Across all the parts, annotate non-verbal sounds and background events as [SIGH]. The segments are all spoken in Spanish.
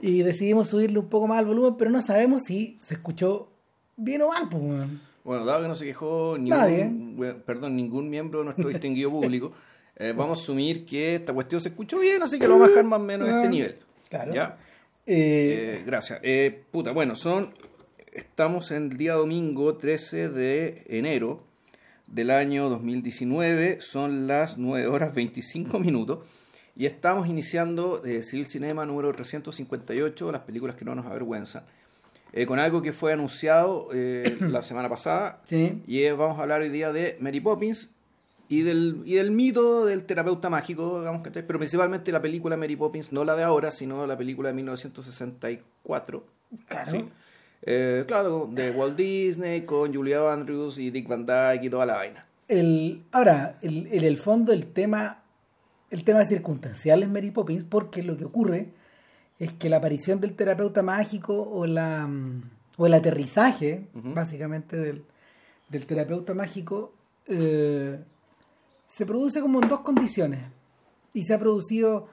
Y decidimos subirle un poco más al volumen, pero no sabemos si se escuchó bien o mal, pues, weón. Bueno, dado que no se quejó Nadie. ningún, perdón, ningún miembro de nuestro distinguido público, [LAUGHS] eh, vamos a asumir que esta cuestión se escuchó bien, así que lo vamos a bajar más o menos a este Ah, nivel. claro. ¿Ya? Eh, Eh, gracias. Eh, puta, bueno, son. Estamos en el día domingo 13 de enero del año 2019. Son las 9 horas 25 minutos. Y estamos iniciando eh, Civil Cinema número 358, las películas que no nos avergüenzan. eh, con algo que fue anunciado eh, la semana pasada. [CLEARS THROAT] sí. Y vamos a hablar hoy día de Mary Poppins y del, y del mito del terapeuta mágico, digamos que pero principalmente la película Mary Poppins, no la de ahora, sino la película de 1964. Claro. Sí. Eh, claro, de Walt Disney, con Julia Andrews y Dick Van Dyke y toda la vaina. El, ahora, el- en el fondo el tema, el tema es circunstancial en Mary Poppins porque lo que ocurre es que la aparición del terapeuta mágico o la mm, o el aterrizaje, básicamente, del, del terapeuta mágico eh, se produce como en dos condiciones. Y se ha producido,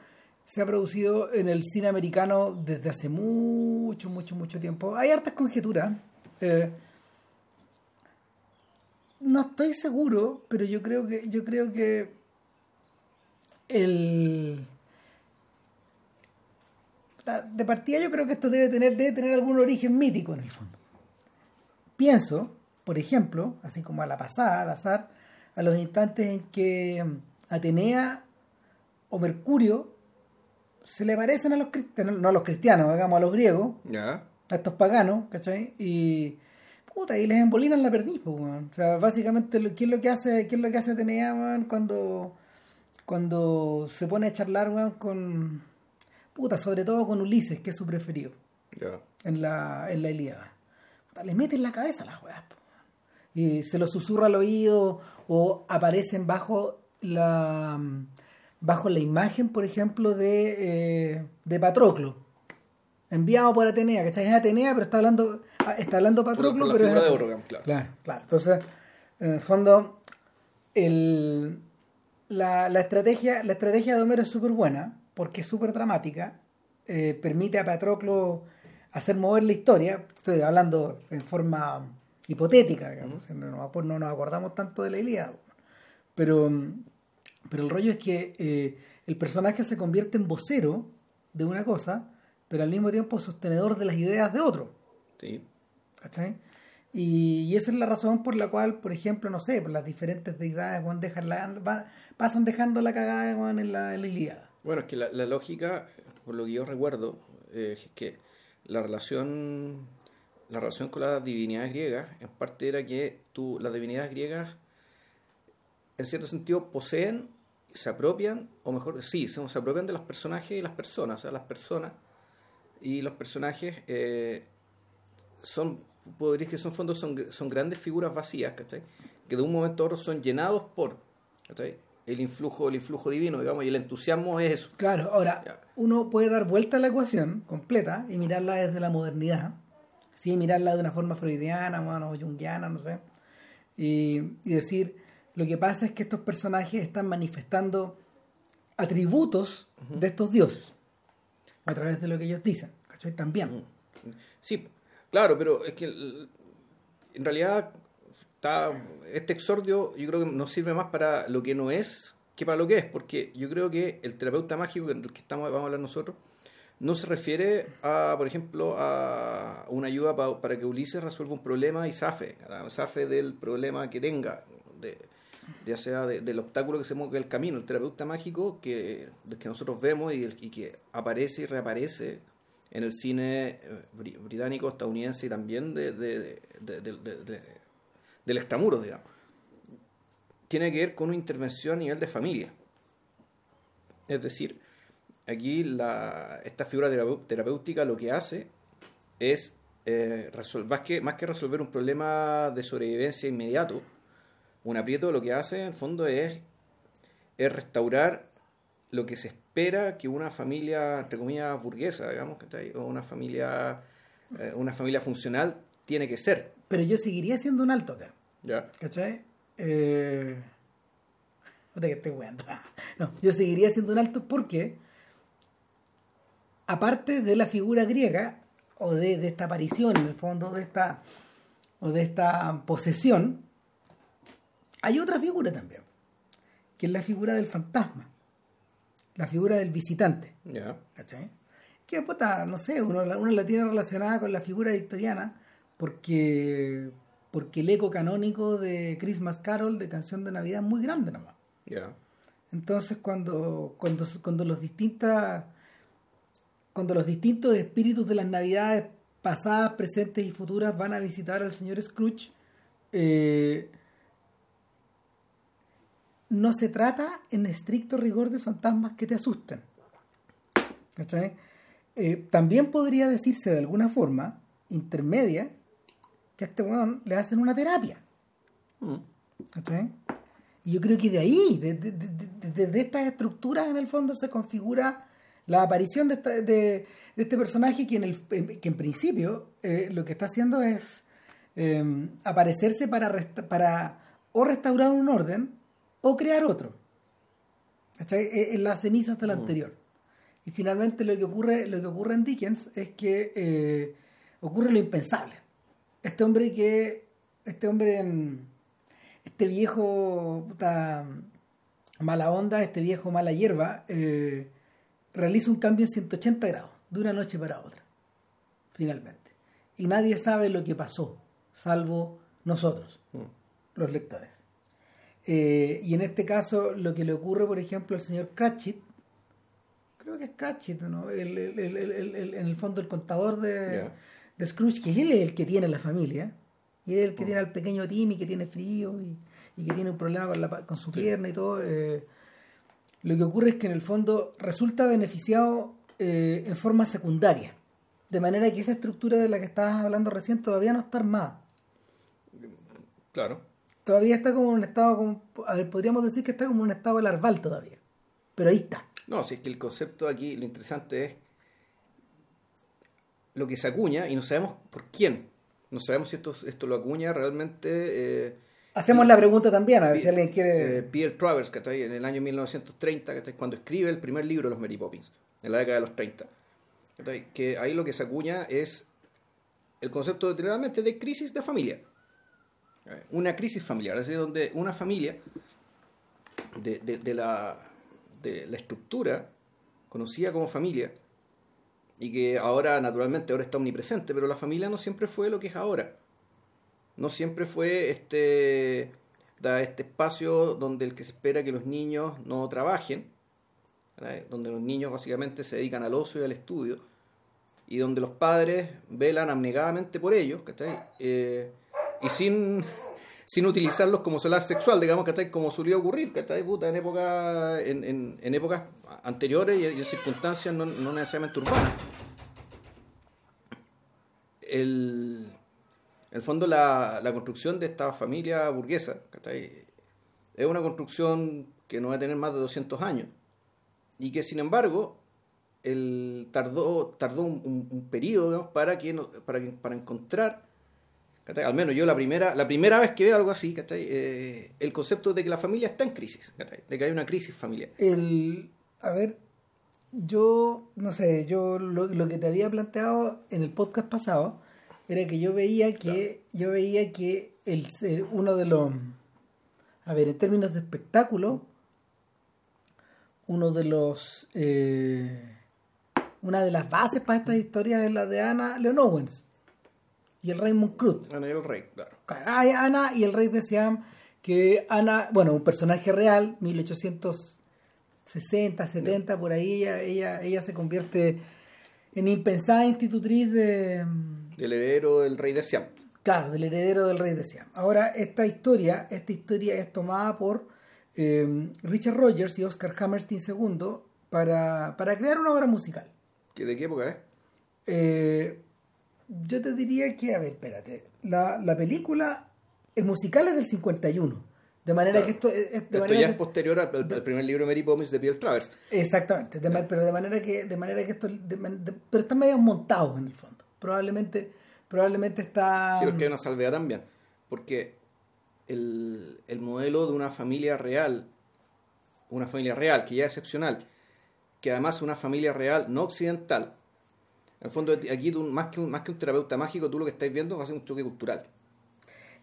se ha producido en el cine americano desde hace mucho, mucho, mucho tiempo. Hay hartas conjeturas. eh, no estoy seguro, pero yo creo que yo creo que el de partida yo creo que esto debe tener debe tener algún origen mítico en el fondo. Pienso, por ejemplo, así como a la pasada, al azar, a los instantes en que Atenea o Mercurio se le parecen a los cristianos, no a los cristianos, digamos a los griegos, ¿Ya? a estos paganos, ¿cachai? Y puta, y les embolinan la perdiz, pues. O sea, básicamente, ¿qué es lo que hace, qué es lo que hace Atenea, cuando, cuando se pone a charlar, weón, con, puta, sobre todo con Ulises, que es su preferido, en la, en la Ilíada. Puta, le mete en la cabeza las weas. Y se lo susurra al oído, o aparecen bajo la, bajo la imagen, por ejemplo, de, eh, de Patroclo enviado por Atenea, ¿cachai? Es Atenea, pero está hablando, ah, está hablando Patroclo, por la pero es de. Organ, claro. Claro, claro. Entonces, en el fondo, el, la, la estrategia, la estrategia de Homero es súper buena, porque es súper dramática, eh, permite a Patroclo hacer mover la historia, estoy hablando en forma hipotética, digamos, no, nos- no nos acordamos tanto de la Ilíada, pero, pero el rollo es que eh, el personaje se convierte en vocero de una cosa, pero al mismo tiempo sostenedor de las ideas de otro. Sí. ¿cachai? Y, esa es la razón por la cual, por ejemplo, no sé, por las diferentes deidades weón, dejan la, pasan dejando la cagada en, la, en la Ilíada. Bueno, es que la, la lógica, por lo que yo recuerdo, eh, es que la relación, la relación con las divinidades griegas, en parte era que tú, las divinidades griegas, en cierto sentido, poseen, se apropian, o mejor, sí, se, se apropian de los personajes y las personas, o sea, las personas y los personajes eh, son, podrías que son fondos, son, son grandes figuras vacías, ¿cachai? Que de un momento a otro son llenados por, ¿cachai? El influjo, el influjo divino, digamos, y el entusiasmo es eso. Claro, ahora, Ya. uno puede dar vuelta a la ecuación completa y mirarla desde la modernidad, ¿sí? mirarla de una forma freudiana bueno, o junguiana, no sé, y, y decir, lo que pasa es que estos personajes están manifestando atributos de estos dioses a través de lo que ellos dicen, ¿cachai? También. Sí, claro, pero es que el- en realidad está, este exordio yo creo que nos sirve más para lo que no es que para lo que es, porque yo creo que el terapeuta mágico del que estamos, vamos a hablar nosotros no se refiere a, por ejemplo, a una ayuda pa- para que Ulises resuelva un problema y zafe, zafe del problema que tenga, de, ya sea de- del obstáculo que se mueve el camino, el terapeuta mágico que, del que nosotros vemos y, y que aparece y reaparece en el cine eh, bri- británico, estadounidense y también de, de- de- de- de- de- del extramuro, digamos. Tiene que ver con una intervención a nivel de familia. Es decir, aquí la, esta figura terapéutica lo que hace es, eh, resol- más, que, más que resolver un problema de sobrevivencia inmediato, un aprieto lo que hace en el fondo es restaurar lo que se espera que una familia, entre comillas, burguesa, digamos, o una familia, eh, una familia funcional tiene que ser. Pero yo seguiría siendo un alto acá. ¿ya? ¿Cachai? Eh... puta que estoy weando. [LAUGHS] No, yo seguiría siendo un alto porque aparte de la figura griega, o de, de esta aparición, en el fondo, de esta, o de esta posesión, hay otra figura también, que es la figura del fantasma, la figura del visitante. Ya. ¿Cachai? Que puta, no sé, uno, la- uno la tiene relacionada con la figura victoriana porque, porque el eco canónico de Christmas Carol, de Canción de Navidad, es muy grande nomás. Ya. Entonces cuando, cuando, cuando los distintas cuando los distintos espíritus de las navidades pasadas, presentes y futuras van a visitar al señor Scrooge, eh, no se trata en estricto rigor de fantasmas que te asusten. ¿Cachai? Eh, también podría decirse de alguna forma, intermedia, que a este weón le hacen una terapia. Mm. ¿Cachai? Y yo creo que de ahí, de, de- de- de- estas estructuras en el fondo se configura la aparición de, esta- de- este personaje que en, el, que en principio eh, lo que está haciendo es eh, aparecerse para, resta- para o restaurar un orden o crear otro. ¿Cachai? Eh, En las cenizas del anterior. Y finalmente lo que ocurre, lo que ocurre en Dickens es que eh, ocurre lo impensable. Este hombre que, este hombre, en- este viejo puta, mala onda, este viejo mala hierba, eh, realiza un cambio en 180 grados, de una noche para otra, finalmente. Y nadie sabe lo que pasó, salvo nosotros, Mm. los lectores. Eh, y en este caso, lo que le ocurre, por ejemplo, al señor Cratchit, creo que es Cratchit, ¿no? El- el- el- en el fondo el contador de, de Scrooge, que él es el que tiene la familia, y él es el que tiene al pequeño Timmy, que tiene frío y, y que tiene un problema con, la, con su pierna y todo. eh, lo que ocurre es que en el fondo resulta beneficiado eh, en forma secundaria, de manera que esa estructura de la que estabas hablando recién todavía no está armada. Claro. Todavía está como en un estado, como, a ver, podríamos decir que está como en un estado larval todavía. Pero ahí está. No, si es que el concepto aquí, lo interesante es lo que se acuña y no sabemos por quién. No sabemos si esto, esto lo acuña realmente eh, Hacemos la pregunta también, a ver si alguien quiere... eh, Pierre Travers, ¿cachai? En el año 1930, ¿cachai? Cuando escribe el primer libro de los Mary Poppins, en la década de los 30. ¿cachai? Que ahí lo que se acuña es el concepto literalmente de crisis de familia. ¿Cachai? Una crisis familiar, es decir, donde una familia de, la, de la estructura conocida como familia y que ahora naturalmente ahora está omnipresente, pero la familia no siempre fue lo que es ahora no siempre fue este, este espacio donde el que se espera que los niños no trabajen, donde los niños básicamente se dedican al ocio y al estudio, y donde los padres velan abnegadamente por ellos, ¿cachai? Eh, y sin, sin utilizarlos como solar sexual, digamos, ¿cachai? Como solía ocurrir, ¿cachai? Puta, en, época, en, en, épocas anteriores y, en circunstancias no, necesariamente urbanas. El, en el fondo la, la construcción de esta familia burguesa ¿cachai? es una construcción que no va a tener más de 200 años y que sin embargo el, tardó, tardó un, un- periodo digamos, para, que, para, que- para encontrar ¿cachai? al menos yo la primera, la primera vez que veo algo así ¿cachai? Eh, el concepto de que la familia está en crisis ¿cachai? de que hay una crisis familiar El, a ver, yo, no sé, yo lo, lo que te había planteado en el podcast pasado era que yo veía que, yo veía que el ser uno de los, a ver, en términos de espectáculo, uno de los, eh, una de las bases para estas historias es la de Ana Leon Owens y el Raymond Cruz. Ana y el rey claro Ana y el rey de Siam, que Ana, bueno, un personaje real, 1860, 70, por ahí, ella, ella, ella se convierte en impensada institutriz de, del heredero del rey de Siam claro, del heredero del rey de Siam. Ahora, esta historia, esta historia es tomada por eh, Richard Rogers y Oscar Hammerstein II para, para crear una obra musical. ¿Que ¿de qué época es? Eh, yo te diría que, a ver, espérate, la, la película, el musical es del 51, de manera Claro. que esto es... de Esto manera ya que- es posterior al, primer libro de Mary Poppins de Pierre Travers. Exactamente, de pero de manera que, de manera que esto, de pero están medio montados en el fondo. Probablemente, probablemente está... Sí, porque hay una salvedad también. Porque el, el modelo de una familia real, una familia real, que ya es excepcional, que además es una familia real no occidental, en el fondo aquí tú, más, que un, más que un terapeuta mágico, tú lo que estáis viendo va a ser un choque cultural.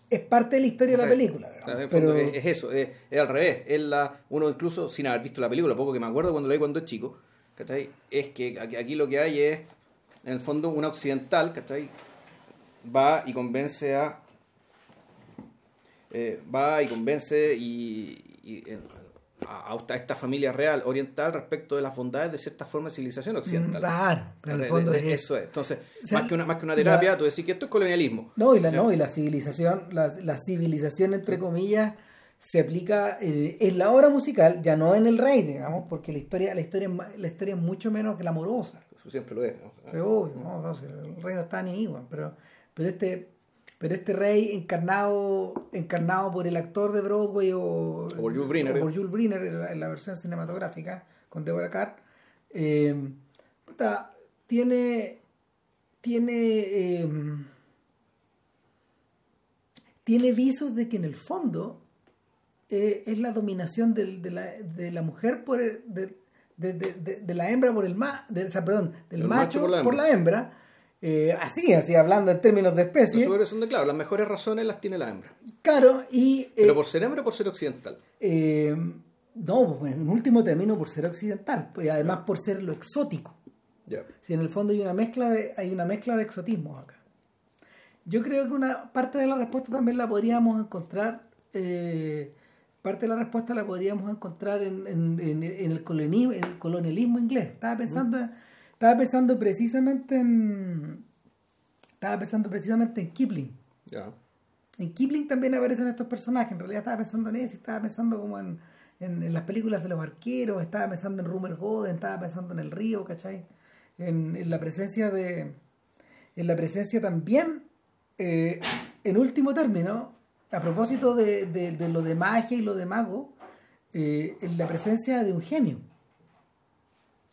Es parte de la historia de la película. En el fondo es, es, eso, es, es, al revés. Es la, uno incluso sin haber visto la película, poco que me acuerdo cuando la vi cuando es chico, ¿cachai? es que aquí, lo que hay es, en el fondo, una occidental, ¿cachai? va y convence a eh, va y convence y, y a, a, esta familia real oriental respecto de las bondades de cierta forma de civilización occidental. Claro, pero en el fondo es eso es. Entonces, o sea, más, que una, más que una terapia, la, tú decís que esto es colonialismo. No, y la, no, y la civilización, la, la civilización entre comillas se aplica eh, en la obra musical, ya no en el rey, digamos, porque la historia, la historia, la historia es mucho menos glamorosa. Eso siempre lo es. ¿no? Pero obvio, no, no, el rey no está ni igual, pero, pero este pero este rey encarnado encarnado por el actor de Broadway o, o por Jules Briner, o por Jules Briner en, la, en la, versión cinematográfica con Deborah Carr eh, puta, tiene tiene eh, tiene visos de que en el fondo eh, es la dominación del, de, la, de, la, mujer por el, de, de, la hembra por el ma, perdón, del El macho, macho por la por la hembra eh, así, así hablando en términos de especie. Eso son de claro, las mejores razones las tiene la hembra. Claro, y. Eh, ¿Pero por ser hembra o por ser occidental? Eh, no, pues, en último término por ser occidental, pues, y además por ser lo exótico. Yeah. Si en el fondo hay una mezcla de, hay una mezcla de exotismos acá. Yo creo que una parte de la respuesta también la podríamos encontrar. Eh, parte de la respuesta la podríamos encontrar en, en, en, en el, colonialismo, en el colonialismo inglés. Estaba pensando. Mm. Estaba pensando precisamente en. Estaba pensando precisamente en Kipling. Yeah. En Kipling también aparecen estos personajes. En realidad estaba pensando en eso, estaba pensando como en, en, en las películas de los arqueros, estaba pensando en Rumer Goden, estaba pensando en el río, ¿cachai? En, en la presencia de. En la presencia también, eh, en último término, a propósito de, de, de, lo de magia y lo de mago, eh, en la presencia de un genio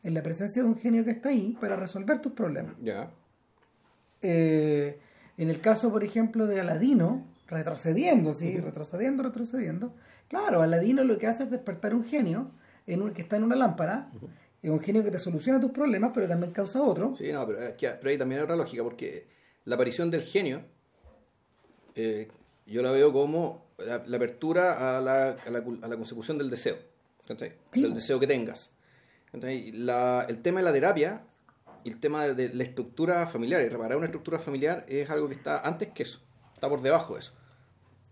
en la presencia de un genio que está ahí para resolver tus problemas. Yeah. Eh, en el caso, por ejemplo, de Aladino, retrocediendo, ¿sí? Uh -huh. Retrocediendo, retrocediendo. Claro, Aladino lo que hace es despertar un genio en un, que está en una lámpara, uh -huh. es un genio que te soluciona tus problemas, pero también causa otro. Sí, no, pero, es que, pero ahí también hay otra lógica, porque la aparición del genio, eh, yo la veo como la, la apertura a la, a, la, a la, consecución del deseo, sí. del deseo que tengas. Entonces, la, el tema de la terapia y el tema de la estructura familiar, y reparar una estructura familiar es algo que está antes que eso, está por debajo de eso.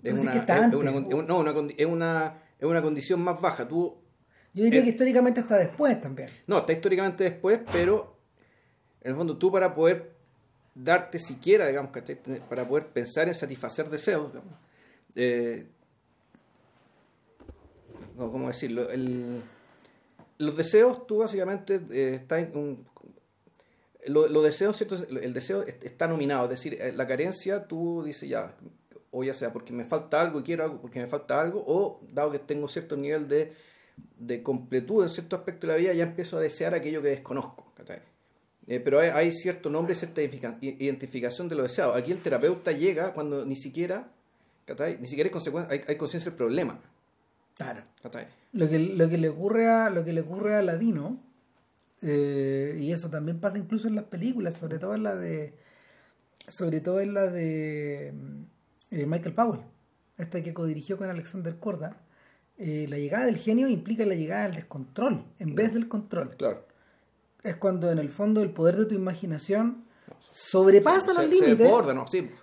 Es una, es, es, una, no, una, es, una, es una condición más baja. Tú, Yo diría que históricamente está después también. No, está históricamente después, pero en el fondo tú para poder darte siquiera, digamos, para poder pensar en satisfacer deseos, digamos, eh, ¿cómo decirlo? El, los deseos, tú básicamente eh, está en un, lo, ¿cierto? el deseo está nominado, es decir, eh, la carencia tú dices ya, o ya sea porque me falta algo y quiero algo porque me falta algo, o dado que tengo cierto nivel de, de completud en cierto aspecto de la vida, ya empiezo a desear aquello que desconozco. Eh, pero hay, hay, cierto nombre, cierta identificación de lo deseado. Aquí el terapeuta llega cuando ni siquiera, ni siquiera hay, hay, hay conciencia del problema. Claro. Lo que, lo que le ocurre a lo que le ocurre a Ladino, eh, y eso también pasa incluso en las películas, sobre todo en la de sobre todo en la de eh, Michael Powell, esta que codirigió con Alexander Korda, eh, la llegada del genio implica la llegada del descontrol en claro. vez del control. Claro. Es cuando en el fondo el poder de tu imaginación sobrepasa se, los límites.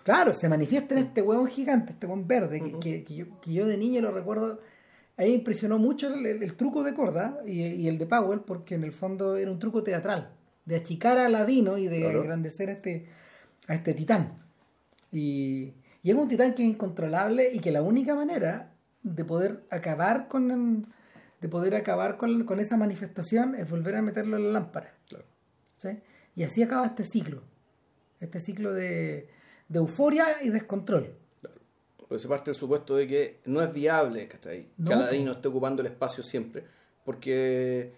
Claro, se manifiesta en este hueón gigante, este hueón verde, uh -huh. que, que, yo, que yo de niño lo recuerdo a mí me impresionó mucho el, el, el truco de Corda y, y, el de Powell, porque en el fondo era un truco teatral, de achicar a Ladino y de claro. engrandecer a este, a este titán. Y, y, es un titán que es incontrolable y que la única manera de poder acabar con de poder acabar con, con esa manifestación es volver a meterlo en la lámpara. Claro. ¿sí? Y así acaba este ciclo, este ciclo de, de euforia y descontrol. Porque se parte del supuesto de que no es viable ¿cachai? No. que Aladino esté ocupando el espacio siempre, porque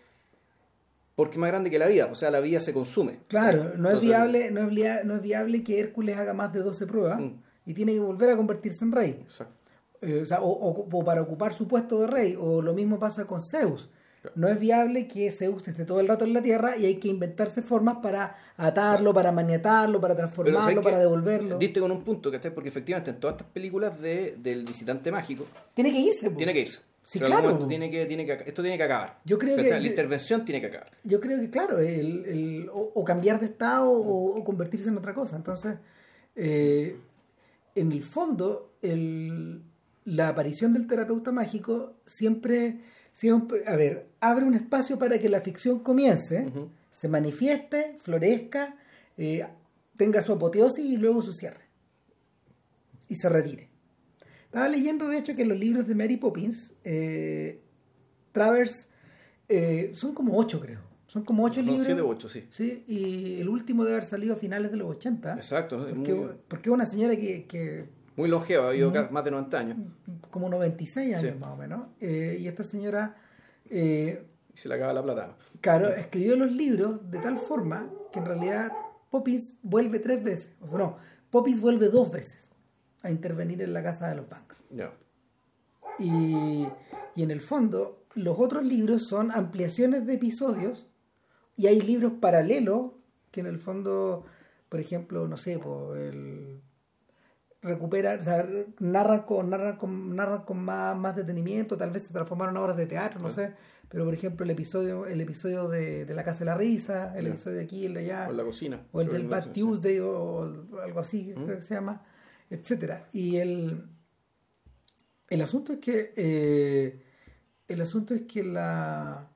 porque es más grande que la vida, o sea, la vida se consume. Claro, no Entonces, es viable, no es, viable, no es viable que Hércules haga más de 12 pruebas mm. y tiene que volver a convertirse en rey. Exacto. Eh, o, sea, o, o, o, para ocupar su puesto de rey, o lo mismo pasa con Zeus. No es viable que Zeus esté todo el rato en la Tierra y hay que inventarse formas para atarlo, para maniatarlo, para transformarlo, para devolverlo. Diste con un punto, ¿cachai? Porque efectivamente en todas estas películas de, del visitante mágico... Tiene que irse. Tiene que irse. Sí, claro. Tiene que, tiene que, esto tiene que acabar. Yo creo que, la intervención tiene que acabar. Yo creo que, claro, el, el, o, cambiar de estado o, convertirse en otra cosa. Entonces, eh, en el fondo, el, la aparición del terapeuta mágico siempre, siempre, a ver, abre un espacio para que la ficción comience, se manifieste, florezca, eh, tenga su apoteosis y luego su cierre. Y se retire. Estaba leyendo, de hecho, que los libros de Mary Poppins, eh, Travers, eh, son como ocho, creo. Son como ocho libros. Siete ocho, sí. Sí, y el último debe haber salido a finales de los 80. Exacto. Porque, es una señora que... muy longeva, ha vivido más de 90 años. Como 96 años más o menos. Eh, y esta señora... Eh, se le acaba la plata. Claro, escribió los libros de tal forma que en realidad Poppins vuelve tres veces. O no, Poppins vuelve dos veces a intervenir en la casa de los Banks. Y, y, en el fondo, los otros libros son ampliaciones de episodios y hay libros paralelos que en el fondo, por ejemplo, no sé, por el recupera, o sea, narran con, narran con, narran con más, más detenimiento, tal vez se transformaron en obras de teatro, no sé, pero por ejemplo el episodio, el episodio de, de La Casa de la Risa, el episodio de aquí, el de allá, o la cocina, o el del Bad Tuesday, o, algo así, creo que se llama, etcétera. Y el, el asunto es que eh, el asunto es que la,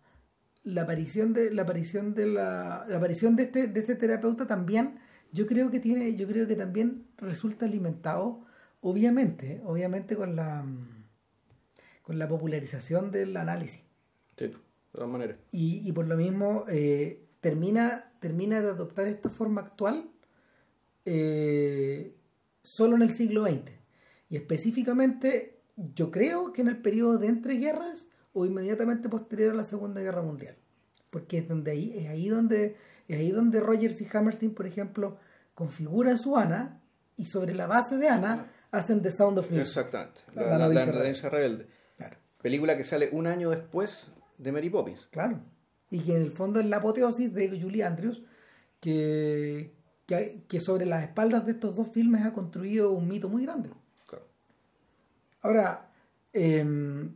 la aparición de la aparición de la, aparición de este, de este terapeuta también yo creo que tiene yo creo que también resulta alimentado obviamente obviamente con la con la popularización del análisis sí de todas maneras y, y por lo mismo eh, termina termina de adoptar esta forma actual eh, solo en el siglo XX. Y específicamente, yo creo que en el periodo de entreguerras o inmediatamente posterior a la Segunda Guerra Mundial. Porque es, donde ahí, es, ahí donde, es ahí donde Rogers y Hammerstein, por ejemplo, configuran su Ana y sobre la base de Ana hacen The Sound of Music. Exactamente, la, la, rebelde. Película que sale un año después de Mary Poppins. Claro. Y que en el fondo es la apoteosis de Julie Andrews, que, que, sobre las espaldas de estos dos filmes ha construido un mito muy grande. Ahora, em,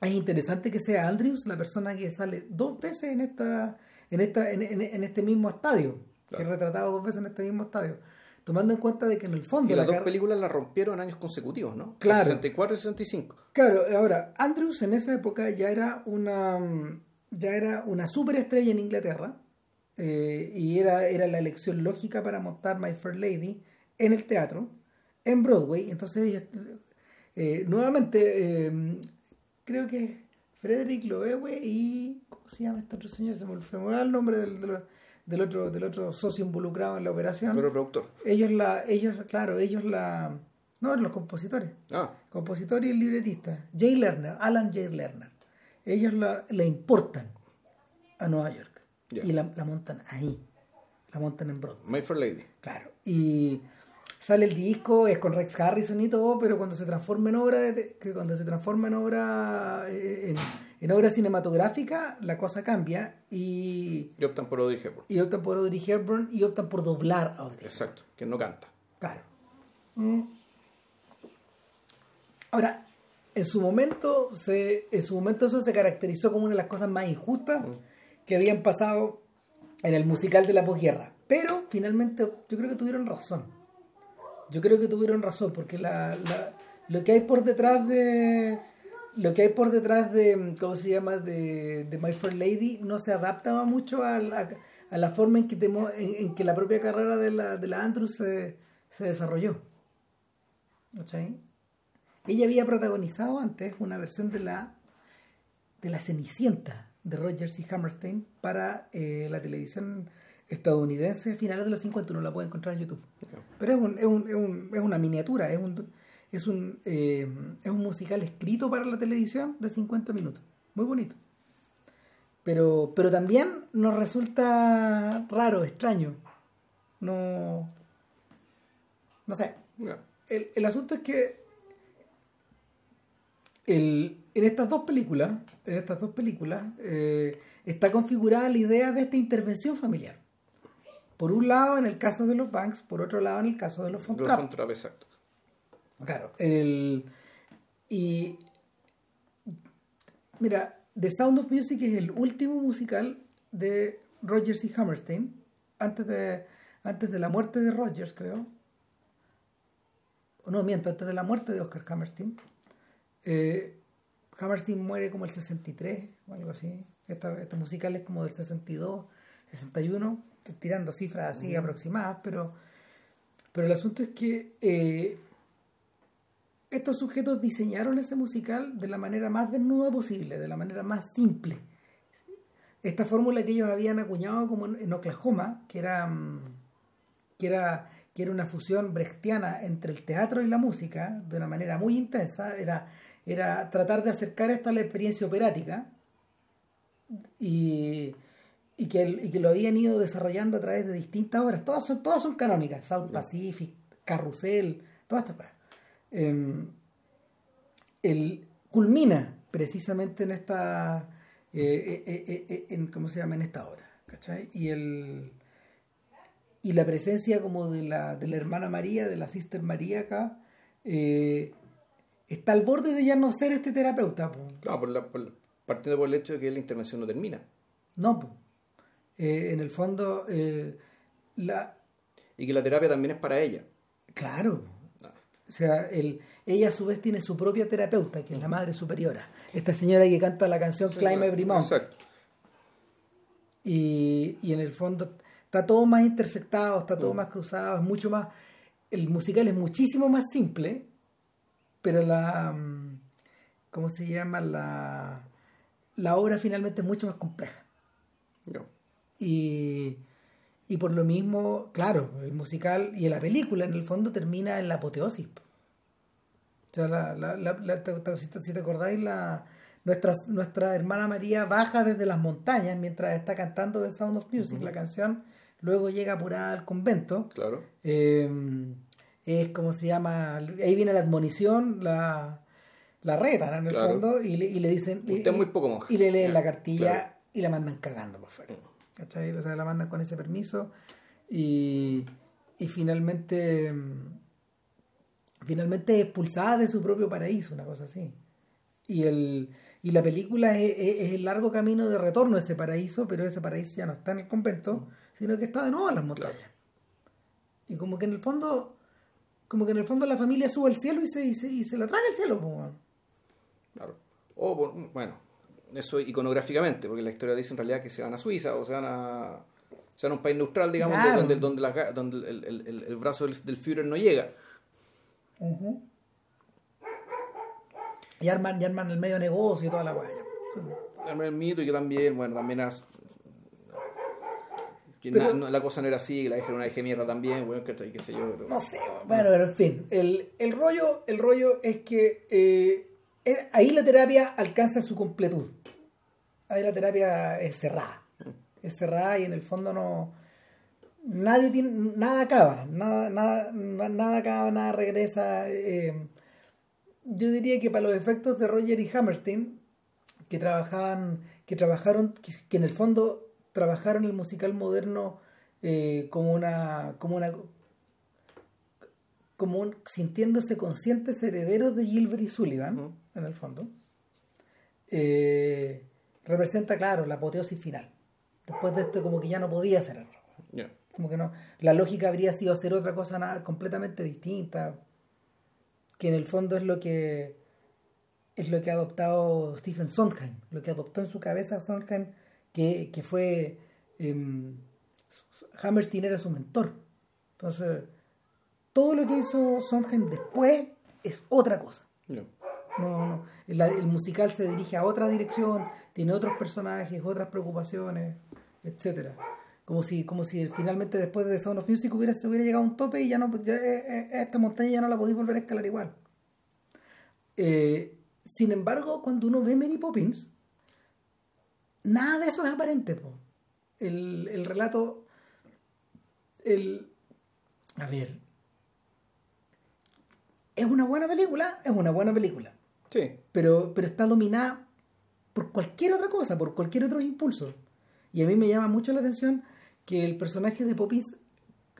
es interesante que sea Andrews la persona que sale dos veces en esta en esta en, este mismo estadio, que es retratado dos veces en este mismo estadio. Tomando en cuenta de que en el fondo... Y las dos películas la rompieron años consecutivos, ¿no? Claro. 64 y 65. Claro, ahora, Andrews en esa época ya era una ya era una superestrella en Inglaterra eh, y era, era la elección lógica para montar My Fair Lady en el teatro, en Broadway. Entonces, eh, nuevamente, eh, creo que Frederick Loewe y. ¿Cómo se llama este otro señor? Se me olvidó el nombre del, del, otro, del otro socio involucrado en la operación. Pero productor. Ellos, la, ellos, claro, ellos la. No, los compositores. Ah. Compositor y el libretista. Jay Lerner, Alan Jay Lerner. Ellos la, la importan a Nueva York. Y la, montan ahí. La montan en Broadway. My Fair Lady. Claro. Y sale el disco, es con Rex Harrison y todo, pero cuando se transforma en obra, de, cuando se transforma en obra eh, en, obra cinematográfica, la cosa cambia y... Y optan por Audrey Hepburn. Y optan por Audrey Hepburn y optan por doblar a Audrey Exacto, que no canta. Claro. Mm. Ahora, en su momento, se, en su momento eso se caracterizó como una de las cosas más injustas. Mm que habían pasado en el musical de la posguerra. Pero finalmente yo creo que tuvieron razón. Yo creo que tuvieron razón porque la, lo que hay por detrás de lo que hay por detrás de cómo se llama de, de My Fair Lady no se adaptaba mucho a la, a la forma en que, en, que la propia carrera de la, de la Andrews se, se desarrolló. Ella había protagonizado antes una versión de la de la Cenicienta de Rogers y Hammerstein para eh, la televisión estadounidense finales de los 50. Uno la puede encontrar en YouTube. Pero es, un, es, un, es, un, es, una miniatura, es un, es, un, eh, es un musical escrito para la televisión de 50 minutos. Muy bonito. Pero, pero también nos resulta raro, extraño. No. No sé. El, el asunto es que el, en estas dos películas, en estas dos películas, eh, está configurada la idea de esta intervención familiar. Por un lado en el caso de los Banks, por otro lado en el caso de los Von Los Trapp, exacto. Claro, el, y mira, The Sound of Music es el último musical de Rogers y Hammerstein, antes de, antes de la muerte de Rogers, creo. O no, miento, antes de la muerte de Oscar Hammerstein. Eh, Hammerstein muere como el 63 o algo así. Esta, este musical es como del 62, 61, estoy tirando cifras así aproximadas, pero, pero el asunto es que eh, estos sujetos diseñaron ese musical de la manera más desnuda posible, de la manera más simple. Esta fórmula que ellos habían acuñado como en, en Oklahoma, que era, mm, que, era, que era una fusión brechtiana entre el teatro y la música, de una manera muy intensa, era, era tratar de acercar esto a la experiencia operática y, y, que, el- y que lo habían ido desarrollando a través de distintas obras. Todas son, todas son canónicas, South Pacific, Carrusel, todas estas cosas eh, el, culmina precisamente en esta eh, eh, eh, en cómo se llama en esta obra ¿cachai? y el y la presencia como de la, de la hermana María de la sister María acá está al borde de ya no ser este terapeuta po. Claro, por la- por- partiendo por el hecho de que la intervención no termina. no po. Eh, en el fondo eh, la Y que la terapia también es para ella. claro. No. O sea, el, ella a su vez tiene su propia terapeuta, que es la madre superiora. Esta señora que canta la canción Climb Every Mountain. Exacto. Y, y en el fondo está todo más intersectado, está Mm. todo más cruzado, es mucho más... El musical es muchísimo más simple, pero la... mm, ¿Cómo se llama? La, la obra finalmente es mucho más compleja. No. Y, y por lo mismo, claro, el musical y la película en el fondo termina en la apoteosis. po. O sea, la, la, la- si, te, acordáis, la, nuestra, nuestra hermana María baja desde las montañas mientras está cantando The Sound of Music, la canción, luego llega apurada al convento. Claro. Eh, es como se llama, ahí viene la admonición, la, la retan en el Claro. fondo y le, y le dicen... Usted y- muy poco monja. y le leen la cartilla claro. y la mandan cagando por fuera. ¿Cachai? O sea, la mandan con ese permiso y, y finalmente mm, finalmente expulsada de su propio paraíso, una cosa así. Y el y la película es, es- es el largo camino de retorno a ese paraíso, pero ese paraíso ya no está en el convento, sino que está de nuevo en las montañas. Y como que en el fondo como que en el fondo la familia sube al cielo y se, y se, y se la traga el cielo. Claro. O, por- bueno, eso iconográficamente, porque la historia dice en realidad que se van a Suiza o se van a, se van a un país neutral, digamos, Claro. donde, donde, la donde el, el- el- el brazo del, del Führer no llega. Y arman, y arman el medio negocio y toda la weá. Armar el mito y que también, bueno, también Pero- no- la cosa no era así, que la era una hija de mierda también, bueno, ¿cachai? qué sé yo. pero- No sé, bueno, pero en fin, el, el rollo, el rollo es que eh, ahí la terapia alcanza su completud. Ahí la terapia es cerrada. Es cerrada y en el fondo no. Nadie tiene, nada acaba, nada, nada, na- nada acaba, nada regresa. eh, yo diría que para los efectos de Roger y Hammerstein, que trabajaban, que trabajaron, que, en el fondo trabajaron el musical moderno eh, como una, como una como un- sintiéndose conscientes herederos de Gilbert y Sullivan. En el fondo, eh, representa, claro, la apoteosis final. Después de esto, como que ya no podía hacer error. Ya. Como que no. La lógica habría sido hacer otra cosa nada, completamente distinta. Que en el fondo es lo que es lo que ha adoptado Stephen Sondheim, lo que adoptó en su cabeza Sondheim, que, que fue em, Hammerstein era su mentor. Entonces, todo lo que hizo Sondheim después es otra cosa. No, no. El musical se dirige a otra dirección, tiene otros personajes, otras preocupaciones, etcétera. Como si, como si finalmente después de Sound of Music hubiera, se hubiera llegado a un tope y ya no ya, eh, eh, esta montaña ya no la podéis volver a escalar igual. Eh, sin embargo, cuando uno ve Mary Poppins, nada de eso es aparente. po. El, el relato. El, a ver. ¿Es una buena película? Es una buena película. Sí. pero, pero está dominada por cualquier otra cosa, por cualquier otro impulso. Y a mí me llama mucho la atención que el personaje de Poppins,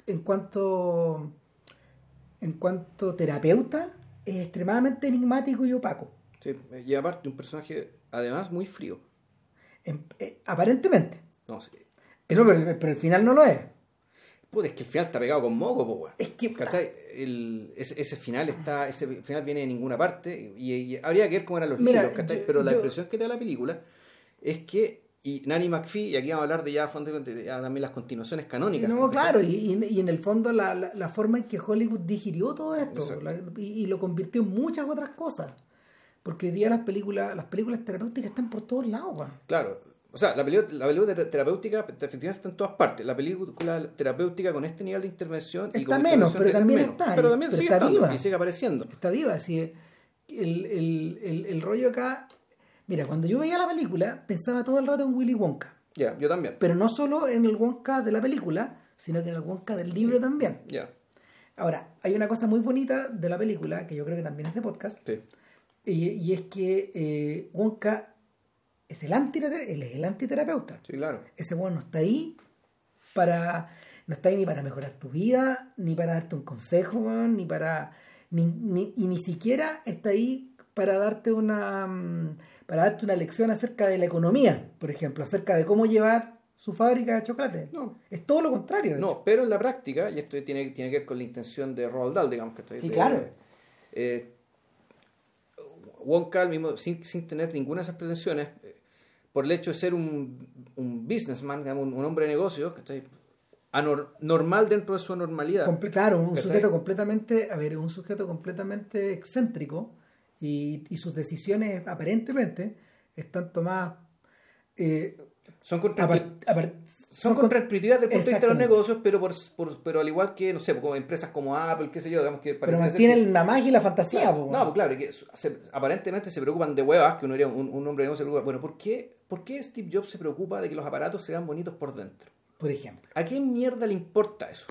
en cuanto, en cuanto terapeuta, es extremadamente enigmático y opaco. Sí, y aparte un personaje además muy frío. En- eh, aparentemente. No sé. Pero, pero, pero al final no lo es. Puta, es que el final está pegado con moco, pues, weón. Es que- ¿Cachai? El- ese, ese final está, ese final viene de ninguna parte y, y habría que ver cómo eran los Mira, giros, ¿cachai? yo- Pero la yo- impresión que te da la película es que, y Nanny McPhee, y aquí vamos a hablar de ya, de ya también las continuaciones canónicas. No, claro, y, y- en el fondo la, la- la forma en que Hollywood digirió todo esto la- y, y lo convirtió en muchas otras cosas. Porque hoy día las películas, las películas terapéuticas están por todos lados. Claro. O sea, la película, la película ter- terapéutica efectivamente está en todas partes. La película terapéutica con este nivel de intervención y Está con menos, pero también menos. está, Pero y- también pero sigue está estando viva. y sigue apareciendo. Está viva, el, el, el, el rollo acá. Mira, cuando yo veía la película, pensaba todo el rato en Willy Wonka. Ya, yo también. Pero no solo en el Wonka de la película, sino que en el Wonka del libro también. Ya, Ahora, hay una cosa muy bonita de la película, que yo creo que también es de podcast, sí. y, y es que eh, Wonka es el, él es el antiterapeuta. Sí, claro. Ese weón no está ahí para. No está ahí ni para mejorar tu vida, ni para darte un consejo, weón, ni para. Ni, ni- y ni siquiera está ahí para darte una. mm, para darte una lección acerca de la economía, por ejemplo, acerca de cómo llevar su fábrica de chocolate. No. Es todo lo contrario. hecho. No, pero en la práctica, y esto tiene, tiene que ver con la intención de Roald Dahl, digamos que está Sí, claro. eh, Wonka, mismo, sin, sin tener ninguna de esas pretensiones, por el hecho de ser un, un businessman, digamos, un, un hombre de negocios, ¿cachai? Anor- normal dentro de su normalidad. Comple- claro, un ¿Cachai? sujeto completamente, a ver, un sujeto completamente excéntrico y, y sus decisiones aparentemente están tomadas eh, son son con- contraintuitivas desde el punto de vista de los negocios, pero por, por- pero al igual que, no sé, como empresas como Apple, qué sé yo, digamos que pero parece mantienen la magia y la fantasía. Claro, no, pues claro, que se- aparentemente se preocupan de huevas, que uno diría, un, un hombre de negocio se preocupa. Bueno, ¿por qué, ¿por qué Steve Jobs se preocupa de que los aparatos sean bonitos por dentro? por ejemplo. ¿A qué mierda le importa eso?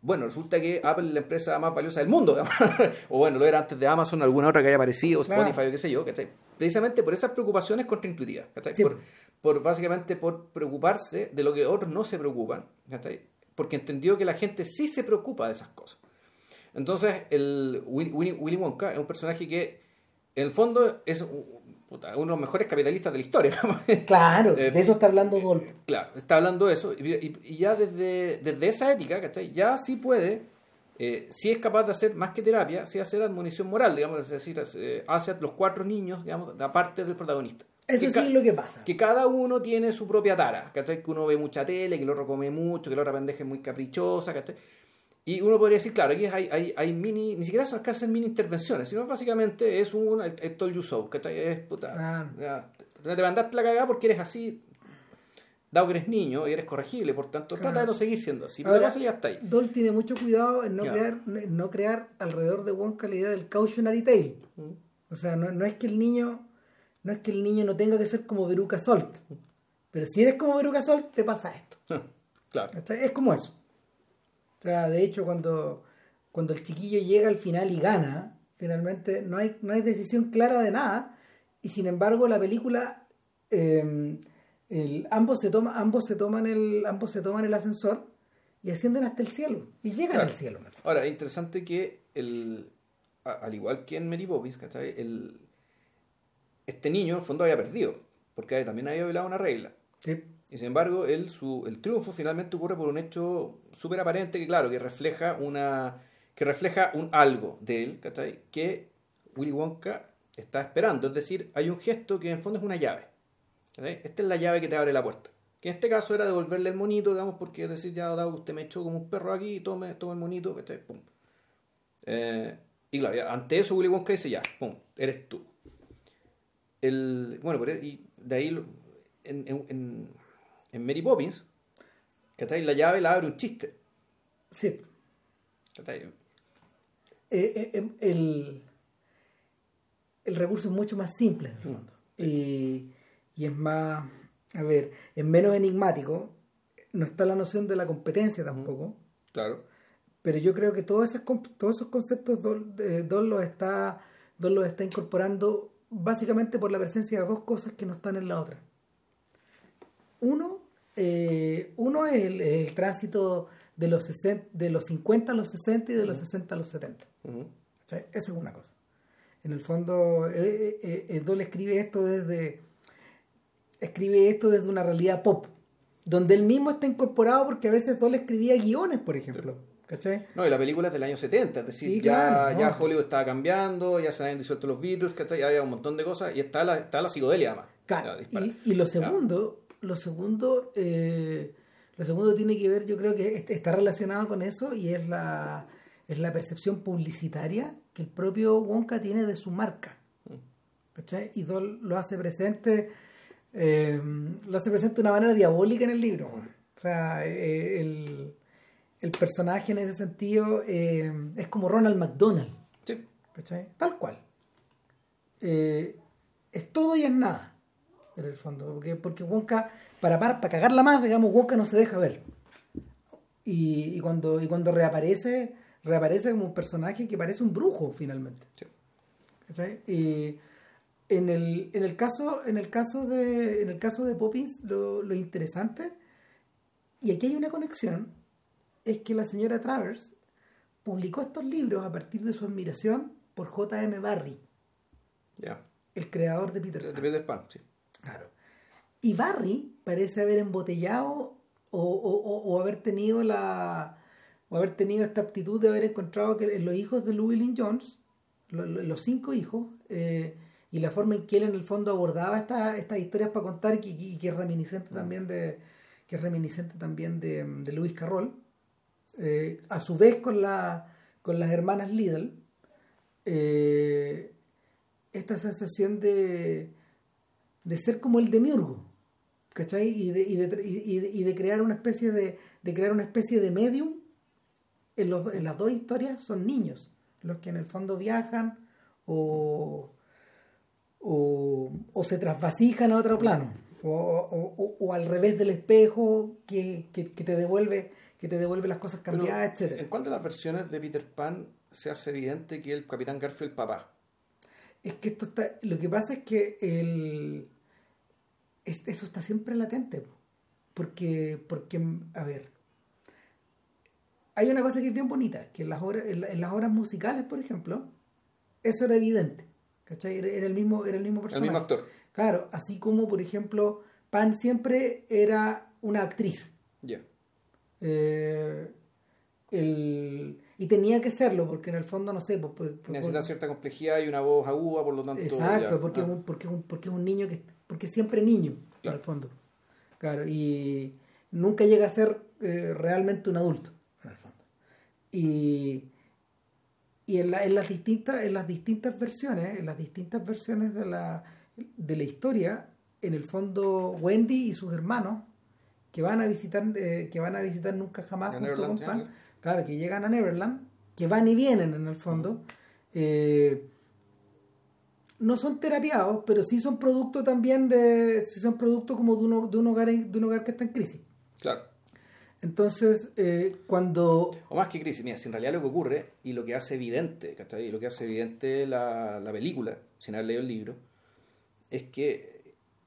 Bueno, resulta que Apple es la empresa más valiosa del mundo, [LAUGHS] o bueno, lo era antes de Amazon, alguna otra que haya aparecido, Claro. Spotify o qué sé yo, ¿cachai? Precisamente por esas preocupaciones contraintuitivas. Sí. Por, por básicamente por preocuparse de lo que otros no se preocupan, ¿cachai? Porque entendió que la gente sí se preocupa de esas cosas. Entonces, el Willy, Willy- Willy Wonka es un personaje que, en el fondo, es un- puta, uno de los mejores capitalistas de la historia. [LAUGHS] Claro, Eh, de eso está hablando Dolp. Claro, está hablando de eso. Y, ya desde, desde esa ética, ¿cachai? Ya sí puede, eh, sí es capaz de hacer más que terapia, sí hacer admonición moral, digamos, es decir, eh, hacia los cuatro niños, digamos, aparte del protagonista. Eso Que sí es lo que pasa. que cada uno tiene su propia tara, ¿cachai? Que uno ve mucha tele, que el otro come mucho, que la otra pendeja es muy caprichosa, ¿cachai? Y uno podría decir, claro, aquí hay, hay, hay mini, ni siquiera son casi mini intervenciones, sino básicamente es un I, told you so, ¿cachai? Es puta, ya, te te mandaste la cagada porque eres así, dado que eres niño y eres corregible, por tanto, Claro. trata de no seguir siendo así, pero Ahora, ya está ahí. Dol tiene mucho cuidado en no, crear, en no crear alrededor de Wonka la idea del cautionary tale. Mm. O sea, no, no es que el niño no es que el niño no tenga que ser como Veruca Salt. Pero si eres como Veruca Salt, te pasa esto. [LAUGHS] Claro. Es como eso. O sea, de hecho, cuando, cuando el chiquillo llega al final y gana, finalmente no hay, no hay decisión clara de nada. Y sin embargo, la película, eh, el- ambos, se toma, ambos, se toman el, ambos se toman el ascensor y ascienden hasta el cielo. Y llegan Claro. al cielo. Ahora, es interesante que, el, al igual que en Mary Poppins, ¿cachai? El, este niño en el fondo había perdido, porque también había violado una regla. Sí. Y sin embargo, él, su, el triunfo finalmente ocurre por un hecho súper aparente que, claro, que refleja una que refleja un algo de él, ¿cachai? Que Willy Wonka está esperando. Es decir, hay un gesto que en el fondo es una llave. Esta es la llave que te abre la puerta. Que en este caso era devolverle el monito, digamos, porque es decir, ya dado usted me echó como un perro aquí, tome, tome el monito, ¿cachai? Eh, y claro, ante eso Willy Wonka dice, ya, pum, eres tú. El, bueno, por- y de ahí en, en Mary Poppins, ¿cachai? La llave la abre un chiste. Sí. ¿cachai? Eh, eh, eh, el, el recurso es mucho más simple en el fondo. Y, y es más, a ver, es menos enigmático. No está la noción de la competencia tampoco. Claro. Pero yo creo que todos esos, todos esos conceptos Dol, eh, Dol los está los está incorporando básicamente por la presencia de dos cosas que no están en la otra. Uno, eh, uno es el, el tránsito de los, 60 de los 50 a los 60 y de los 60 a los 70. Ujú. O sea, eso es una cosa. En el fondo, eh, eh, eh, Dole escribe esto desde escribe esto desde una realidad pop, donde él mismo está incorporado porque a veces Dole escribía guiones, por ejemplo. ¿Cachai? No, y la película es del año 70, es decir, Sí, ya, claro, no. ya Hollywood estaba cambiando, ya se habían disuelto los Beatles, ¿cachai? Ya había un montón de cosas y está la, está la psicodelia además. Claro, Ya, y, y lo segundo, lo segundo, eh, lo segundo tiene que ver, yo creo que est- está relacionado con eso y es la, es la percepción publicitaria que el propio Wonka tiene de su marca. ¿Cachai? Y Dol lo hace presente, eh, lo hace presente de una manera diabólica en el libro. O sea, eh, el, el personaje en ese sentido eh, es como Ronald McDonald. Sí. ¿Cachai? Tal cual. Eh, es todo y es nada, en el fondo. Porque, porque Wonka, para, para, para cagarla más, digamos, Wonka no se deja ver. Y, y cuando, y cuando reaparece, reaparece como un personaje que parece un brujo, finalmente. Sí. Y en el, en el caso, en el caso de, en el caso de Poppins, lo, lo interesante, y aquí hay una conexión, es que la señora Travers publicó estos libros a partir de su admiración por J.M. Barrie, Ya. el creador de Peter De Pan. Peter Pan, sí. Y Barry parece haber embotellado o, o- haber tenido la o haber tenido esta aptitud de haber encontrado que los hijos de Llewellyn Jones, lo- lo- los cinco hijos, eh, y la forma en que él en el fondo abordaba esta- estas historias para contar y que es reminiscente también de que es reminiscente también de, de Lewis Carroll, eh, a su vez con la con las hermanas Liddell, eh, esta sensación de de ser como el demiurgo, ¿cachai? Y de, y de, y de- y de crear una especie de, de crear una especie de medium. En, los, en las dos historias son niños, los que en el fondo viajan o, o, o se trasvasijan a otro plano, o, o- al revés del espejo que, que- que te devuelve que te devuelve las cosas Pero, cambiadas, etcétera. ¿En cuál de las versiones de Peter Pan se hace evidente que el Capitán Garfield es el papá? Es que esto está. Lo que pasa es que el. Es- eso está siempre latente. po. Porque, porque, a ver. Hay una cosa que es bien bonita, que en las obras, en, la- en las obras musicales, por ejemplo, eso era evidente. ¿Cachai? Era, el mismo, era el mismo El personaje. mismo actor. Claro, así como, por ejemplo, Pan siempre era una actriz. Ya. Eh, el- y tenía que serlo, porque en el fondo, no sé, pues, Necesita cierta complejidad y una voz aguda, por lo tanto. Exacto, ya. porque, Ah. porque, porque es un niño que porque siempre niño, Claro. en el fondo. Claro, y nunca llega a ser eh, realmente un adulto, en el fondo. Y, y en, la- en las distintas, en las distintas versiones, en las distintas versiones de la, de la historia, en el fondo Wendy y sus hermanos que van a visitar, eh, que van a visitar nunca jamás junto Neverland, con Pan, claro, que llegan a Neverland, que van y vienen en el fondo, eh, no son terapiados, pero sí son producto también de, sí son producto como de, uno, de un hogar de un hogar que está en crisis. Claro. Entonces, eh, cuando O más que crisis, mira, si en realidad lo que ocurre y lo que hace evidente, ¿cachai? Y lo que hace evidente la, la película, sin haber leído el libro, es que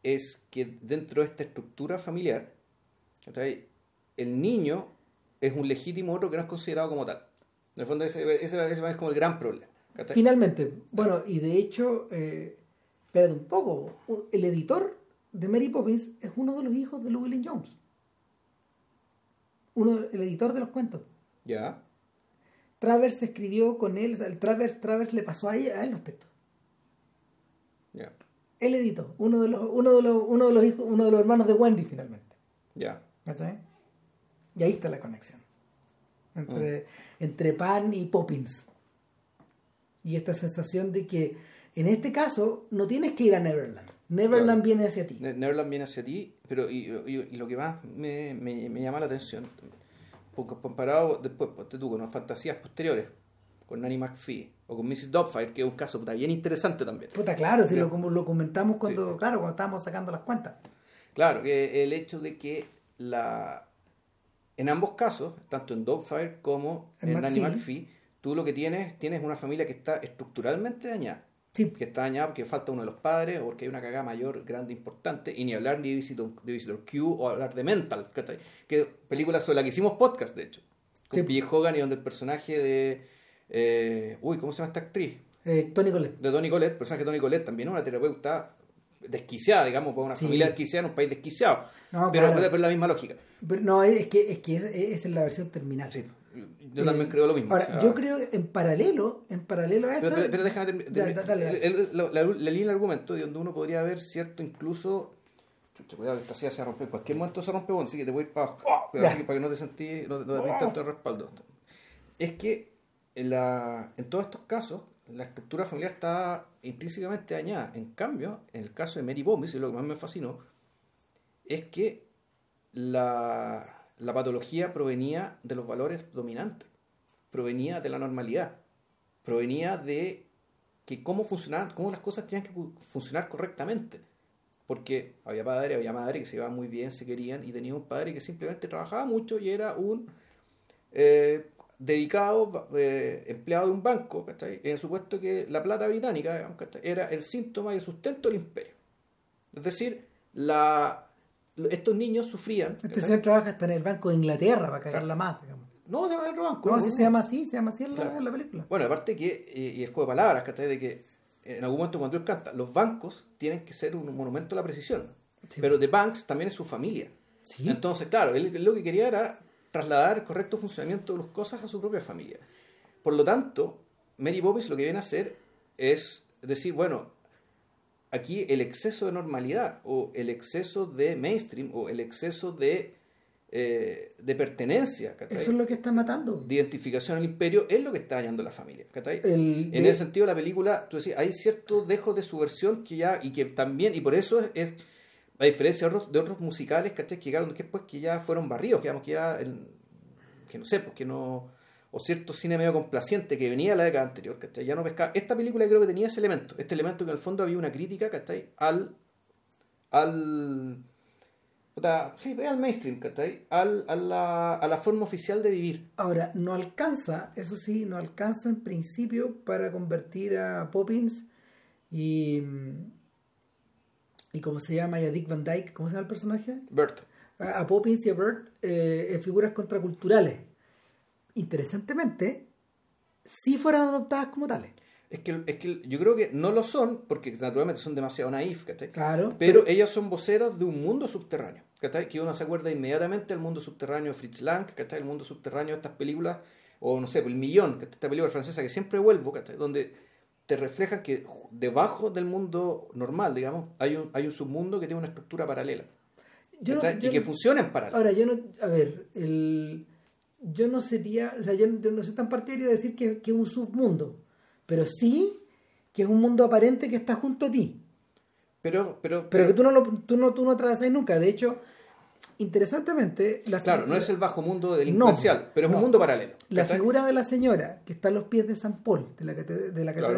es que dentro de esta estructura familiar, ¿cachai? El niño es un legítimo otro que no es considerado como tal. En el fondo ese, ese, ese es como el gran problema. ¿Cachai? Finalmente, bueno, y de hecho, eh, espérate un poco, el editor de Mary Poppins es uno de los hijos de Llewellyn Jones. Uno, el editor de los cuentos. Ya, Travers escribió con él, el Travers, Travers le pasó a, ella, a él los textos. ya, Él editó, uno de los, uno de los, uno de los hijos, uno de los hermanos de Wendy finalmente. ya. ¿Cachai? Y ahí está la conexión. Entre, entre Pan y Poppins. Y esta sensación de que en este caso no tienes que ir a Neverland. Neverland Claro. viene hacia ti. Ne- Neverland viene hacia ti, pero y, y- y lo que más me, me- me llama la atención, porque comparado después, ponte tú, con las fantasías posteriores, con Nanny McPhee o con Mrs. Doubtfire, que es un caso puta, bien interesante también. Puta, claro, si Ya. lo, como lo comentamos cuando, Sí. claro, cuando estábamos sacando las cuentas. Claro, que el hecho de que la en ambos casos, tanto en Doubtfire como En en, Nanny McPhee. Tú lo que tienes, tienes una familia que está estructuralmente dañada. Sí. Que está dañada porque falta uno de los padres o porque hay una cagada mayor, grande, importante. Y ni hablar ni de Visitor, de Visitor Q o hablar de Mental, ¿cachai? Que película sobre la que hicimos podcast, de hecho. Con Sí. Hogan y donde el personaje de. eh, uy, ¿cómo se llama esta actriz? Eh, Tony Colette. De Tony Colette, el personaje de Tony Colette también es una terapeuta desquiciada, digamos, por una Sí. familia desquiciada en un país desquiciado. No, pero, claro. pero es la misma lógica. Pero no, es que, es que es, esa es la versión terminal. Sí. Yo también creo lo mismo. Ahora, o sea, yo creo que en paralelo, en paralelo a esto. Pero, pero- pero déjame terminar. El- el- la, línea de argumento de donde uno podría ver cierto incluso. Chucha, cuidado, esta silla se rompe. En cualquier momento se rompe, bueno, así que te voy a ir para abajo. Cuidado, Ya. así que para que no te sentís, no, no te des tanto respaldo. Es que en, la, en todos estos casos, la estructura familiar está intrínsecamente dañada. En cambio, en el caso de Mary Bomis, y lo que más me fascinó, es que la, la patología provenía de los valores dominantes, provenía de la normalidad, provenía de que cómo funcionaban, cómo las cosas tenían que fu- funcionar correctamente. Porque había padre, había madre que se llevaban muy bien, se querían, y tenía un padre que simplemente trabajaba mucho y era un eh, dedicado eh, empleado de un banco, ¿cachai? en el supuesto que la plata británica era el síntoma y el sustento del imperio. Es decir, la, estos niños sufrían. Este ¿cachai? señor trabaja hasta en el Banco de Inglaterra para cagarla más, digamos. No, se llama el banco. No, no, si se llama así, se llama así en la, en película. Bueno, aparte que, eh, y el juego de palabras, ¿cachai? De que en algún momento cuando él canta, los bancos tienen que ser un monumento a la precisión. Sí. Pero The Banks también es su familia. Sí. Entonces, claro, él, él lo que quería era trasladar el correcto funcionamiento de las cosas a su propia familia. Por lo tanto, Mary Poppins lo que viene a hacer es decir, bueno, aquí el exceso de normalidad o el exceso de mainstream o el exceso de, eh, de pertenencia, ¿cachai? Eso es lo que está matando. de identificación al imperio es lo que está dañando la familia. ¿cachai? El- en ese sentido, la película, tú decías, hay cierto dejo de subversión que ya, y que también, y por eso es, es- a diferencia de otros, de otros musicales, ¿cachai? Que llegaron después que ya fueron barridos, que, digamos, que ya, el- que no sé, pues que no, o cierto cine medio complaciente que venía de la década anterior, ¿cachai? Ya no pescaba. Esta película creo que tenía ese elemento, este elemento que en el fondo había una crítica, ¿cachai? Al, al, puta, sí, al mainstream, ¿cachai? Al, a, la, a la forma oficial de vivir. Ahora, no alcanza, eso sí, no alcanza en principio para convertir a Poppins y. ¿Y cómo se llama? Y a Dick Van Dyke, ¿cómo se llama el personaje? Bert. A, a Poppins y a Bert eh, en figuras contraculturales. Interesantemente, si fueran adoptadas como tales. Es que, es que yo creo que no lo son, porque naturalmente son demasiado naif, ¿cachai? Claro. Pero ellas son voceros de un mundo subterráneo, ¿cachai? Que uno se acuerda inmediatamente del mundo subterráneo de Fritz Lang, ¿cachai? El mundo subterráneo de estas películas, o no sé, El Millón, que esta película francesa que siempre vuelvo, ¿cachai? Donde te reflejan que debajo del mundo normal, digamos, hay un, hay un submundo que tiene una estructura paralela. Yo no- ¿cachai? yo y que no- funciona en paralelo. Ahora, yo no, a ver, el, yo no sería, o sea, yo, yo no soy tan partidario de decir que, que es un submundo, pero sí que es un mundo aparente que está junto a ti, Pero, pero, pero que tú no lo, tú no, tú no atravesas nunca. De hecho, interesantemente, la claro, no es el bajo mundo delincuencial, pero es no. un mundo paralelo. La figura de la señora que está a los pies de San Paul, de la, cate- de la Claro.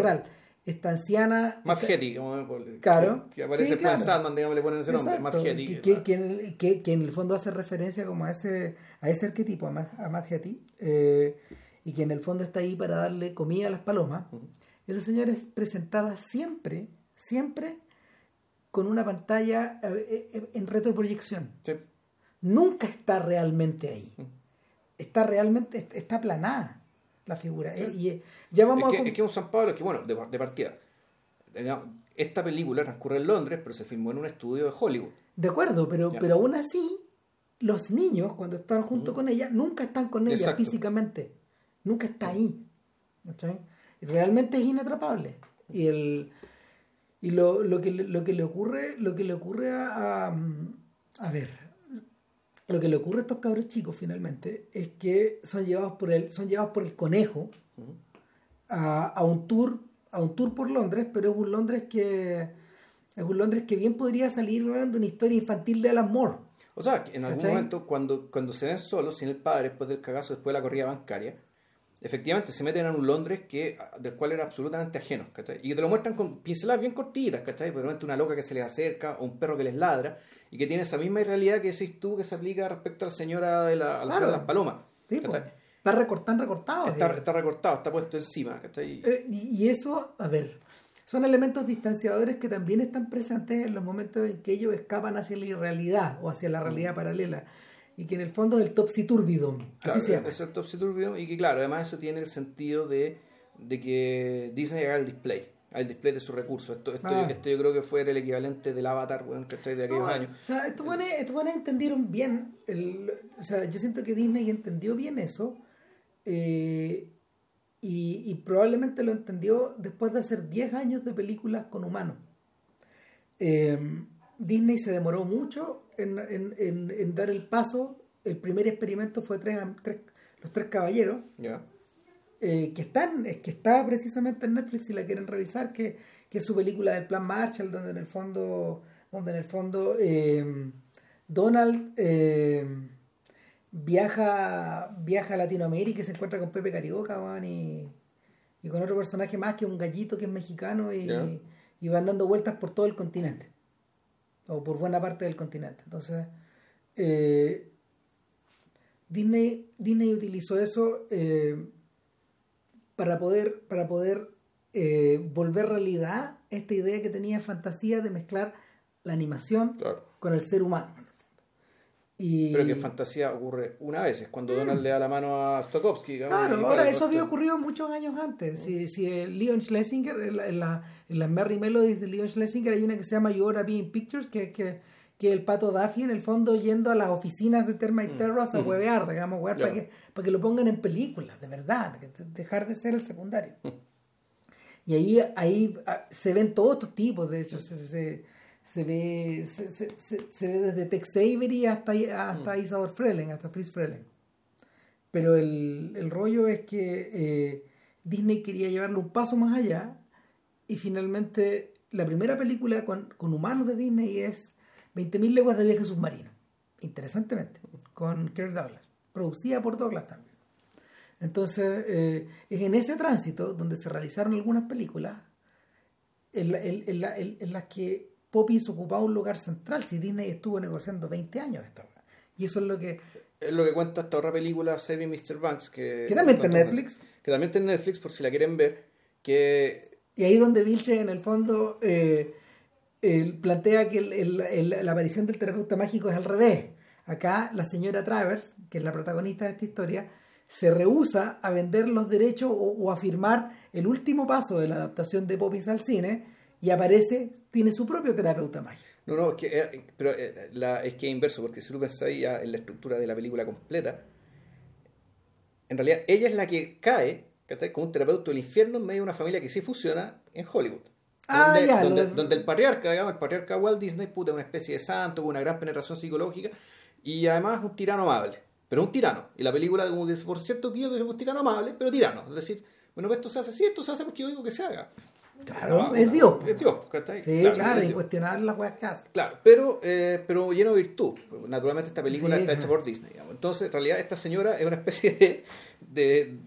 Esta anciana... Matt esta- Hetty, como- Claro. que aparece Sí, después en claro. Sandman, digamos, le ponen ese nombre, Matt Hetty. que, que, que en, que- que en el fondo hace referencia como a ese, a ese arquetipo, a Matt, a Matt Hetty, eh, y que en el fondo está ahí para darle comida a las palomas. Ujú. Esa señora es presentada siempre, siempre con una pantalla eh, eh, en retroproyección. Sí. Nunca está realmente ahí. Está realmente, está aplanada la figura. eh, y eh, ya vamos Es que, es que un San Pablo es que, bueno, de, de partida, digamos, esta película transcurre en Londres, pero se filmó en un estudio de Hollywood. De acuerdo, pero, Ya. pero aún así, los niños, cuando están junto con ella, nunca están con ella Exacto. físicamente. Nunca está ahí. ¿cachai? Y Realmente es inatrapable. Y el y lo, lo que, le- lo que le ocurre, lo que le ocurre a, a, a ver, lo que le ocurre a estos cabros chicos finalmente es que son llevados por el, son llevados por el conejo a, a un tour a un tour por Londres pero es un Londres que es un Londres que bien podría salir de una historia infantil de Alan Moore O sea, que en algún ¿Cachai? momento, cuando, cuando se ven solos, sin el padre, después del cagazo, después de la corrida bancaria, efectivamente se meten en un Londres que, del cual era absolutamente ajeno, ¿cachai? Y que te lo muestran con pinceladas bien cortitas, ¿cachai? Pues repente una loca que se les acerca, o un perro que les ladra, y que tiene esa misma irrealidad que decís tú que se aplica respecto a la señora de, la, a la Claro. señora de las palomas. Po. está recortado recortado Está, eh. está recortado, está puesto encima, ¿cachai? Eh, y, y eso a ver son elementos distanciadores que también están presentes en los momentos en que ellos escapan hacia la irrealidad o hacia la realidad paralela y que en el fondo es el topsy turbidum así se llama. es el topsy turbidum y que claro además eso tiene el sentido de, de que Disney haga el display al display de sus recursos. Esto, esto, ah. esto, yo creo que fue el equivalente del Avatar, bueno, De aquellos años. O sea, estos buenos, entendieron bien, el, o sea, yo siento que Disney entendió bien eso eh, y, y, probablemente lo entendió después de hacer 10 años de películas con humanos. Eh, Disney se demoró mucho en, en, en, dar el paso. El primer experimento fue tres, Los Tres Caballeros. Eh, que están, es que está precisamente en Netflix si la quieren revisar, que, que, es su película del Plan Marshall, donde en el fondo, donde en el fondo eh, Donald eh, viaja, viaja a Latinoamérica y se encuentra con Pepe Carioca, y, y, con otro personaje más que un gallito que es mexicano y, y, van dando vueltas por todo el continente, o por buena parte del continente. Entonces, Disney, Disney utilizó eso para poder, para poder eh, volver realidad esta idea que tenía fantasía de mezclar la animación con el ser humano. Y... Pero que en fantasía ocurre una vez, es cuando Donald le da la mano a Stokowski. Claro, ahora eso había ocurrido muchos años antes. Si, si Leon Schlesinger, en, la, en, las Merry Melodies de Leon Schlesinger hay una que se llama You Oughta Be in Pictures, que, que, que el pato Daffy en el fondo yendo a las oficinas de Termite mm. Terrace a mm. huevear, digamos, para, que, para que lo pongan en películas, de verdad, dejar de ser el secundario. Mm. Y ahí, ahí ah, se ven todos estos tipos, de hecho, se, se, se ve, se, se, ve desde Tex Avery hasta, hasta Isador Frelen, hasta Fritz Frelen. Pero el, el rollo es que eh, Disney quería llevarlo un paso más allá y finalmente la primera película con, con humanos de Disney es 20.000 leguas de viaje submarino, interesantemente, con Kirk Douglas, producida por Douglas también. Entonces, eh, es en ese tránsito donde se realizaron algunas películas en, las que Poppins ocupaba un lugar central. Si Disney estuvo negociando 20 años esta Y eso es lo que. Es lo que cuenta esta otra película, Saving Mr. Banks. Que, que también está en Netflix. Que también está en Netflix, por si la quieren ver. Que... Y ahí donde Vilche, en el fondo, eh, plantea que la aparición del terapeuta mágico es al revés. Acá la señora Travers, que es la protagonista de esta historia, se rehúsa a vender los derechos o, a firmar el último paso de la adaptación de Poppins al cine y aparece, tiene su propio terapeuta mágico. No, no, es que, eh, pero, eh, es que es inverso, porque si tú ahí ya en la estructura de la película completa, en realidad ella es la que cae con un terapeuta del infierno en medio de una familia que sí funciona en Hollywood. Ah, donde, el patriarca, digamos, el patriarca Walt Disney, puta, una especie de santo, con una gran penetración psicológica y además un tirano amable. Pero un tirano. Y la película, como que por cierto, que yo un tirano amable, pero tirano. Es decir, bueno, pues esto se hace así, esto se hace porque yo digo que se haga. Claro, es Dios. Es Dios, Sí, claro, incuestionable las weas que hace. Claro, pero, eh, pero lleno de virtud. Naturalmente esta película está hecha por Disney. Entonces, en realidad, esta señora es una especie de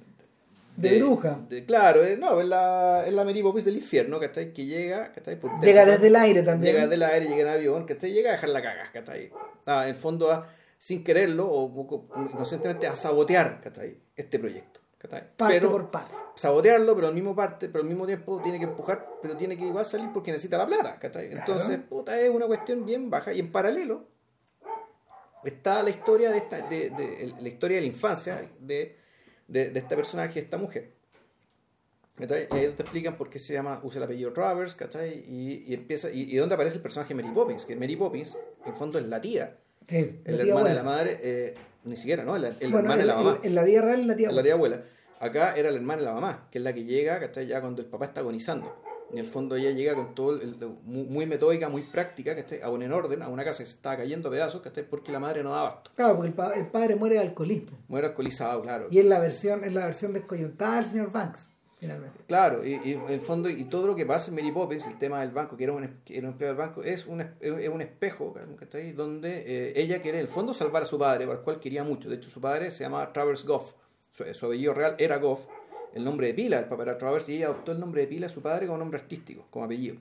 de, bruja. claro, eh, no, es la, es la Mary Poppins del infierno, ¿cachai? Que llega, ¿cachai? Por llega desde el aire también. Llega desde el aire, llega en avión, ¿cachai? Llega a dejar la caga, ¿cachai? Ah, en el fondo, a, sin quererlo o inconscientemente a sabotear, ¿cachai? Este proyecto. ¿Cachai? Parte pero, por parte. Sabotearlo, pero al mismo parte, pero al mismo tiempo tiene que empujar, pero tiene que igual salir porque necesita la plata, ¿cachai? Entonces, puta, es una cuestión bien baja. Y en paralelo está la historia de esta, de, de la historia de la infancia de de, de este personaje, esta mujer. Y ahí te explican por qué se llama, usa el apellido Travers, ¿cachai? Y, y empieza, y, y, dónde aparece el personaje Mary Poppins, que Mary Poppins, en fondo, es la tía. Sí, la, hermana de la madre, eh, ni siquiera, ¿no? El, el hermano de la mamá. En la vida real la tía abuela. La tía abuela. Acá era la hermana de la mamá, que es la que llega, ¿cachai? Ya cuando el papá está agonizando. En el fondo ella llega con todo, el, muy, metódica, muy práctica, que esté a poner en orden a una casa que se está cayendo a pedazos, que esté porque la madre no da abasto. Claro, porque el, padre muere de alcoholismo. Muere alcoholizado, claro. Y es la versión, es la versión descoyuntada del señor Banks. Finalmente. Claro, y, en el fondo, y todo lo que pasa en Mary Poppins, el tema del banco, que era un, era un del banco, es un, es un espejo, ahí donde eh, ella quiere en el fondo salvar a su padre, el cual quería mucho. De hecho, su padre se llamaba Travers Goff, su, su apellido real era Goff, el nombre de pila, el papá era Travers, y ella adoptó el nombre de pila de su padre como nombre artístico, como apellido.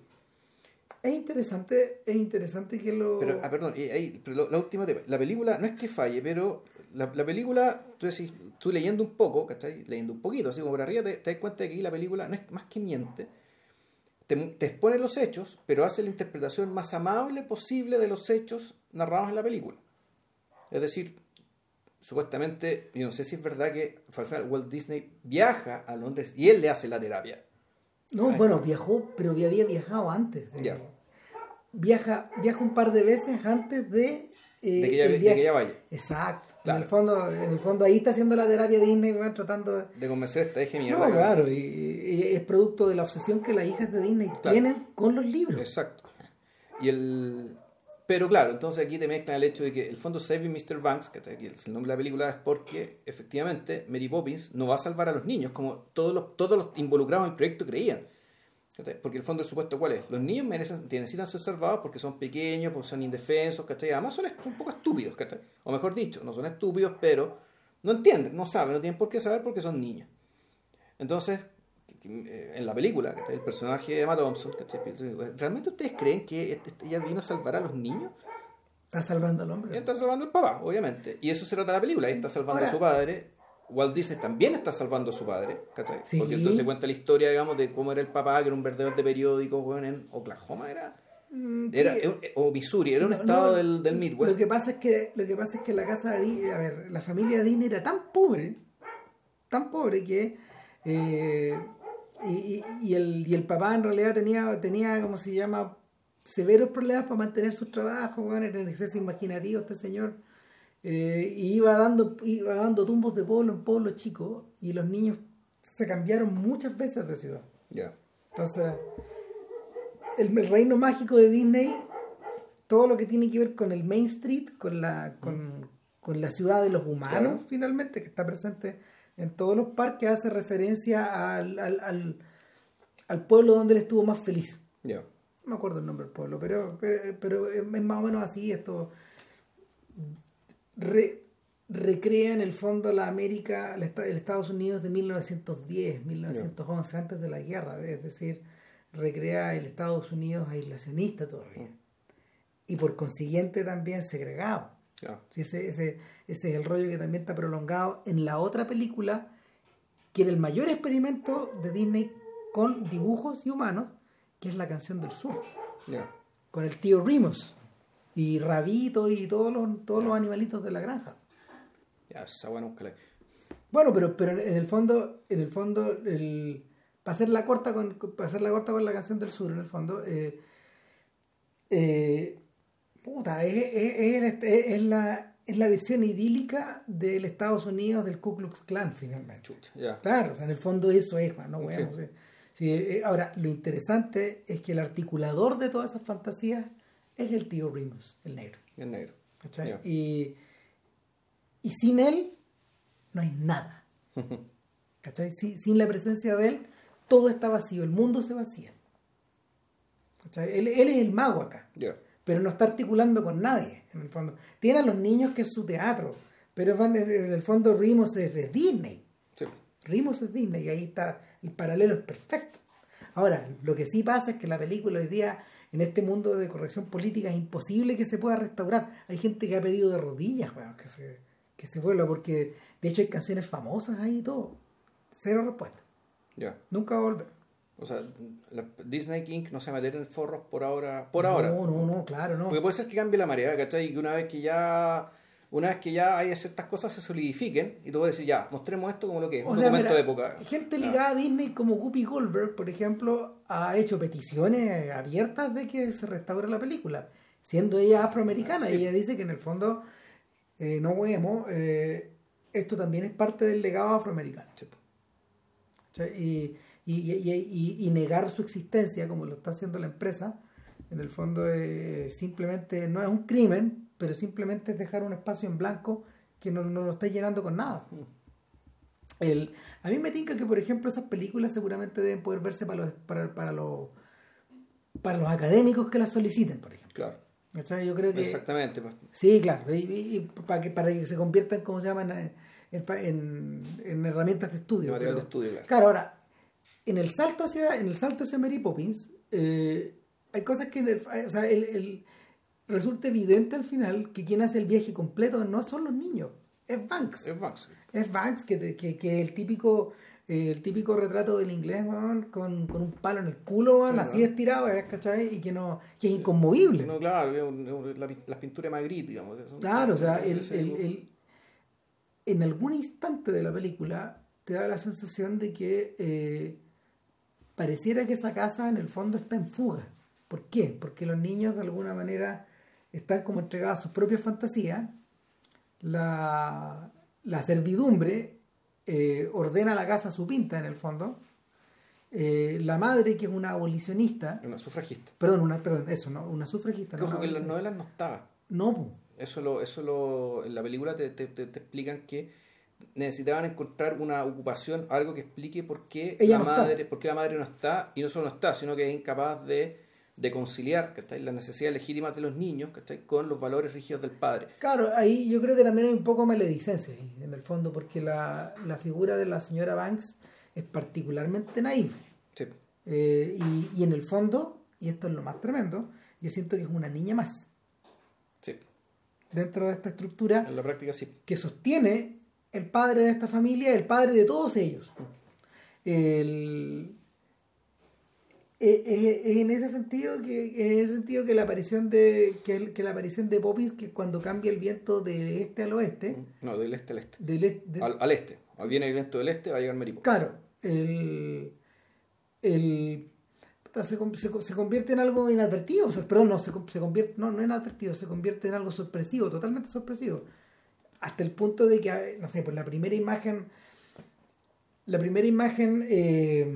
Es interesante, es interesante que lo... Pero, ah, perdón, pero la última, la película no es que falle, pero la, la película, tú, decís, tú leyendo un poco, ¿cachai? Leyendo un poquito, así como por arriba, te, das cuenta de que aquí la película no es más que miente. te, te expone los hechos, pero hace la interpretación más amable posible de los hechos narrados en la película. Es decir, supuestamente, yo no sé si es verdad que al final Walt Disney viaja a Londres y él le hace la terapia. No, Ay. bueno, viajó, pero había viajado antes. de- Ya. Viaja, viaja un par de veces antes de, eh, De que ella, el de que ella vaya. Exacto. Claro. En el fondo, en el fondo ahí está haciendo la terapia Disney, weón, tratando de. De convencer a esta eje mierda. No, claro, y, y es producto de la obsesión que las hijas de Disney Claro. tienen con los libros. Exacto. Y el... Pero claro, entonces aquí te mezclan el hecho de que el fondo Saving Mr. Banks, que aquí el nombre de la película es porque efectivamente Mary Poppins no va a salvar a los niños como todos los, todos los involucrados en el proyecto creían. Porque el fondo del supuesto cuál es? Los niños merecen, necesitan ser salvados porque son pequeños, porque son indefensos, ¿cachai? Además son un poco estúpidos, ¿cachai? O mejor dicho, no son estúpidos, pero no entienden, no saben, no tienen por qué saber porque son niños. Entonces, eh, en la película, ¿cachai? el personaje de Emma Thompson, ¿cachai? ¿realmente ustedes creen que este- este- ella vino a salvar a los niños? Está salvando al Ella hombre. está salvando al papá, obviamente. Y eso se trata de la película. Ella está salvando Ahora- a su padre. Walt Disney también está salvando a su padre, ¿cachai? Sí. Porque entonces cuenta la historia, digamos, de cómo era el papá, que era un vendedor de periódicos, weón, en Oklahoma era. Mm. Era, eh, o Missouri, era un No, estado no, del, del Midwest. Lo que pasa es que lo que pasa es que la casa de Disney, a ver, la familia de Disney era tan pobre, tan pobre que eh, y, y- y el, y el papá en realidad tenía tenía como se llama severos problemas para mantener sus trabajos, bueno, era en exceso imaginativo este señor. Eh, y iba dando iba dando tumbos de pueblo en pueblo chico y los niños se cambiaron muchas veces de ciudad. Ya. Entonces, el, el reino mágico de Disney, todo lo que tiene que ver con el Main Street, con la, con, con la ciudad de los humanos, Claro. finalmente, que está presente en todos los parques, hace referencia al, al, al, al pueblo donde él estuvo más feliz. Ya. No me acuerdo el nombre del pueblo, pero, pero, pero es más o menos así. Esto re- recrea en el fondo la América, el, esta- el Estados Unidos de 1910, 1911, antes de la guerra. Es decir, recrea el Estados Unidos aislacionista todavía. Y por consiguiente también segregado. Sí, ese, ese, ese es el rollo que también está prolongado en la otra película, que era el mayor experimento de Disney con dibujos y humanos, que es la canción del sur, con el tío Remus y Rabito y todos los, todos los animalitos de la granja. Ya, esa buena Bueno, pero, pero en el fondo, en el fondo, el, para hacer la corta con, para hacer la corta con la canción del sur, en el fondo, eh, eh, puta, es, es- es- es- la, es la visión idílica del Estados Unidos del Ku Klux Klan, finalmente. Ya. Claro, o sea, en el fondo eso es, man, no Sí. weón, sí. Sí, eh, ahora, lo interesante es que el articulador de todas esas fantasías es el tío Remus, el negro. Es negro. ¿cachai? Ya. Y, y sin él no hay nada. [LAUGHS] ¿cachai? Si- sin la presencia de él, todo está vacío, el mundo se vacía. ¿cachai? Él, él es el mago acá, Ya. pero no está articulando con nadie, en el fondo. Tiene a los niños que es su teatro, pero van- en el fondo Remus es de Disney. Sí. Rimos es Disney y ahí está, el paralelo es perfecto. Ahora, lo que sí pasa es que la película hoy día, en este mundo de corrección política, es imposible que se pueda restaurar. Hay gente que ha pedido de rodillas, weón, que se, que se vuelva, porque de hecho hay canciones famosas ahí y todo. Cero respuesta. Ya. Nunca va a volver. O sea, la Disney Inc. no se va a meter en forros por ahora. Por ahora. No, no, no, claro, no. Porque puede ser que cambie la marea, ¿cachai? Y que una vez que ya una vez que ya haya ciertas cosas se solidifiquen y tú a decir, ya, mostremos esto como lo que es, O un sea, documento mira, de época. gente ligada a Disney como Guppy Goldberg, por ejemplo, ha hecho peticiones abiertas de que se restaure la película, siendo ella afroamericana. Sí. Y ella dice que en el fondo, eh, no vemos, esto también es parte del legado afroamericano. Y, y- y- y negar su existencia, como lo está haciendo la empresa, en el fondo eh, simplemente no es un crimen, pero simplemente es dejar un espacio en blanco que no, no lo está llenando con nada. El, a mí me tinca que, por ejemplo, esas películas seguramente deben poder verse para los, para, para los, para los académicos que las soliciten, por ejemplo. Claro. ¿Cachai? Yo creo que... Exactamente. pues. Sí, claro, y, y- y para, que, para que se conviertan, como se llaman, en, en, en herramientas de estudio. De material pero- de estudio, claro. Claro, ahora, en el salto hacia, en el salto hacia Mary Poppins, eh, hay cosas que en el- o sea, el- el- resulta evidente al final que quien hace el viaje completo no son los niños, es Banks. Es Banks. Es Banks que, te- que, que es el típico eh, el típico retrato del inglés, con, con un palo en el culo, Sí, así ¿no? estirado, ¿eh? ¿cachai? Y que no, que es inconmovible. No, claro, la, las pinturas de Magritte, digamos. son- Claro, o sea, el, el- el- en algún instante de la película te da la sensación de que eh, pareciera que esa casa en el fondo está en fuga. ¿Por qué? Porque los niños de alguna manera están como entregados a sus propias fantasías. La, la servidumbre eh, ordena la casa a su pinta en el fondo. Eh, la madre, que es una abolicionista, Una sufragista. perdón, una, perdón, eso, ¿no? Una sufragista. No que en las novelas no estaba. No. Eso lo, eso lo, en la película te, te, te- te explican que necesitaban encontrar una ocupación, algo que explique por qué Ella la no está. madre, por qué la madre no está, y no solo no está, sino que es incapaz de, de conciliar ¿cachai? las necesidades legítimas de los niños ¿cachai? con los valores rígidos del padre. Claro, ahí yo creo que también hay un poco maledicencia en el fondo, porque la, la figura de la señora Banks es particularmente naive. Sí. Eh, y, y en el fondo, y esto es lo más tremendo, yo siento que es una niña más Sí, dentro de esta estructura en la práctica sí. que sostiene el padre de esta familia, el padre de todos ellos. El- eh, es en ese sentido que en ese sentido que la aparición de que, el- que la aparición de Poppins que cuando cambia el viento del este al oeste No, del este al este. del Al, al este. Viene el viento del este, va a llegar Meripo. claro el el se, se, se convierte en algo inadvertido o sea, perdón no se, se convierte no no inadvertido se convierte en algo sorpresivo totalmente sorpresivo hasta el punto de que no sé pues la primera imagen la primera imagen eh,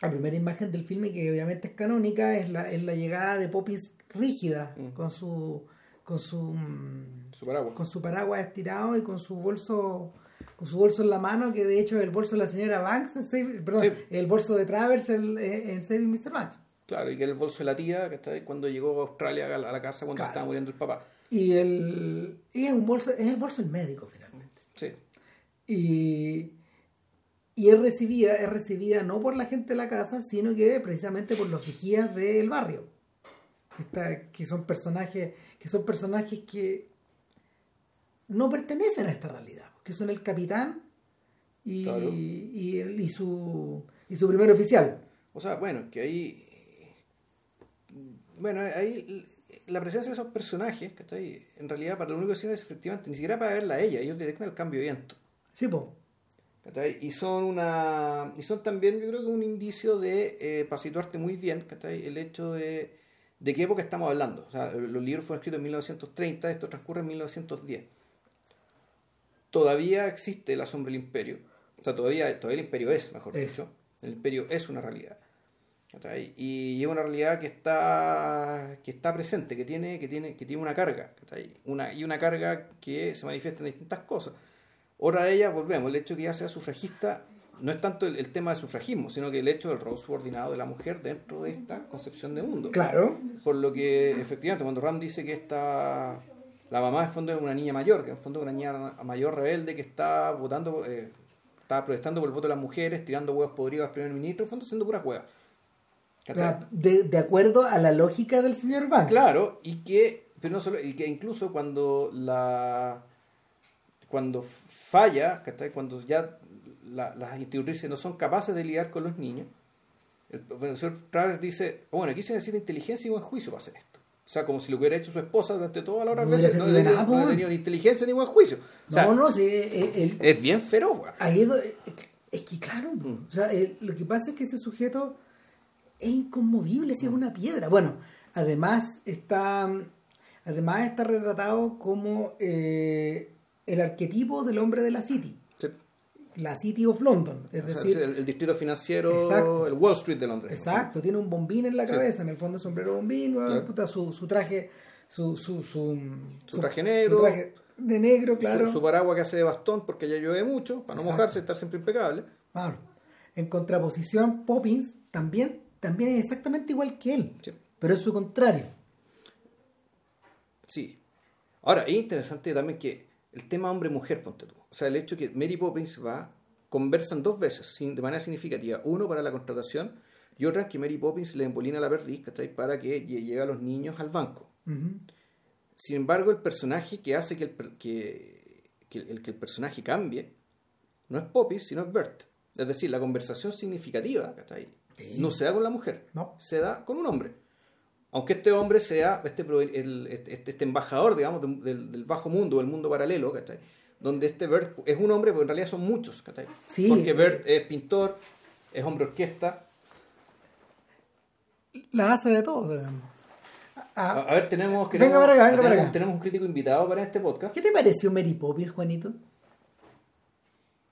la primera imagen del filme que obviamente es canónica es la, es la llegada de Poppins rígida con su con su mm, Su paraguas. con su paraguas estirado y con su bolso con su bolso en la mano que de hecho es el bolso de la señora Banks en Save- perdón Sí. el bolso de Travers en, en Saving Mr. Banks Claro, y que el bolso de la tía, ¿cachai? Cuando llegó a Australia a la, a la casa cuando Claro. estaba muriendo el papá. y el y es un bolso es el bolso del médico finalmente Sí. y y es recibida es recibida no por la gente de la casa sino que precisamente por los vigías del barrio que, está, que son personajes que son personajes que no pertenecen a esta realidad que son el capitán y, Claro. y, el- y su y su primer oficial O sea, bueno, que ahí. Bueno, ahí la presencia de esos personajes, ¿cachai? En realidad, para lo único que sirve es efectivamente, ni siquiera para verla a ella, ellos detectan el cambio de viento. sí po ¿cachai? Y son una. Y son también, yo creo que un indicio de, eh, para situarte muy bien, ¿cachai? El hecho de. ¿De qué época estamos hablando? O sea, los libros fueron escritos en 1930, esto transcurre en 1910. Todavía existe la sombra del imperio. O sea, todavía, todavía el imperio es, mejor Es. dicho. El imperio es una realidad. ¿cachai? Y es una realidad que está, que está presente, que tiene, que tiene, que tiene una carga. ¿cachai? Una, y una carga que se manifiesta en distintas cosas. Otra de ellas, volvemos, el hecho de que ella sea sufragista no es tanto el, el tema del sufragismo, sino que el hecho del rol subordinado de la mujer dentro de esta concepción de mundo. claro Por lo que, efectivamente, cuando Ram dice que esta, la mamá en fondo es una niña mayor, que en fondo es una niña mayor rebelde que está votando, eh, está protestando por el voto de las mujeres, tirando huevos podridos al primer ministro, en fondo haciendo puras huevas. De, de acuerdo a la lógica del señor Banks Claro, y que, pero no solo, y que incluso cuando la cuando falla, cuando ya la- las institutrices no son capaces de lidiar con los niños, el profesor Travers dice, bueno, aquí se necesita inteligencia y buen juicio para hacer esto. O sea, como si lo hubiera hecho su esposa durante todas las horas No veces, no, tenía- nada, no ha tenido ni inteligencia ni buen juicio. O sea, no no sí, eh, el- es bien feroz. Ahí es, que claro, Mm. o sea, el- lo que pasa es que ese sujeto es inconmovible, si es una piedra. Bueno, además está, además está retratado como eh, el arquetipo del hombre de la City, Sí. la City of London, es O sea, decir, el, el distrito financiero, Exacto. el Wall Street de Londres. exacto, tiene un bombín en la Sí. cabeza, en el fondo sombrero bombín, bueno, Claro. puta, su, su traje, su, su, su, Su traje negro. su traje de negro, claro. Su, paraguas que hace de bastón porque ya llueve mucho, para no Exacto. mojarse, estar siempre impecable. Claro. En contraposición, Poppins también, también es exactamente igual que él, Sí. pero es su contrario. Sí. Ahora, es interesante también que el tema hombre-mujer, ponte tú. O sea, el hecho que Mary Poppins va, conversan dos veces sin- de manera significativa. Uno para la contratación y otra que Mary Poppins le embolina la perdiz, ¿cachai? Para que lle- lleve a los niños al banco. Sin embargo, el personaje que hace que el, que, que el, que el personaje cambie no es Poppy, sino es Bert. Es decir, la conversación significativa ¿cachai? Sí. no se da con la mujer, No. se da con un hombre. Aunque este hombre sea este, el- este, este embajador, digamos, de- del, del bajo mundo, del mundo paralelo, ¿cachai? donde este Bert es un hombre, pero en realidad son muchos. ¿cachai? Sí. Porque Bert es pintor, es hombre orquesta. La hace de todo, digamos. A, Ah, a ver, tenemos, Venga tenemos- para acá, venga para tenemos- acá. tenemos un crítico invitado para este podcast. ¿Qué te pareció Mary Poppins, Juanito?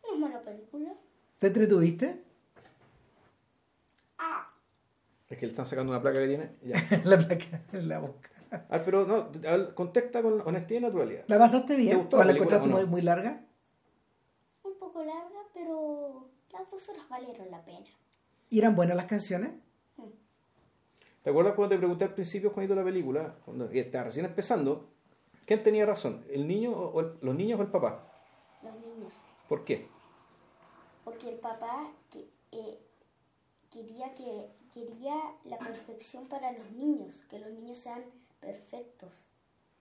No es mala película. ¿Te entretuviste? Ah, Es que le están sacando una placa que tiene. Ya. [LAUGHS] la placa en la boca. A ver, pero no, contesta con honestidad y naturalidad. ¿La pasaste bien? ¿Te gustó ¿O la la encontraste o no? muy, muy larga? un poco larga, pero las dos horas valieron la pena. ¿Y eran buenas las canciones? ¿Te acuerdas cuando te pregunté al principio, Juanito, de la película? Cuando estaba recién empezando. ¿Quién tenía razón? ¿El niño o el- los niños o el papá? Los niños. ¿Por qué? Porque el papá que, eh, quería que quería la perfección para los niños, que los niños sean perfectos,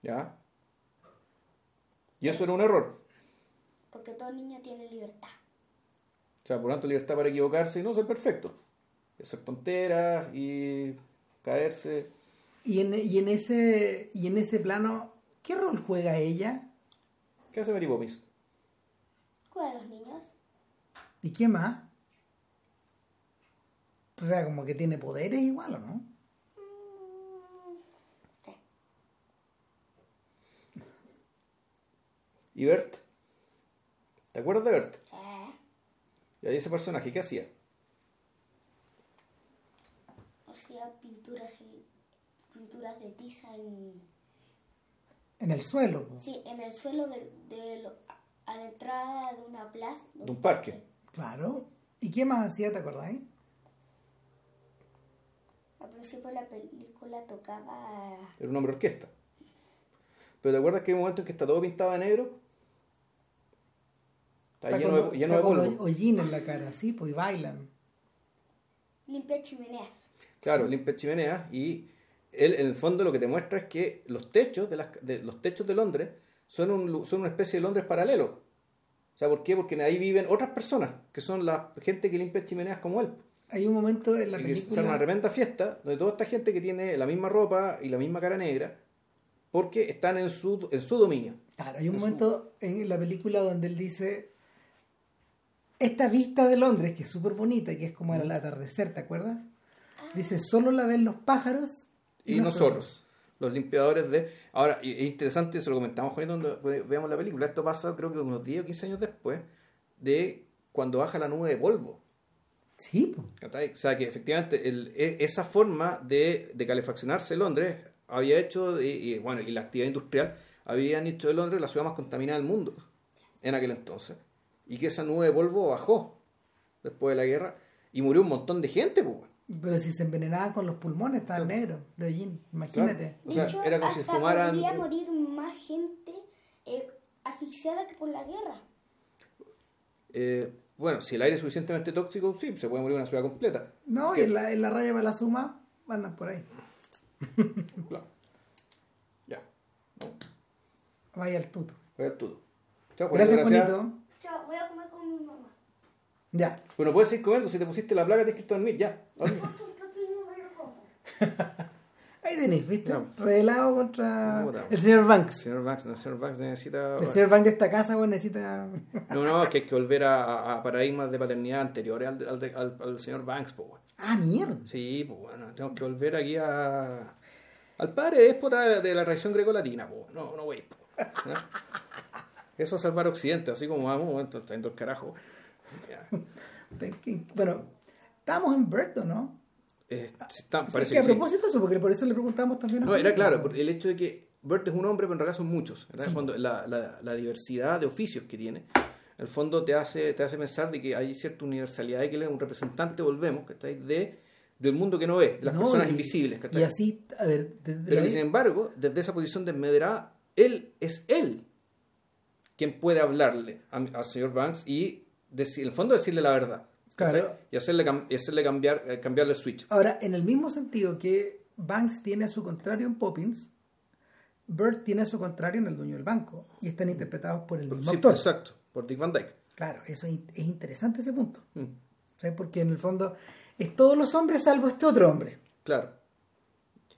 ¿Ya? Y eso era un error. porque todo niño tiene libertad. O sea, por lo tanto, libertad para equivocarse y no ser perfecto. Hacer tonteras y caerse. Y en, y en ese y en ese plano, ¿qué rol juega ella? ¿Qué hace Mary Poppins? Cuida a los niños. ¿Y qué más? O sea, como que tiene poderes igual, ¿o no? Mm, sí. ¿Y Bert? ¿Te acuerdas de Bert? Sí. Y ahí ese personaje, ¿qué hacía? Hacía pinturas, pinturas de tiza en, En el suelo. po. sí, en el suelo de, de lo- a la entrada de una plaza. De un parque. Claro. ¿Y qué más hacía, te acordáis? Al principio la película tocaba Era un hombre orquesta. Pero ¿te acuerdas que hay un momento en que está todo pintado de negro? Está, Está lleno, con, de, lleno está de con polvo. hollín en la cara, sí, pues y bailan. limpiar chimeneas. Claro, limpia chimeneas y él en el fondo lo que te muestra es que los techos de, las, de los techos de Londres son, un, son una especie de Londres paralelo. O sea, ¿por qué? Porque ahí viven otras personas, que son la gente que limpia chimeneas como él. Hay un momento en la se arma una película. tremenda fiesta donde toda esta gente que tiene la misma ropa y la misma cara negra, porque están en su, en su dominio. Claro, hay un en su- momento en la película donde él dice. Esta vista de Londres, que es súper bonita, que es como el atardecer, ¿te acuerdas? Dice, solo la ven los pájaros y nosotros, los limpiadores de... Ahora, y- es interesante, eso lo comentamos cuando veamos la película, esto pasa creo que unos 10 o 15 años después de cuando baja la nube de polvo. Sí, pues. O sea, que efectivamente el- e- esa forma de, de calefaccionarse Londres había hecho, de- y, bueno, y la actividad industrial habían hecho de Londres la ciudad más contaminada del mundo en aquel entonces. Y que esa nube de polvo bajó después de la guerra y murió un montón de gente, pues. Pero si se envenenaban con los pulmones, estaban negros, de hollín, imagínate. O sea, hecho, era como si fumaran- podría morir más gente eh, asfixiada que por la guerra. Eh, bueno, si el aire es suficientemente tóxico, sí, se puede morir una ciudad completa. No, y en la, en la raya para la suma andan por ahí. [LAUGHS] Claro. Ya. Vaya al tuto. voy al tudo. Chao, Gracias, Juanito, Juanito. Chao, voy a comer con mi mamá. Ya. Bueno, puedes seguir comiendo. Si te pusiste la placa, irte a dormir. Ya. [LAUGHS] Ahí tenéis, ¿viste? Ya. Revelado contra el señor El Banks. señor Banks, el señor Banks necesita... El señor Banks de esta casa, pues, necesita. No, no, es que hay que volver a, a paradigmas de paternidad anteriores al, al, de- al- al señor Banks, pues. bueno. Ah, mierda. Sí, pues bueno, tenemos que volver aquí a... Al padre déspota de, la tradición grecolatina, pues. No, no, güey. pues. ¿no? Eso es salvar Occidente, así como vamos, entonces, trayendo el carajo. Ya. Bueno, estábamos en Berto, ¿no? Eh, está- Sí, parece que a que sí. propósito eso, porque por eso le preguntamos también a No, era claro, pues. por el hecho de que Bert es un hombre, pero en realidad son muchos. Sí. Cuando la, la- la diversidad de oficios que tiene, en el fondo te hace, te hace pensar de que hay cierta universalidad y que él es un representante, volvemos, ¿cachai? De, del mundo que no ve, de las No, personas y- invisibles. ¿cachai? Y así, a ver, desde Pero que sin embargo, desde esa posición desmedrada, él es él quien puede hablarle a- al señor Banks y decir, en el fondo decirle la verdad. Claro. Y hacerle, y hacerle cambiar, eh, cambiarle el switch. Ahora, en el mismo sentido que Banks tiene a su contrario en Poppins, Bert tiene a su contrario en El Dueño del Banco. Y están interpretados por el mismo Sí, actor. exacto, por Dick Van Dyke. Claro, eso es, es interesante ese punto. Mm, ¿sabes? Porque en el fondo es todos los hombres salvo este otro hombre. claro.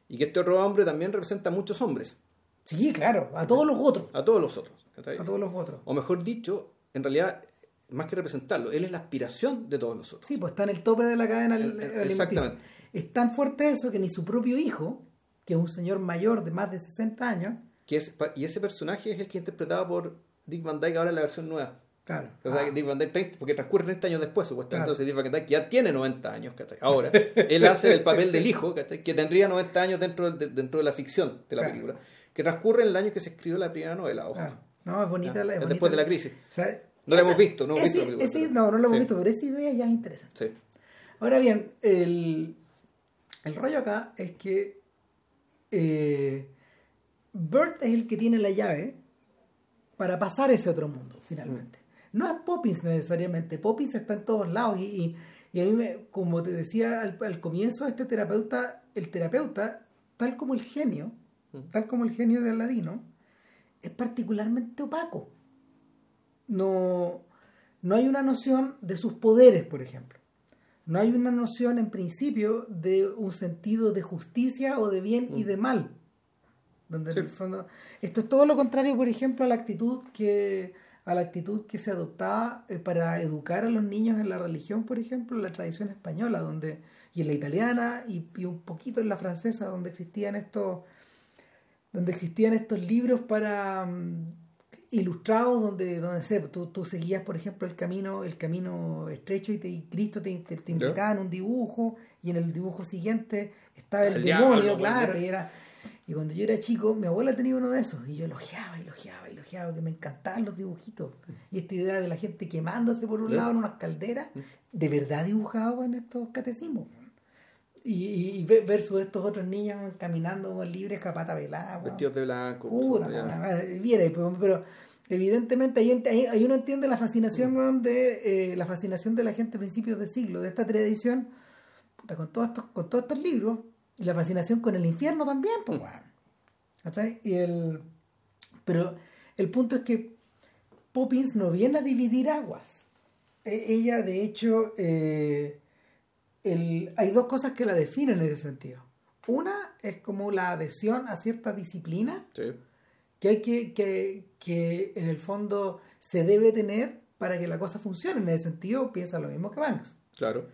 Y que este otro hombre también representa a muchos hombres, Sí, claro, a todos los otros. a todos los otros. A todos los otros. O mejor dicho, en realidad, más que representarlo, él es la aspiración de todos nosotros. Sí, pues está en el tope de la cadena alimenticia. exactamente. Es tan fuerte eso que ni su propio hijo, que es un señor mayor de más de 60 años, Que es, pa- y ese personaje es el que es interpretado por Dick Van Dyke ahora en la versión nueva. claro. O sea, Ah, Dick Van Dyke, 30 porque transcurre 30 años después, supuestamente. Claro. Entonces Dick Van Dyke ya tiene 90 años, ¿cachai? Ahora, él hace el papel del hijo, ¿cachai? Que tendría 90 años dentro, de la ficción de la Claro. película. Que transcurre en el año que se escribió la primera novela, ojo. claro. No, es bonita Ya, la. es bonita después de la- la crisis. o sea, No esa- hemos visto, no hemos ese- visto la ese- no, no la hemos sí. visto, pero esa idea ya es interesante. Sí. Ahora bien, el, el rollo acá es que eh, Bert es el que tiene la llave para pasar ese otro mundo, finalmente. No es Poppins necesariamente, Poppins está en todos lados y, y- y a mí, me, como te decía al, al comienzo, este terapeuta, el terapeuta, tal como el genio, tal como el genio de Aladino, es particularmente opaco. No, no hay una noción de sus poderes, por ejemplo. No hay una noción en principio de un sentido de justicia o de bien y de mal. Donde Sí. en el fondo, esto es todo lo contrario, por ejemplo, a la actitud que a la actitud que se adoptaba eh, para educar a los niños en la religión, por ejemplo, en la tradición española, donde y en la italiana y, y un poquito en la francesa, donde existían estos donde existían estos libros para mm, ilustrados donde donde sé, tú, tú seguías por ejemplo el camino el camino estrecho y, te, y Cristo te, te, invitaba en un dibujo y en el dibujo siguiente estaba el, El demonio diablo, claro pues, y era y cuando yo era chico mi abuela tenía uno de esos y yo elogiaba elogiaba elogiaba que me encantaban los dibujitos. Y esta idea de la gente quemándose por un lado en unas calderas de verdad dibujado en estos catecismos y, y, y ve- versus estos otros niños caminando libres capata velada. Vestidos de blanco. viera, pero, evidentemente ahí, ahí- ahí uno entiende la fascinación Mm. de eh, la fascinación de la gente a principios de siglo, de esta tradición, puta, con todos estos, con todos estos libros, y la fascinación con el infierno también, Mm. pues. ¿Cachai? Y el pero el punto es que Poppins no viene a dividir aguas. E- ella, de hecho, eh, el- hay dos cosas que la definen en ese sentido. Una es como la adhesión a cierta disciplina Sí. que hay que, que, que en el fondo se debe tener para que la cosa funcione. En ese sentido, piensa lo mismo que Banks. Claro.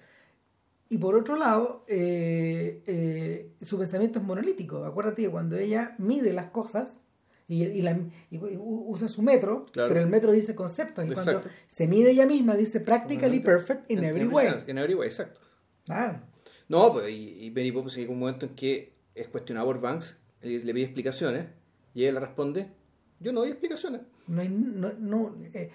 Y por otro lado, eh, eh, su pensamiento es monolítico. Acuérdate que cuando ella mide las cosas y, y la- y u- usa su metro, Claro. pero el metro dice conceptos. Y cuando Exacto. se mide ella misma, dice practically perfect in every way. En every way, exacto. Claro. No, pues, y, y Mary Poppins llega un momento en que es cuestionado por Banks, le, le pide explicaciones, y ella le responde, yo no doy explicaciones. No hay, no, no, eh,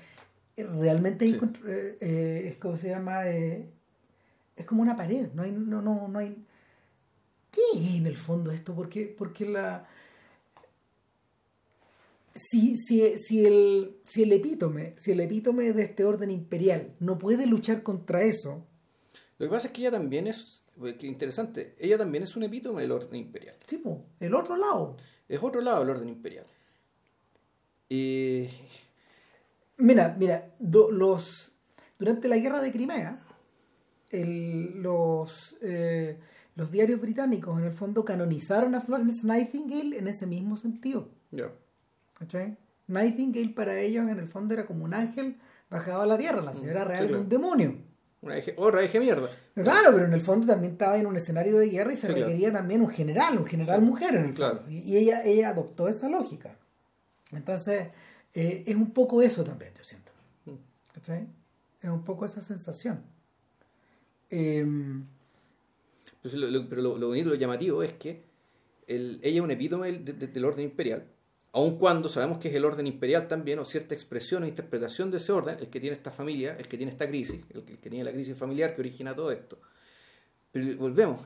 eh, realmente Sí. eh, eh, es como se llama, es como una pared, no hay, no, no, no hay, ¿qué es en el fondo esto? Porque, porque la, si, si, si el, si el epítome, si el epítome de este orden imperial no puede luchar contra eso, Lo que pasa es que ella también es, qué interesante, ella también es un epítome del orden imperial. sí, po, el otro lado. Es otro lado del orden imperial. Y Mira, mira, do- los durante la guerra de Crimea, el- los, eh, los diarios británicos en el fondo canonizaron a Florence Nightingale en ese mismo sentido. ya, ¿cachai? Nightingale para ellos en el fondo era como un ángel bajado a la tierra, la señora Mm, real era un demonio. Una eje, otra eje mierda. Claro, pero en el fondo también estaba en un escenario de guerra y se Sí, claro. requería también un general, un general Sí, mujer en el claro. fondo. Y, ella, ella adoptó esa lógica. Entonces, eh, es un poco eso también, yo siento. ¿Cachai? Es un poco esa sensación. Em, Pues lo- lo- pero lo, lo bonito, lo llamativo es que el- ella es un epítome del, de- del orden imperial, aun cuando sabemos que es el orden imperial también, o cierta expresión o interpretación de ese orden, el que tiene esta familia, el que tiene esta crisis, el que, el que tiene la crisis familiar que origina todo esto. Pero volvemos.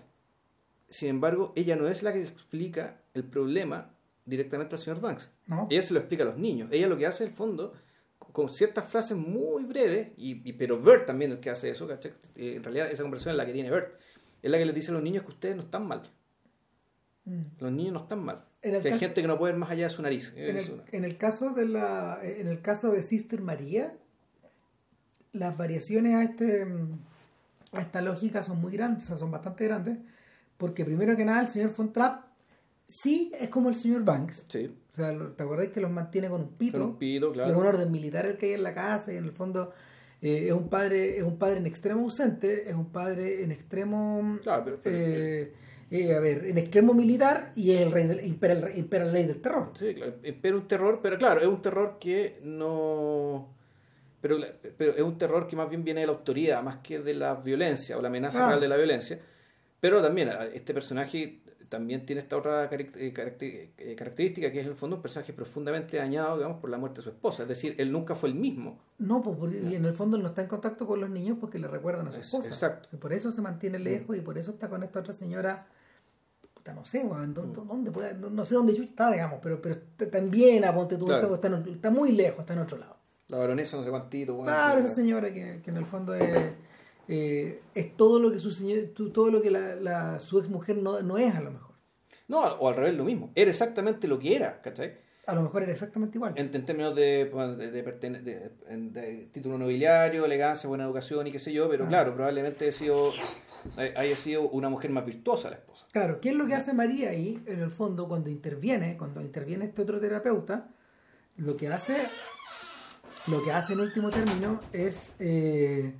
Sin embargo, ella no es la que explica el problema directamente al señor Banks. ¿no? Ella se lo explica a los niños. Ella lo que hace, en el fondo, con ciertas frases muy breves, y, y- pero Bert también es el que hace eso, ¿cachai? Eh, En realidad, esa conversación es la que tiene Bert. Es la que les dice a los niños que ustedes no están mal. Mm. Los niños no están mal. En el que hay caso- gente que no puede ver más allá de su nariz. En el, una- en el caso de la en el caso de Sister María las variaciones a este a esta lógica son muy grandes, o sea, son bastante grandes, porque primero que nada el señor Von Trapp sí es como el señor Banks. Sí. O sea, ¿te acordás que los mantiene con un pito? Con un pito, Y claro. es un orden militar el que hay en la casa y en el fondo eh, es un padre es un padre en extremo ausente, es un padre en extremo Claro, pero- pero- eh, eh, a ver, en extremo militar y el rey del impera, el- impera la ley del terror. Sí, claro. Pero un terror, pero claro, es un terror que no. Pero, pero es un terror que más bien viene de la autoridad, más que de la violencia o la amenaza Ah. real de la violencia. Pero también a- este personaje también tiene esta otra eh, eh, característica que es en el fondo un personaje profundamente dañado, digamos, por la muerte de su esposa. Es decir, él nunca fue el mismo. No, pues porque y en el fondo él no está en contacto con los niños porque le recuerdan a su Es- esposa. exacto. Y por eso se mantiene lejos y por eso está con esta otra señora. Puta, no sé, ¿dó- dó- ¿dónde puede- no, sé dónde está, digamos, pero, pero está, en Viena, ponte tú, Claro. está, está en- está muy lejos, está en otro lado. La baronesa no sé cuántito. bueno, Claro, esa señora que, que en el fondo es, eh, es todo lo que su señor, todo lo que la, la- su ex mujer no, no es a lo mejor. No, o al revés lo mismo. Era exactamente lo que era, ¿cachai? A lo mejor era exactamente igual. En, en términos de, pues, de, de título nobiliario, elegancia, buena educación y qué sé yo, pero Ah. claro, probablemente haya sido, hay- haya sido una mujer más virtuosa la esposa. Claro, ¿qué es lo que hace María ahí, en el fondo, cuando interviene, cuando interviene este otro terapeuta? Lo que hace, lo que hace en último término es eh,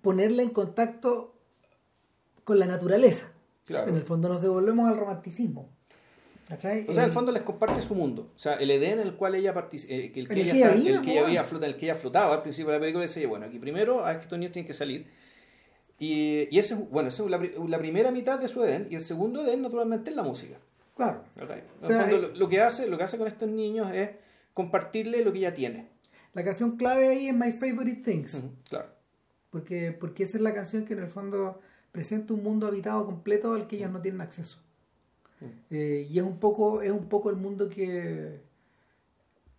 ponerla en contacto con la naturaleza. Claro. En el fondo nos devolvemos al romanticismo. ¿Cachai? O sea, en el El- fondo les comparte su mundo. O sea, el Edén en el cual ella eh, que el que el ella, que ella el que había flota- el que ella flotaba al principio de la película, decía, bueno, aquí primero a que estos niños tienen que salir. Y, y ese, bueno, esa es la, la primera mitad de su Edén, y el segundo Edén, naturalmente, es la música. Claro. En O sea, el fondo, hay- lo, lo que hace, lo que hace con estos niños es compartirle lo que ella tiene. La canción clave ahí es My Favorite Things. Ujú, Claro. Porque, porque esa es la canción que en el fondo presenta un mundo habitado completo al que ellos no tienen acceso. Eh, y es un poco, es un poco el mundo que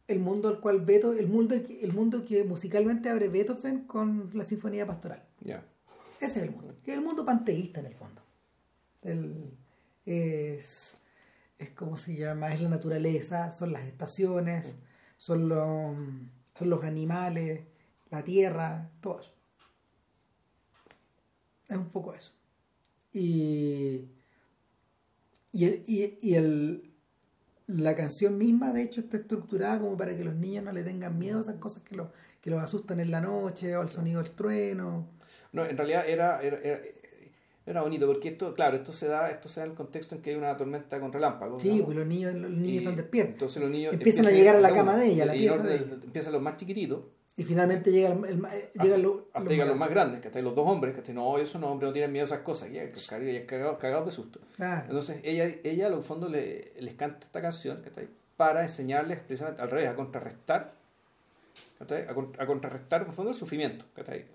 el mundo al cual Beto, el mundo el mundo que musicalmente abre Beethoven con la sinfonía pastoral. Ya. Ese es el mundo, que es el mundo panteísta en el fondo. El- es, es como se llama, es la naturaleza, son las estaciones, son los, son los animales, la tierra, todo eso. Es un poco eso. Y, y, el, y, y el, la canción misma, de hecho, está estructurada como para que los niños no le tengan miedo a esas cosas que los, que los asustan en la noche o al sonido del trueno. No, en realidad era, era, era, era bonito, porque esto, claro, esto se da, esto se da en el contexto en que hay una tormenta con relámpagos. Sí, pues los niños, los niños Y están despiertos. Entonces los niños Empiezan a llegar a la cama de ella, la y pieza de. Empiezan los más chiquititos, Y finalmente llega el, el eh, hasta, llegan los, hasta llegan los más grandes, que los dos hombres, que no, esos no, hombres no tienen miedo a esas cosas, ya, ya cagados, cagados de susto. Claro. Entonces ella, ella a lo fondo le, les canta esta canción ¿cachai? para enseñarles precisamente al revés, a contrarrestar, a, a contrarrestar en el fondo el sufrimiento. ¿cachai?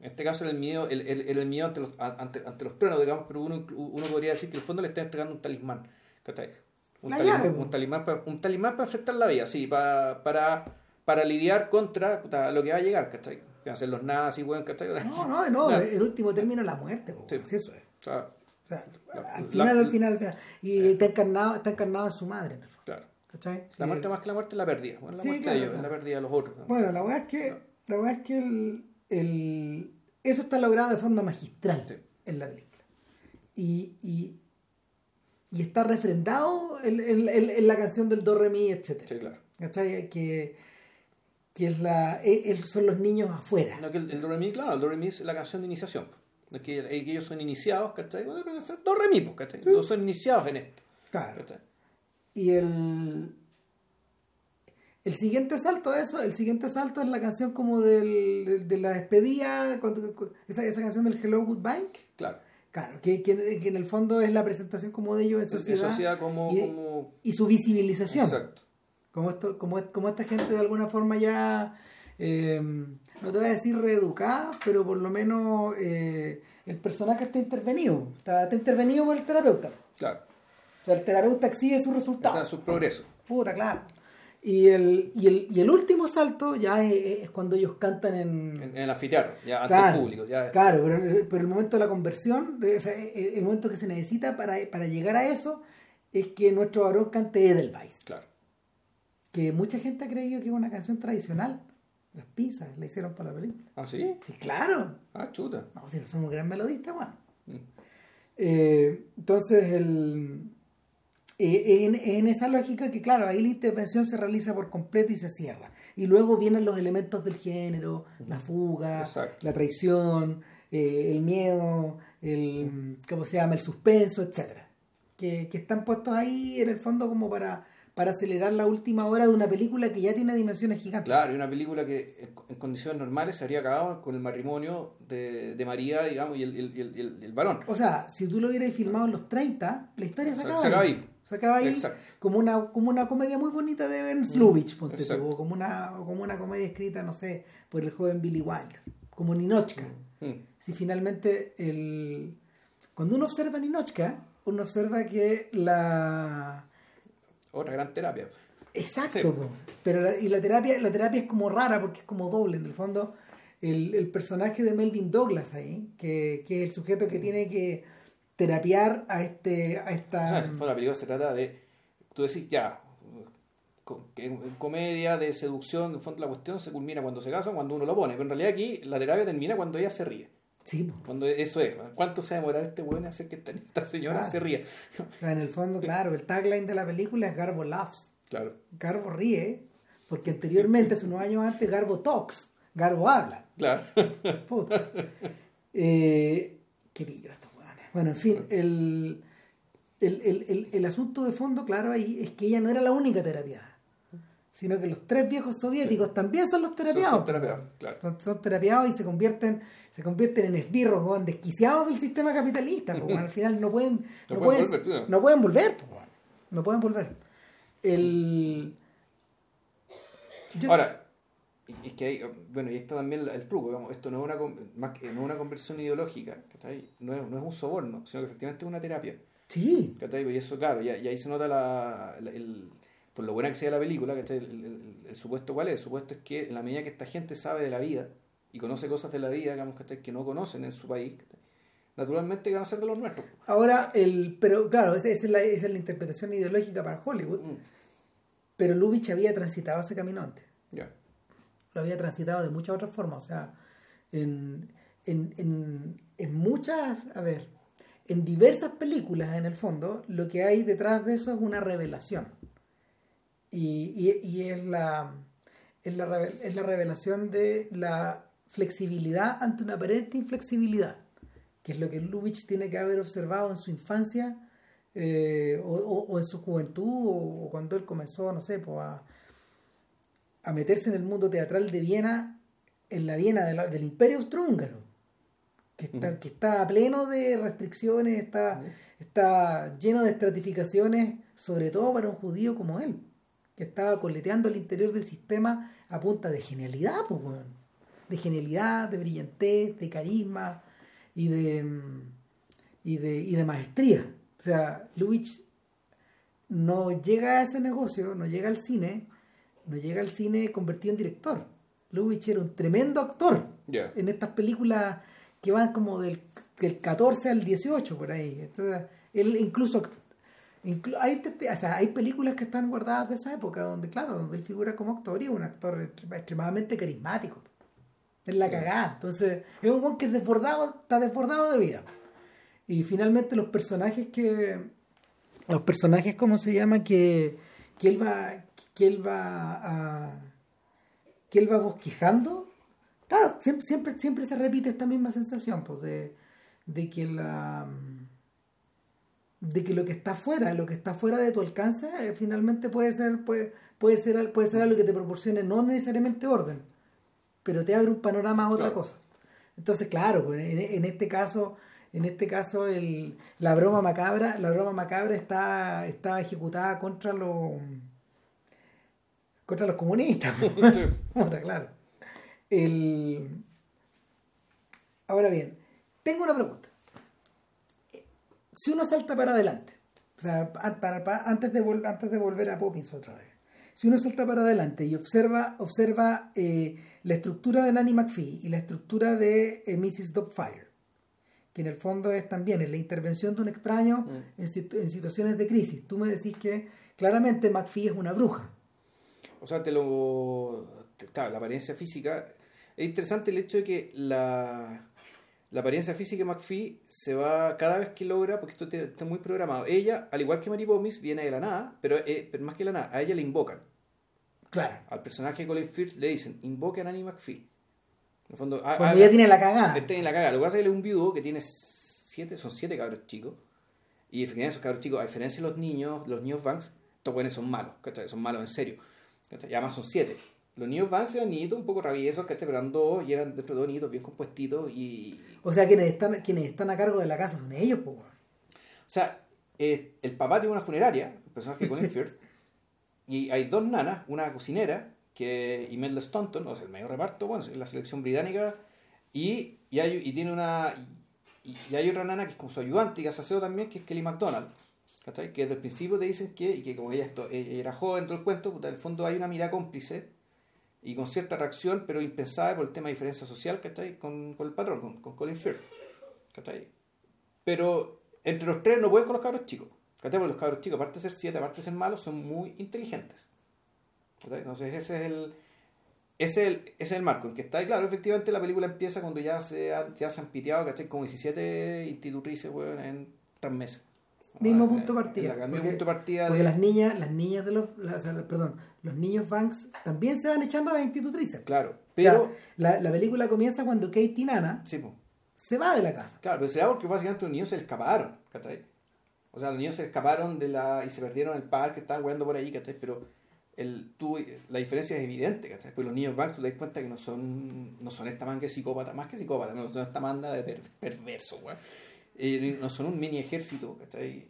En este caso era el miedo, el, el, el miedo ante los, ante, ante los truenos, digamos, pero uno, uno podría decir que en el fondo le está entregando un talismán. ¿cachai? Un, talismán, un, talismán para, un talismán para enfrentar la vida, sí, para, para, para lidiar contra puta, lo que va a llegar, ¿cachai? Que van a ser los nazis, weón, ¿cachai? No, no, [LAUGHS] no, Claro. el último término es la muerte, po, Sí. eso es. O sea, O sea, La- al final, la- al final, al final. Y está encarnado, está encarnado en su madre, en el fondo. claro. ¿Cachai? La Eh, muerte más que la muerte es la pérdida. Bueno, la Sí, muerte claro, de ellos, claro. la pérdida de los otros. ¿no? Bueno, la verdad es que, la verdad es que el, el- eso está logrado de forma magistral Sí. en la película. Y, y, y está refrendado en, en- en- en la canción del Do, Re, Mi, etc. Sí, claro. ¿Cachai? Que, que es la, e- es- son los niños afuera. No, que el, el Do Re Mi, claro, el Do Re Mi es la canción de iniciación. No, Que, eh, que ellos son iniciados, ¿cachai? Bueno, Do Re Mi, ¿cachai? No son iniciados en esto. Claro. ¿cachai? Y el, el siguiente salto de eso, el siguiente salto es la canción como del, de, de la despedida, cuando- esa, esa canción del Hello Goodbye. Claro. Claro, que, que- que en el fondo es la presentación como de ellos en En sociedad, sociedad como... y, como... y su visibilización. Exacto. Como, esto, como, como esta gente de alguna forma ya, eh, no te voy a decir reeducada, pero por lo menos eh, el personaje está intervenido, está, está intervenido por el terapeuta. Claro. O sea, el terapeuta exhibe su Está resultado. en su progreso. Puta, claro. Y el, y el, y el último salto ya es, es cuando ellos cantan en... En, en el anfiteatro, ya ante Claro, el público. Ya, claro pero, pero el momento de la conversión, o sea, el, el momento que se necesita para, para llegar a eso es que nuestro varón cante Edelweiss, Claro. Que mucha gente ha creído que es una canción tradicional Las pizzas la hicieron para la película. ¿Ah, sí? Sí, claro. Ah, chuta. No, si no somos gran melodista, bueno. Mm. Eh, entonces, el, eh, en, en esa lógica que, claro, ahí la intervención se realiza por completo y se cierra. Y luego vienen los elementos del género, la fuga, Exacto. la traición, eh, el miedo, el, ¿cómo se llama? El suspenso, etcétera que, que están puestos ahí en el fondo como para, para acelerar la última hora de una película que ya tiene dimensiones gigantes. Claro, y una película que en- condiciones normales se habría acabado con el matrimonio de, de María, digamos, y el, el, el, el- el varón. O sea, si tú lo hubieras filmado en los 30, la historia se acaba, se acaba ahí. Se acaba ahí Exacto. como una, como una comedia muy bonita de Ben Sluvich, ponte tú, o como una, como una comedia escrita, no sé, por el joven Billy Wilder, como Ninochka. Mm. Si finalmente el... Cuando uno observa Ninochka, uno observa que la... Otra gran terapia. Exacto, Sí. pero la, y la terapia, la terapia es como rara porque es como doble, en el fondo el, el personaje de Melvin Douglas ahí, que, que es el sujeto que tiene que terapiar a este, a esta O sea, si la película se trata de, tú decís, ya, en comedia, de seducción, en el fondo la cuestión se culmina cuando se casan, cuando uno lo pone. Pero en realidad aquí la terapia termina cuando ella se ríe. Sí. Cuando eso es. ¿Cuánto se va a demorar este weón en hacer que esta, señora Claro. se ría? En el fondo, claro, el tagline de la película es Garbo laughs. Claro. Garbo ríe, porque anteriormente, hace unos años antes, Garbo talks. Garbo habla. Claro. Puta. Eh, qué pillo estos weones. Bueno, en fin, el, el, el, el, el asunto de fondo, claro, ahí es que ella no era la única terapiada, sino que los tres viejos soviéticos también son los Son- terapiados. son terapiados, claro. Son, son terapiados y se convierten se convierten en esbirros, weón, desquiciados del sistema capitalista. weón. al final no pueden, [LAUGHS] no, No pueden, pueden volver, no pueden volver. weón. No pueden volver. El... yo- Ahora, es que hay, bueno, y está también el truco, digamos, esto no es una, más que- no es una conversión ideológica. No es, no es un soborno, sino que efectivamente es una terapia. sí. Y eso, claro, y, ahí se nota la, la- el, por lo buena que sea la película, el- el- el supuesto cuál es, el supuesto es que en la medida que esta gente sabe de la vida y conoce cosas de la vida, digamos, que no conocen en su país, naturalmente van a ser de los nuestros. Ahora, el, pero claro, esa, es la, esa es la interpretación ideológica para Hollywood. Mm, Pero Lubitsch había transitado ese camino antes. ya. Lo había transitado de muchas otras formas. O sea, en, en, en, en muchas, a ver, en diversas películas, en el fondo, lo que hay detrás de eso es una revelación. Y, y, y es, la, es, la, es la revelación de la flexibilidad ante una aparente inflexibilidad, que es lo que Lubitsch tiene que haber observado en su infancia eh, o, o- o en su juventud o, o cuando él comenzó, no sé, pues a, a meterse en el mundo teatral de Viena, en la Viena de la- del Imperio Austrohúngaro, que está, que está pleno de restricciones, está, está lleno de estratificaciones, sobre todo para un judío como él, que estaba coleteando al interior del sistema a punta de genialidad, pues, weón. De genialidad, de brillantez, de carisma y de, mm, y de, y de maestría. O sea, Lubitsch no llega a ese negocio, no llega al cine, no llega al cine convertido en director. Lubitsch era un tremendo actor en estas películas que van como del, del 14 al 18 por ahí. Entonces, él incluso inclu- hay, o sea, hay películas que están guardadas de esa época donde, claro, donde él figura como actor y es un actor extre- extremadamente carismático. Es la cagada. Entonces, es un buen que es desbordado, está desbordado de vida. Y finalmente los personajes que. Los personajes, ¿cómo se llama? Que, que él va. Que él va a. Que él va bosquejando. Claro, siempre, siempre, siempre se repite esta misma sensación, pues, de, de que la. de que lo que está fuera, lo que está fuera de tu alcance, eh, finalmente puede ser, puede, puede ser, puede ser algo que te proporcione no necesariamente orden, pero te abre un panorama a otra Claro. cosa. Entonces, claro, pues, en, en este caso, en este caso, el, la broma macabra, la broma macabra está, está ejecutada contra los contra los comunistas. [LAUGHS] Claro. El... Ahora bien, tengo una pregunta. Si uno salta para adelante, o sea, a- para- para- antes, de antes de volver a Poppins otra vez, si uno salta para adelante y observa, observa eh, la estructura de Nanny McPhee y la estructura de eh, Mrs. Doubtfire, que en el fondo es también es la intervención de un extraño en, situ- en situaciones de crisis. Tú me decís que claramente McPhee es una bruja. O sea, te lo, claro, la apariencia física. Es interesante el hecho de que la, la apariencia física de McPhee se va cada vez que logra, porque esto tiene- está muy programado. Ella, al igual que Mary Poppins, viene de la nada, pero, eh, pero más que la nada, a ella le invocan. Claro. Al personaje de Colin Firth le dicen, invoque a Nanny McPhee. En el fondo, Cuando haga- ella tiene la cagada. En la cagada. Lo que pasa es que él es un viudo que tiene siete, son siete cabros chicos. Y efectivamente esos cabros chicos, a diferencia de los niños, los niños Banks, estos buenos son malos, ¿cachai? Son malos en serio. ¿cachai? Y además son siete. Los niños Banks eran niñitos un poco traviesos, ¿cachai? Pero eran dos y eran dentro de dos niñitos bien compuestitos y... O sea, quienes están, quienes están a cargo de la casa son ellos, pues. O sea, eh, el papá tiene una funeraria, el personaje de Colin [LAUGHS] Firth, y hay dos nanas, una cocinera, que Imelda Staunton, o sea, el mayor reparto, bueno, es la selección británica, y, y, hay, y tiene una... Y, y hay otra nana que es como su ayudante y aseo también, que es Kelly MacDonald. ¿cachai? Que desde el principio te dicen que, y que como ella, esto, ella era joven, todo el cuento, puta, en el fondo hay una mirada cómplice y con cierta reacción, pero impensada por el tema de diferencia social, ¿cachai? Con, con el patrón, con, con Colin Firth. ¿cachai? Pero entre los tres no pueden con los cabros chicos. ¿cachai? Porque los cabros chicos, aparte de ser siete, aparte de ser malos, son muy inteligentes. ¿cachai? Entonces ese es el... Ese es, el, ese es el marco en que está. Y claro, efectivamente la película empieza cuando ya se han, ya se han piteado, ¿cachai? Como 17 institutrices, weón, en tres meses. Mismo Ah, punto de partida. el mismo Porque- punto de partida. Porque de- las niñas, las niñas de los, perdón, los niños Banks también se van echando a las institutrices. Claro, O sea, pero... la, la película comienza cuando Katie Nana sí, se va de la casa. Claro, pero se da porque básicamente los niños se escaparon, ¿cachai? O sea, los niños se escaparon de la y se perdieron en el parque, estaban jugando por ahí, ¿cachai? Pero el, tú, la diferencia es evidente, ¿cachai? Pues los niños Banks, tú te das cuenta que no son, no son esta man que psicópata, más que psicópata, no son esta manda de per- perverso, güey. Eh, no son un mini ejército, ¿cachai?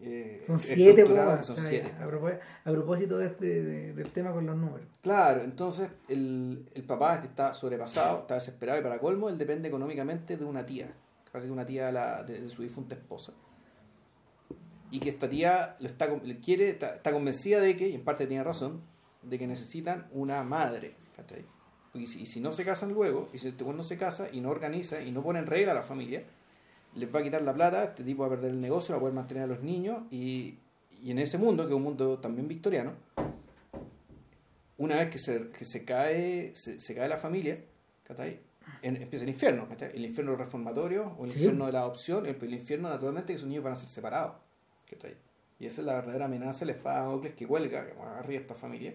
Eh, Son siete, po, son siete. A, propósito, a propósito de este, de- del tema con los números. Claro, entonces el, el papá está sobrepasado, está desesperado y para colmo él depende económicamente de una tía, casi una tía de, la- de- de su difunta esposa. Y que esta tía lo está, le quiere, está, está convencida de que, y en parte tiene razón, de que necesitan una madre. ¿cachai? Y si, y si no se casan luego, y si este no se casa y no organiza y no pone en regla a la familia, les va a quitar la plata, este tipo va a perder el negocio, va a poder mantener a los niños y, y en ese mundo, que es un mundo también victoriano, una vez que se, que se cae se, se cae la familia, ¿cachai? En- empieza el infierno, ¿cachai? El infierno reformatorio o el Sí. infierno de la adopción, el, el infierno naturalmente que esos niños van a ser separados, ¿cachai? Y esa es la verdadera amenaza, la espada de Damocles que cuelga que arriba esta familia.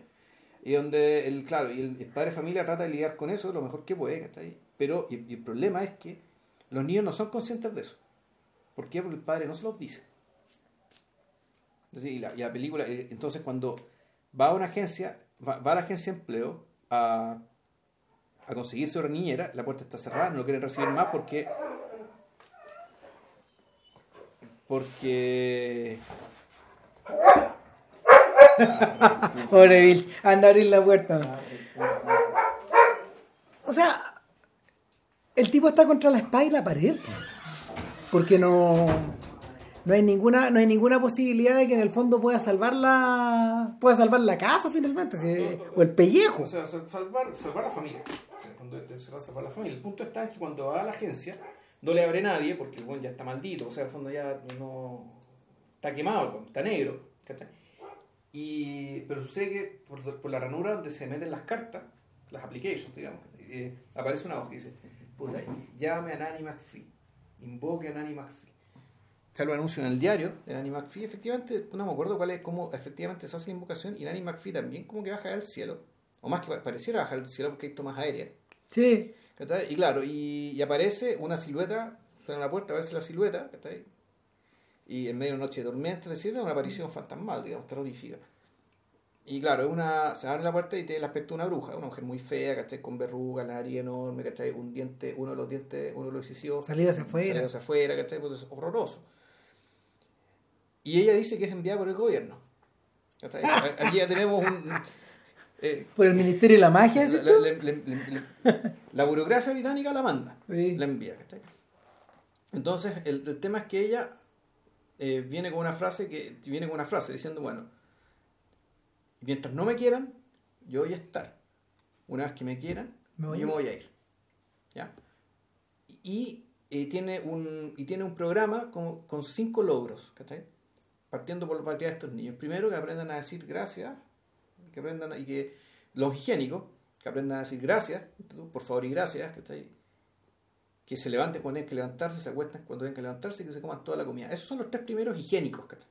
Y donde, el, claro, y el, el padre de familia trata de lidiar con eso lo mejor que puede, ¿cachai? Pero y, y el problema es que los niños no son conscientes de eso. ¿Por qué? Porque el padre no se los dice. Entonces, y, la, y la película, eh, entonces cuando va a una agencia, va, va a la agencia de empleo a, a conseguir su niñera, la puerta está cerrada, no lo quieren recibir más porque porque [LAUGHS] Pobre Bill, anda a abrir la puerta. O sea, el tipo está contra la espalda y la pared. Porque no, no hay ninguna, no hay ninguna posibilidad de que en el fondo pueda salvar la, pueda salvar la casa finalmente, o el pellejo. O sea, salvar, salvar la familia. En el fondo, se va a salvar la familia. El punto está en que cuando va a la agencia, no le abre nadie porque el buen ya está maldito. O sea, en el fondo ya no. Está quemado, está negro. Y, pero sucede que por, por la ranura donde se meten las cartas, las applications, digamos, eh, aparece una hoja que dice: Puta, llame a Nanny McPhee, invoque a Nanny McPhee. Sale un anuncio en el diario de Nanny McPhee. Efectivamente, no me acuerdo cuál es, cómo efectivamente se hace la invocación. Y Nanny McPhee también, como que baja del cielo. O más que pa- pareciera bajar del cielo porque hay tomas aéreas. Sí. Y claro, y, y aparece una silueta, suena la puerta, aparece la silueta, ¿cachai? Y en medio de noche de tormenta, es decir, una aparición fantasmal, digamos, terrorífica. Y claro, es una, se abre la puerta y tiene el aspecto de una bruja, una mujer muy fea, ¿cachai? Con verrugas, la nariz enorme, ¿cachai? Un diente, uno de los dientes, uno de los. Salido hacia afuera. Salido hacia afuera, ¿cachai? Pues es horroroso. Y ella dice que es enviada por el gobierno. ¿cachai? Aquí ya tenemos un... [LAUGHS] eh, por el Ministerio de la Magia, ¿es la, esto? la- la- la- la- la burocracia británica la manda, Sí. la envía. ¿cachai? Entonces, el, el tema es que ella eh, viene con una frase que viene con una frase diciendo, bueno, mientras no me quieran, yo voy a estar. Una vez que me quieran, Me voy yo me voy a ir. ¿Ya? Y, eh, tiene un, y tiene un programa con, con cinco logros, ¿cachai? Partiendo por la patria de estos niños. Primero, que aprendan a decir gracias, que aprendan a- y que Los higiénicos, que aprendan a decir gracias, por favor y gracias, ¿cachai? que se levanten cuando tienen que levantarse, se acuesten cuando tienen que levantarse y que se coman toda la comida. Esos son los tres primeros higiénicos, ¿cachai?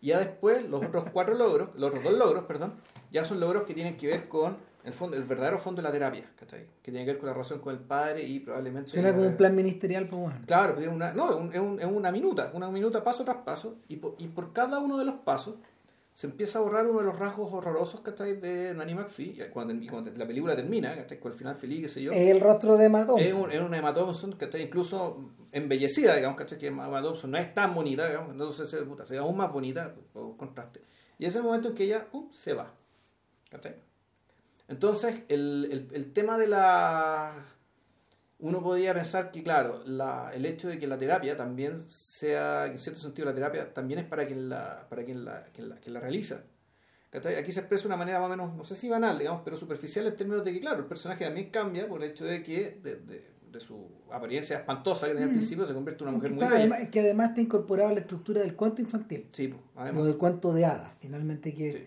Y ya después, los otros cuatro logros, los otros dos logros, perdón, ya son logros que tienen que ver con el fondo, el verdadero fondo de la terapia, ¿cachai? Que tiene que ver con la relación con el padre y probablemente... Suena como un plan ministerial, pues bueno. Claro, pero es una, no, es, un- es un- es una minuta, una minuta paso tras paso, y por, y por cada uno de los pasos se empieza a borrar uno de los rasgos horrorosos, ¿cachai? De Nanny McPhee, y cuando, cuando la película termina, ¿cachai? Con el final feliz, qué sé yo. Es el rostro de Matt Thompson. Es, un, es una Emma Thompson que está incluso embellecida, digamos, ¿cachai? Que Emma Thompson no es tan bonita, digamos, entonces se, puta, se ve aún más bonita por contraste. Y ese es el momento en que ella uh, se va. ¿cachai? Entonces, el, el, el tema de la... Uno podría pensar que, claro, la, el hecho de que la terapia también sea, en cierto sentido, la terapia también es para quien la, para quien la, quien la, quien la realiza. Aquí se expresa de una manera más o menos, no sé si banal, digamos, pero superficial en términos de que, claro, el personaje también cambia por el hecho de que de, de- de su apariencia espantosa que tenía al principio se convierte en una mujer que, muy está- bella. además, que además está incorporado a la estructura del cuento infantil. Sí, pues, O además. del cuento de hadas, finalmente que, Sí.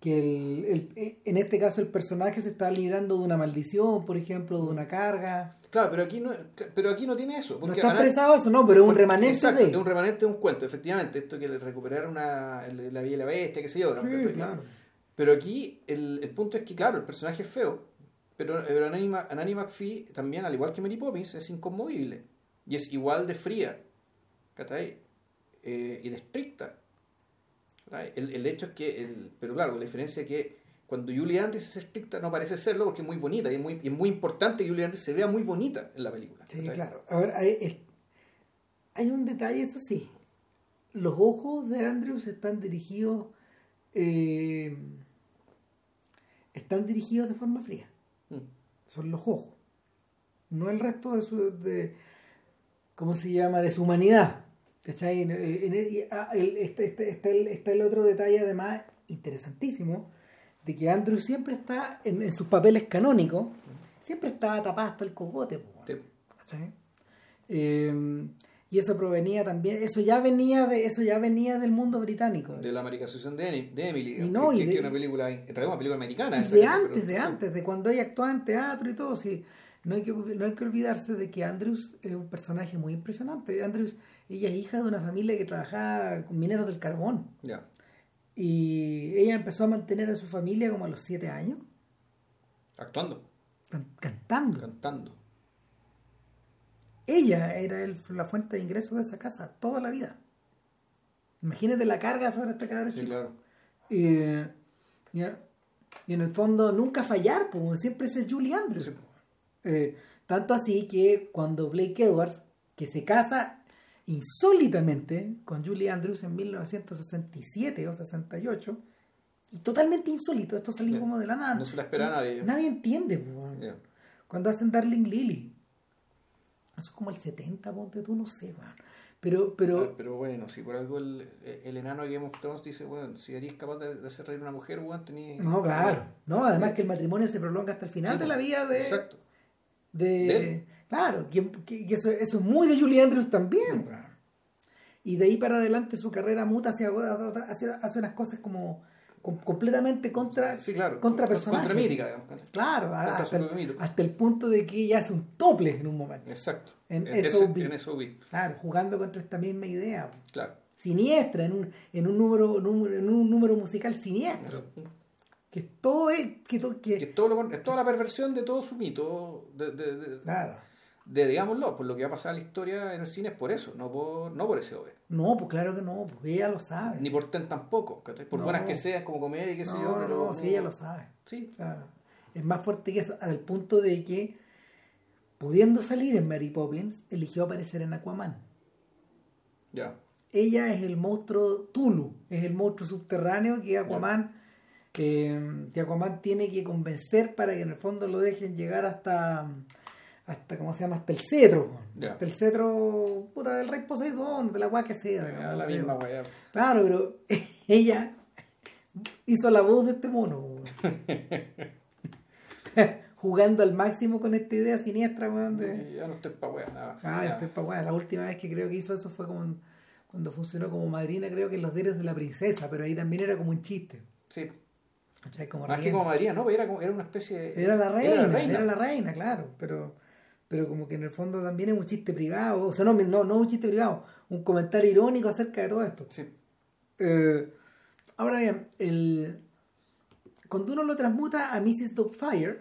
Que el, el- en este caso el personaje se está librando de una maldición, por ejemplo, de una carga. Claro, pero aquí no, pero aquí no tiene eso. No está expresado eso, no, pero es un remanente exacto, de... es un remanente de un cuento, efectivamente. Esto que le recuperar una, la Bella y la Bestia, qué sé yo. Sí. Pero aquí el, el punto es que, claro, el personaje es feo, pero, pero Annie McPhee también, al igual que Mary Poppins, es inconmovible. Y es igual de fría, ¿cachai? Eh, y de estricta. ¿Cachai? El, el hecho es que, el, pero claro, la diferencia es que cuando Julie Andrews es estricta no parece serlo porque es muy bonita y es muy, es muy importante que Julie Andrews se vea muy bonita en la película. Sí, ¿cachai? claro. A ver, hay, hay un detalle, eso sí. Los ojos de Andrews están dirigidos. eh, están dirigidos de forma fría. Mm. Son los ojos. No el resto de su. De, ¿Cómo se llama? De su humanidad. ¿Cachai? En- en- y, ah, el- este- este- está, el, está el otro detalle, además, interesantísimo, de que Andrews siempre está en, en sus papeles canónicos, siempre estaba tapada hasta el cogote. po, Sí. ¿cachai? Eh, y eso provenía también, eso ya venía de, eso ya venía del mundo británico. De la americanización de, de Emily, Y no, que, y que de- es una película, en una película americana. Y esa, de antes, de antes, de cuando ella actuaba en teatro y todo, sí. No hay, que, no hay que olvidarse de que Andrews es un personaje muy impresionante. Andrews, ella es hija de una familia que trabajaba con mineros del carbón. Ya. Y ella empezó a mantener a su familia como a los siete años, Actuando, can- cantando. cantando. Ella era el- la fuente de ingresos de esa casa toda la vida. Imagínate la carga sobre este cabrón Sí, chico. claro. Y, y, y en el fondo nunca fallar, pues siempre ese es Julie Andrews. Sí. Eh, tanto así que cuando Blake Edwards, que se casa insólitamente con Julie Andrews en 1967 o 68, y totalmente insólito, esto salió como de la nada. No se la espera nadie. Nadie entiende, cuando hacen Darling Lily. Eso es como el 70, ponte tú, no sé. Pero, pero, Pero, pero bueno, si por algo el, el enano de Game of Thrones dice, bueno, si eres capaz de, de hacer reír a una mujer, bueno, no, claro. No, además que el matrimonio se prolonga hasta el final Sí, de la vida de. Exacto. De, claro, que, que- eso, eso es muy de Julie Andrews también. Y de ahí para adelante su carrera muta hacia, hacia, hacia- hacia unas cosas como com- completamente contra, Sí, claro. contra personajes. Contra mítica, digamos. Claro, Contra hasta el, hasta punto de que ella hace un tople en un momento. Exacto. En ese- SOB. En SOB. Claro, jugando contra esta misma idea. Claro. Siniestra, en un, en un número, número- en un número musical siniestro. Que todo es. Que, to- Que que, todo lo es toda la perversión de todo su mito, de, de, de- claro. de, digámoslo, por lo que va a pasar en la historia en el cine es por eso, no por, no por SOB. No, pues claro que no, pues ella lo sabe. Ni por Ten tampoco, por No. buenas que sean como comedia y qué sé no, yo, no, pero... no, sí, ella lo sabe. Sí, O sea, es más fuerte que eso, al punto de que, pudiendo salir en Mary Poppins, eligió aparecer en Aquaman. ya. Ella es el monstruo Tulu, es el monstruo subterráneo que Aquaman, que Aquaman tiene que convencer para que en el fondo lo dejen llegar hasta, hasta ¿cómo se llama? Hasta el cetro. Hasta el cetro, puta, del rey Poseidón, de la agua que sea. Digamos, la misma. Claro, pero [LAUGHS] ella hizo la voz de este mono. [LAUGHS] Jugando al máximo con esta idea siniestra, weón. De... Ya no estoy pa' weá. nada. Ah, estoy pa' weá. La última vez que creo que hizo eso fue como cuando funcionó como madrina, creo que en Los Diarios de la Princesa, pero ahí también era como un chiste. Sí. ¿Cachai? Como Más que riendo. como María, no, era, como, era una especie de. Era la reina, era Era la reina, claro, pero, pero como que en el fondo también es un chiste privado, o sea, no, no, no un chiste privado, un comentario irónico acerca de todo esto. Sí. Eh, ahora bien, el, cuando uno lo transmuta a Mrs. Doubtfire,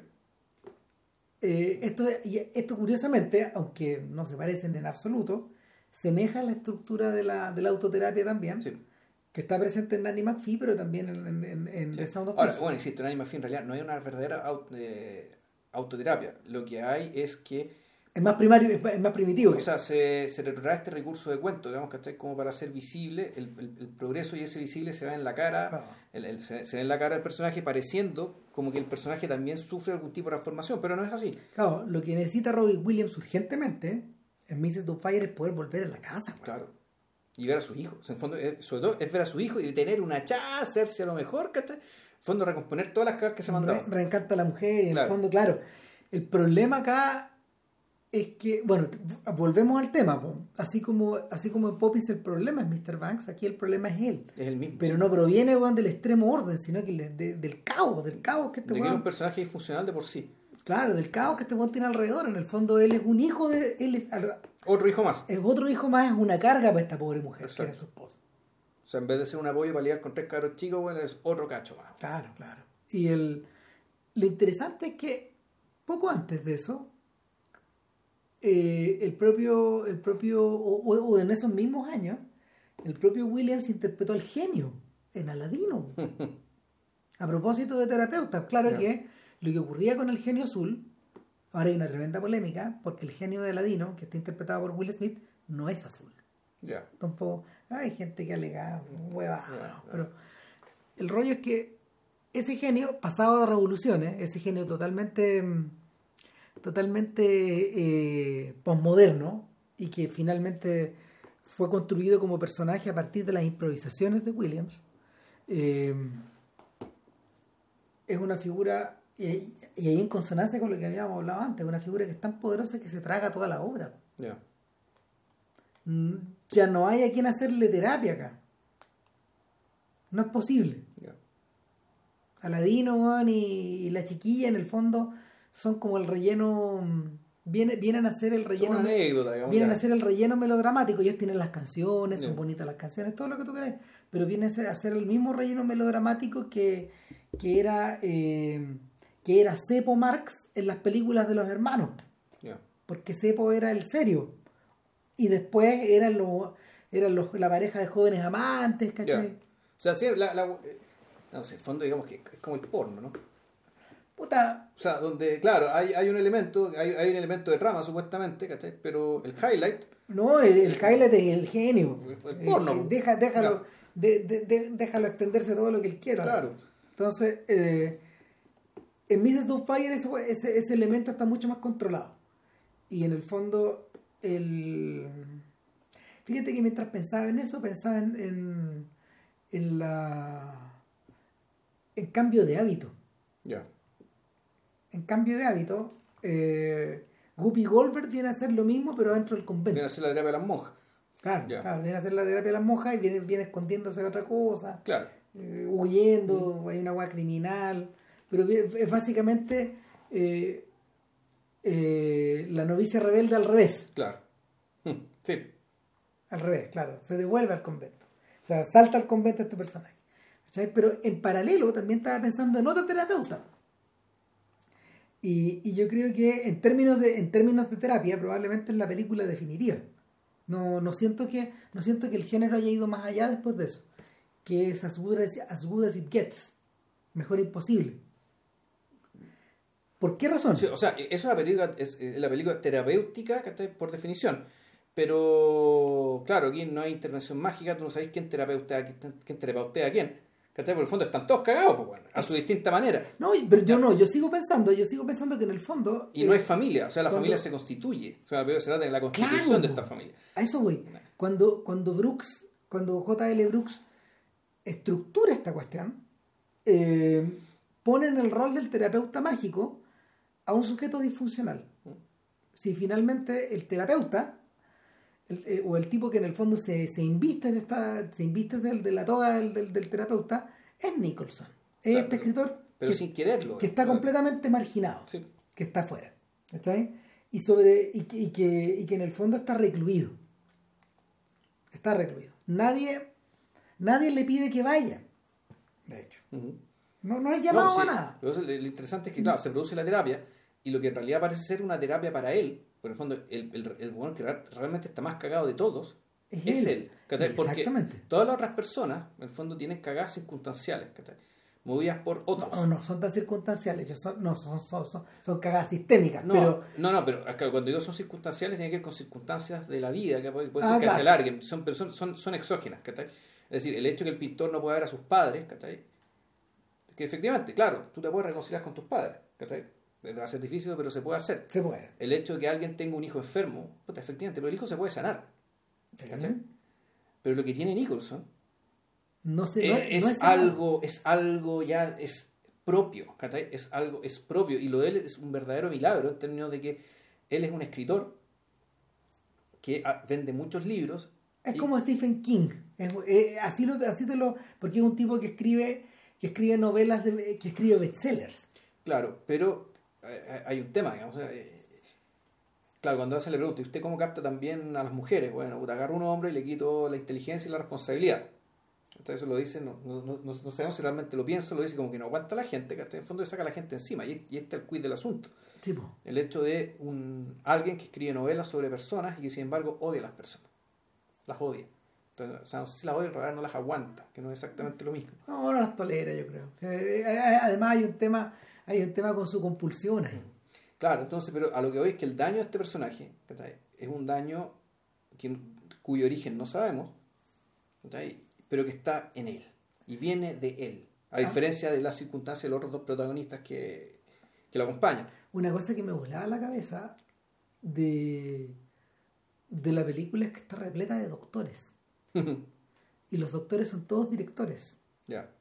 eh, esto, esto curiosamente, aunque no se parecen en absoluto, semeja a la estructura de la, de la autoterapia también, Sí. Que está presente en Nanny McPhee, pero también en, en, en- Sí. The Sound of Ahora, Music. bueno, en Anima Fin en realidad no hay una verdadera au- eh, autoterapia. Lo que hay es que, Es más primario, es más, es más primitivo. o sea, se, se retrotrae este recurso de cuento, digamos, ¿cachai? Como para hacer visible el, el- el progreso y ese visible se ve en la cara, Ah. el- se, se ve en la cara del personaje pareciendo como que el personaje también sufre algún tipo de transformación, pero no es así. Claro, lo que necesita Robin Williams urgentemente en Mrs. Doubtfire es poder volver a la casa. Claro. Y ver a sus hijos. En el fondo, eh, sobre todo, es ver a su hijo y tener una chaza, hacerse a lo mejor, ¿cachai? En el fondo, recomponer todas las cosas que se mandaron. reencanta a la mujer y en Claro. el fondo, claro. El problema acá es que, bueno, volvemos al tema. po. Así como, así como en Poppins el problema es Mr. Banks, aquí el problema es él. Es el mismo. Pero sí. no proviene weón, del extremo orden, sino que de- del caos, del caos que este De que es un personaje disfuncional de por sí. Claro, del caos que este weón tiene alrededor. En el fondo él es un hijo de. Él es, Otro hijo más. es otro hijo más, es una carga para esta pobre mujer, que era su esposa. O sea, en vez de ser un apoyo para lidiar con tres cabros chicos, bueno, es otro cacho más. Claro, claro. Y el, lo interesante es que poco antes de eso, eh, el propio, el propio o, en esos mismos años, el propio Williams interpretó al genio en Aladino. [LAUGHS] A propósito de terapeutas, claro que lo que ocurría con el genio azul, ahora hay una tremenda polémica, porque el genio de Aladino, que está interpretado por Will Smith, no es azul. Ya. Tampoco, hay gente que alega hueva, ya. pero el rollo es que ese genio, pasado de revoluciones, ese genio totalmente, totalmente eh, posmoderno y que finalmente fue construido como personaje a partir de las improvisaciones de Williams, eh, es una figura, y, y ahí en consonancia con lo que habíamos hablado antes, una figura que es tan poderosa que se traga toda la obra. Ya. Mm, ya no hay a quien hacerle terapia acá. No es posible. Ya. Aladino weón, y, y la chiquilla en el fondo son como el relleno. mm, Viene, vienen a ser el relleno. una me- anécdota, digamos. Vienen ya. a ser el relleno melodramático. Ellos tienen las canciones, son bonitas las canciones, todo lo que tú querés. Pero viene a ser el mismo relleno melodramático que, que era eh, que era Cepo Marx en las películas de los hermanos porque Cepo era el serio. Y después eran, los eran los, la pareja de jóvenes amantes. ¿cachai? O sea, sí, la, la- eh, no sé, en fondo digamos que es como el porno, ¿no? Puta, O sea, donde, claro, hay, hay un elemento, hay, hay un elemento de trama supuestamente, ¿cachai? Pero el highlight, no, el, el highlight es el genio. El porno, deja, déjalo, Claro. de- de- de- déjalo extenderse todo lo que él quiera. claro. Entonces, eh, en Mrs. Doubtfire ese, ese, ese elemento está mucho más controlado. Y en el fondo, el... Fíjate que mientras pensaba en eso, pensaba en, en, en la... En cambio de hábito. Ya. En cambio de hábito, eh, Guppy Goldberg viene a hacer lo mismo, pero dentro del Viene convento. a ser la terapia de las monjas. Claro, claro, viene a hacer la terapia de las monjas y viene, viene escondiéndose de otra cosa. Claro. eh, huyendo, hay una agua criminal, pero es básicamente eh, eh, la novicia rebelde al revés, Claro. Sí. al revés, claro, se devuelve al convento, o sea, salta al convento este personaje. ¿cachai? Pero en paralelo también estaba pensando en otro terapeuta. Y, y yo creo que en términos de, en términos de terapia, probablemente es la película definitiva. No, no, siento que, no siento que el género haya ido más allá después de eso. Que es as good as, as good as it gets. Mejor imposible. ¿Por qué razón? Sí, o sea, es una película, es, es la película terapéutica, ¿cachai? Por definición. Pero, claro, aquí no hay intervención mágica, tú no sabes quién terapeutea, quién, terapeutea a quién. ¿Cachai? Por el fondo están todos cagados, pues, bueno, a su distinta manera. No, pero yo no, yo sigo pensando, yo sigo pensando que en el fondo... Y no eh, es familia, o sea, la cuando- familia se constituye. O sea, la película se trata de la constitución Claro, de esta familia. A eso voy. Cuando, cuando Brooks, cuando J.L. Brooks estructura esta cuestión, eh, pone en el rol del terapeuta mágico a un sujeto disfuncional. Si finalmente el terapeuta, el- eh, o el tipo que en el fondo se, se inviste de esta, se inviste del- de la toga del, del- del terapeuta, es Nicholson. Es este escritor Pero que, sin quererlo. que está Claro. completamente marginado, Sí. que está afuera. ¿cachai? Y, sobre, y, que, y, que, y que en el fondo está recluido. Está recluido. Nadie, nadie le pide que vaya. De hecho. No, no hay llamado No, sí, a nada. lo interesante es que, claro, se produce la terapia y lo que en realidad parece ser una terapia para él, por el fondo, el, el, el bueno que realmente está más cagado de todos Es es, él. él. Porque todas las otras personas, en el fondo, tienen cagadas circunstanciales, ¿cachai? movidas por otros. No, no son tan circunstanciales, ellos son, no, son, son, son, son cagadas sistémicas, No, pero no, no, pero que cuando digo son circunstanciales, tiene que ver con circunstancias de la vida, que puede, puede Ah, ser que claro. se alarguen, son, pero son, son, son exógenas, ¿cachai? Es decir, el hecho que el pintor no pueda ver a sus padres, ¿cachai? Que efectivamente, claro, tú te puedes reconciliar con tus padres, ¿cachai? Va a ser difícil, pero se puede hacer. se puede. El hecho de que alguien tenga un hijo enfermo, puta, efectivamente, pero el hijo se puede sanar. Pero lo que tiene Nicholson No, se, no, es, no es nada. algo, es algo ya, es propio, ¿cachai? Es algo, es propio. Y lo de él es un verdadero milagro en términos de que él es un escritor que ah, vende muchos libros. Es y- como Stephen King. Es- eh, así, lo, así te lo. Porque es un tipo que escribe que escribe novelas, de, que escribe bestsellers. Claro, pero eh, hay un tema, digamos. eh, Claro, cuando hace le pregunta, ¿y usted cómo capta también a las mujeres? Bueno, puta, agarro a un hombre y le quito la inteligencia y la responsabilidad. Entonces eso lo dice, no, no, no, no sabemos si realmente lo piensa, lo dice como que no aguanta la gente, que en el fondo le saca a la gente encima. Y, y este es el quiz del asunto. Tipo, El hecho de un alguien que escribe novelas sobre personas y que sin embargo odia a las personas. Las odia. Entonces, o sea, no sé si las odia, en realidad no las aguanta, que no es exactamente lo mismo. no, no las tolera, yo creo. Eh, eh, además hay un tema, hay un tema con su compulsión ahí. Claro, entonces, pero a lo que voy es que el daño de este personaje es un daño que- cuyo origen no sabemos, pero que está en él y viene de él, a Ah. diferencia de las circunstancias de los otros dos protagonistas que, que lo acompañan. Una cosa que me volaba la cabeza de, de la película es que está repleta de doctores. [LAUGHS] Y los doctores son todos directores. ya.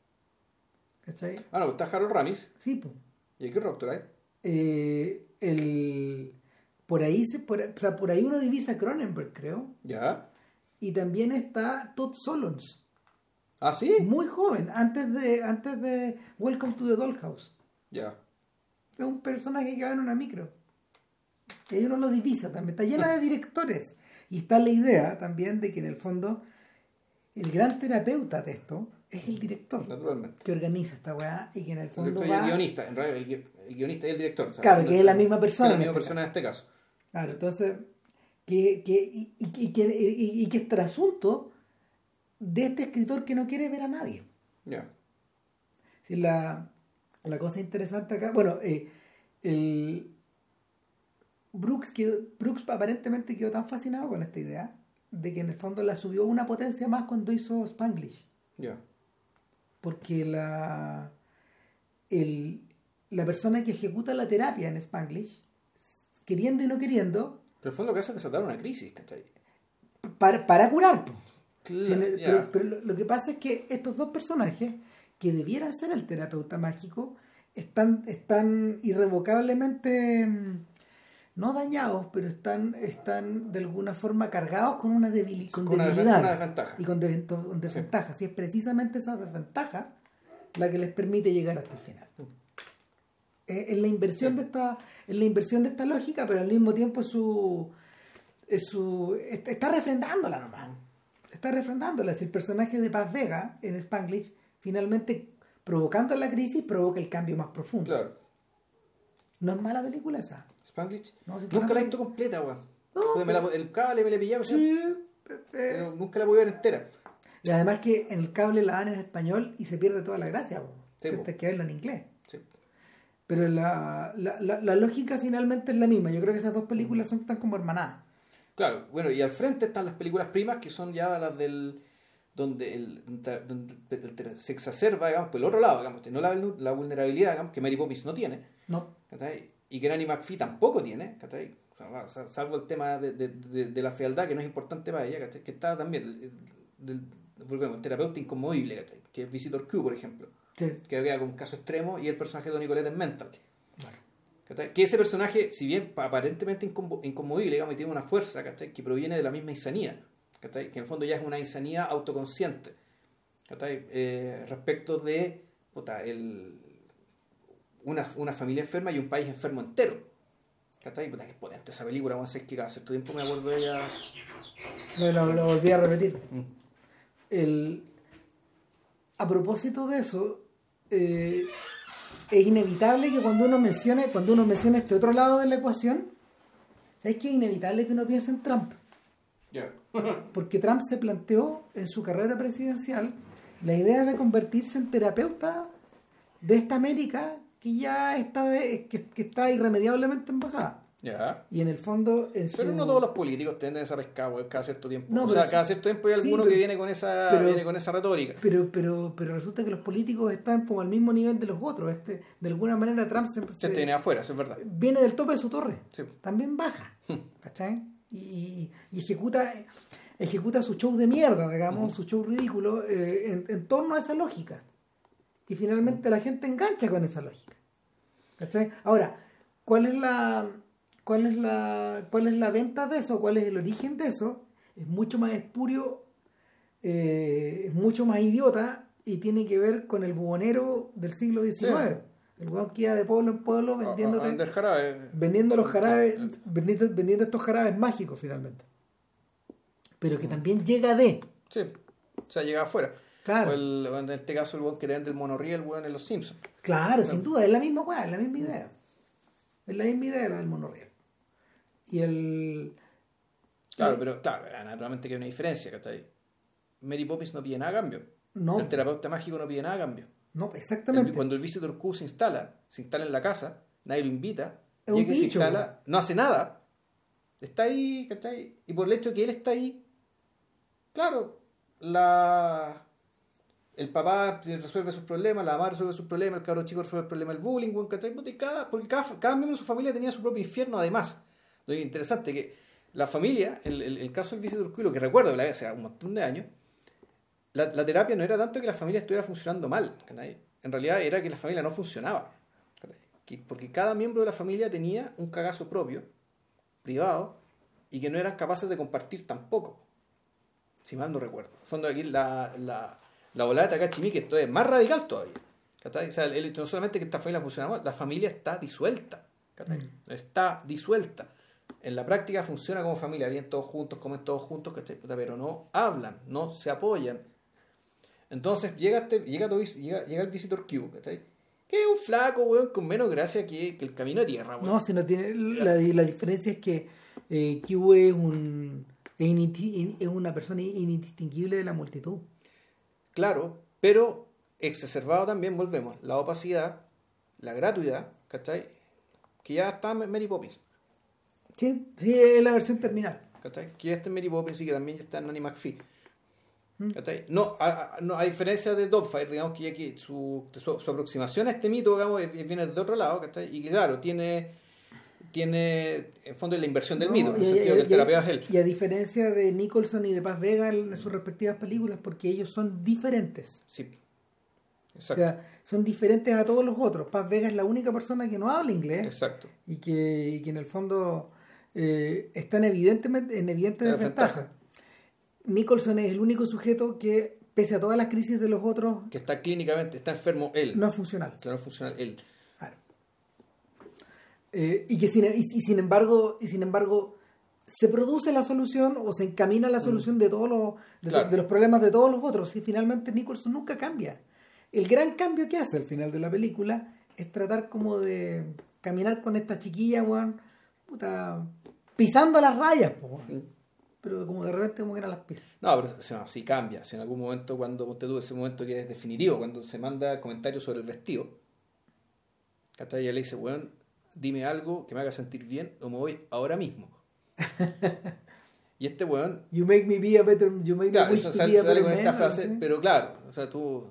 ¿Cachai? Ah, no, está Harold Ramis. Sí, pues. ¿Y qué doctor hay? Eh, el, por ahí se por, o sea, por ahí uno divisa a Cronenberg, creo. Ya. Y también está Todd Solondz, Ah, sí. muy joven, antes de, antes de Welcome to the Dollhouse. Ya. Es un personaje que va en una micro. Y ahí uno lo divisa también. Está llena de directores. Y está la idea también de que en el fondo el gran terapeuta de esto es el director Naturalmente. que organiza esta weá y que en el El fondo director y el va... guionista, en realidad el, gui- el guionista y el director. Claro, que es la misma persona La en misma este persona en este caso. Claro, entonces, que, que, y, y, y que, y, y que este asunto de este escritor que no quiere ver a nadie. Ya. Si la, la cosa interesante acá, bueno, eh, el Brooks, quedó- Brooks aparentemente quedó tan fascinado con esta idea de que en el fondo la subió una potencia más cuando hizo Spanglish. Ya. Porque la, el, la persona que ejecuta la terapia en Spanglish, queriendo y no queriendo, Pero fondo lo que hace es desatar una crisis, ¿cachai? para, para curar. Claro, Sí, pero lo, lo que pasa es que estos dos personajes, que debieran ser el terapeuta mágico, están, están irrevocablemente mm, no dañados, pero están, están de alguna forma cargados con una, debili- con una, debilidad desventaja. y con, desventajas. Y es precisamente esa desventaja la que les permite llegar hasta el final. Eh, Es la inversión de esta, es la inversión de esta lógica, pero al mismo tiempo es su, es su est- está refrendándola nomás. Está refrendándola. Si el personaje de Paz Vega en Spanglish finalmente provocando la crisis provoca el cambio más profundo. Claro. No es mala película esa. Spanglish. No, si nunca la he visto completa, weón. No, me la- el cable me le pillaba, Sí, eh, pero nunca la pude ver entera. Y además que en el cable la dan en español y se pierde toda la gracia. Sí. Tienes que verlo en inglés. Sí. Pero la, la, la, la lógica finalmente es la misma. Yo creo que esas dos películas son tan como hermanadas. Claro, bueno, y al frente están las películas primas que son ya las del donde, el, donde se exacerba, digamos, por el otro lado, digamos, no la, la vulnerabilidad, digamos, que Mary Poppins no tiene, No. ¿Cachai? y que Nanny McPhee tampoco tiene, ¿cachai? O sea, salvo el tema de, de, de- de la fealdad, que no es importante para ella, ¿cachai? que está también, del- volvemos, el terapeuta inconmovible, ¿cachai? que es Visitor Q, por ejemplo, Sí. que queda con un caso extremo, y el personaje de Tony Colette es Mental. Que ese personaje, si bien pa- aparentemente inconmovible, digamos, y tiene una fuerza ¿cachai? que proviene de la misma insanía, ¿cachai? que en el fondo ya es una insanía autoconsciente, ¿cachai? Eh, respecto de puta, el, una, una familia enferma y un país enfermo entero. ¿Cachai? Puta, que potente esa película, vamos a hacer que cierto tiempo me acuerdo de ella. Lo, lo- lo volví a repetir. Mm. El, a propósito de eso, eh, es inevitable que cuando uno mencione, cuando uno menciona este otro lado de la ecuación, ¿sabes que es inevitable que uno piense en Trump? Ya. [LAUGHS] Porque Trump se planteó en su carrera presidencial la idea de convertirse en terapeuta de esta América que ya está, de- que, que está irremediablemente en bajada. Y en el fondo, en Pero su- no todos los políticos tienden esa pescado weón, cada cierto tiempo. No, o sea, cada cierto tiempo hay sí, alguno pero- que viene con esa pero- viene con esa retórica. Pero, pero, pero resulta que los políticos están como al mismo nivel de los otros. Este, de alguna manera Trump se, se- Este viene afuera, eso es verdad. viene del tope de su torre. Sí. También baja. ¿Cachai? Y, y- y ejecuta, ejecuta su show de mierda, digamos, su show ridículo, eh, en, en torno a esa lógica. Y finalmente la gente engancha con esa lógica. ¿Cachai? Ahora, ¿cuál es la. ¿Cuál es, la, ¿Cuál es la venta de eso? ¿Cuál es el origen de eso? Es mucho más espurio, eh, es mucho más idiota y tiene que ver con el bubonero del siglo XIX. Sí. El weón que iba de pueblo en pueblo vendiéndote, vendiendo los jarabes, vendiendo, vendiendo estos jarabes mágicos finalmente. Pero que también llega de. Sí. O sea, llega afuera. Claro. O el- o en este caso, el weón que te vende el monorriel, weón, en Los Simpsons. Claro, sin duda, es la misma weá, es la misma idea. Es la misma idea la del monorriel. Y el. Claro, pero claro, naturalmente que hay una diferencia, ¿cachai? Mary Poppins no pide nada a cambio. No. El terapeuta mágico no pide nada a cambio. No, El- exactamente. cuando el Visitor Q se instala, se instala en la casa, nadie lo invita, Es un llega y se bicho, instala, no hace nada, está ahí, ¿cachai? Y por el hecho de que él está ahí, claro, la el papá resuelve sus problemas, la mamá resuelve sus problemas, el cabro chico resuelve el problema del bullying, y cada, porque cada, miembro de su familia tenía su propio infierno además. Lo interesante que la familia, el, el, caso del Visitor Q, lo que recuerdo, la hace un montón de años, la, la terapia no era tanto que la familia estuviera funcionando mal, en realidad era que la familia no funcionaba. Porque cada miembro de la familia tenía un cagazo propio, privado, y que no eran capaces de compartir tampoco. Si mal no recuerdo. En fondo aquí la, la, la volada de Takashi Miike esto es más radical todavía. O sea, no solamente que esta familia funciona mal, la familia está disuelta. ¿cachai? Está disuelta. En la práctica funciona como familia, bien todos juntos, comen todos juntos, ¿cachai? Pero no hablan, no se apoyan. Entonces llega, este, llega, llega, llega el Visitor Q, ¿cachai? Que es un flaco, weón, con menos gracia que, que el camino a tierra, weón. No, si no tiene. La, la diferencia es que eh, Q es un. Es, es una persona indistinguible de la multitud. Claro, pero exacerbado también, volvemos, la opacidad, la gratuidad, ¿cachai? Que ya está en Mary Poppins, Sí, sí, es la versión terminal. ¿cachai? Que ya está en Mary Poppins y que también ya está en Nanny McPhee. Mm. ¿cachai? No, a, a- no, a diferencia de Dogfire, digamos que ya que su, su, su aproximación a este mito, digamos, viene de otro lado, ¿cachai? Y que claro, tiene, tiene en fondo la inversión del No, mito, en el y- que el terapeuta es él. Y a diferencia de Nicholson y de Paz Vega en sus respectivas películas, porque ellos son diferentes. Sí. O Exacto. sea, son diferentes a todos los otros. Paz Vega es la única persona que no habla inglés Exacto. y que, y que en el fondo eh, está en, evidentemente, en evidente En desventaja. Nicholson es el único sujeto que, pese a todas las crisis de los otros, Que está clínicamente, está enfermo él. no es funcional. Que no es funcional él. Eh, y que sin, y, y sin embargo, y sin embargo, se produce la solución o se encamina la solución de todos los, de, Claro. de los problemas de todos los otros. Y finalmente Nicholson nunca cambia. El gran cambio que hace al final de la película es tratar como de caminar con esta chiquilla, weón, puta, pisando las rayas, po, weón. pero como de repente como que eran las pisas. No, pero o sea, sí cambia. Si en algún momento, cuando ponte tú ese momento que es definitivo, cuando se manda comentarios sobre el vestido, ¿cachai? Ella le dice, weón, dime algo que me haga sentir bien o me voy ahora mismo. [LAUGHS] y este weón, You make me be a better, you make claro, me wish to sale, be a sale better con esta man, frase, pero claro, o sea, tú,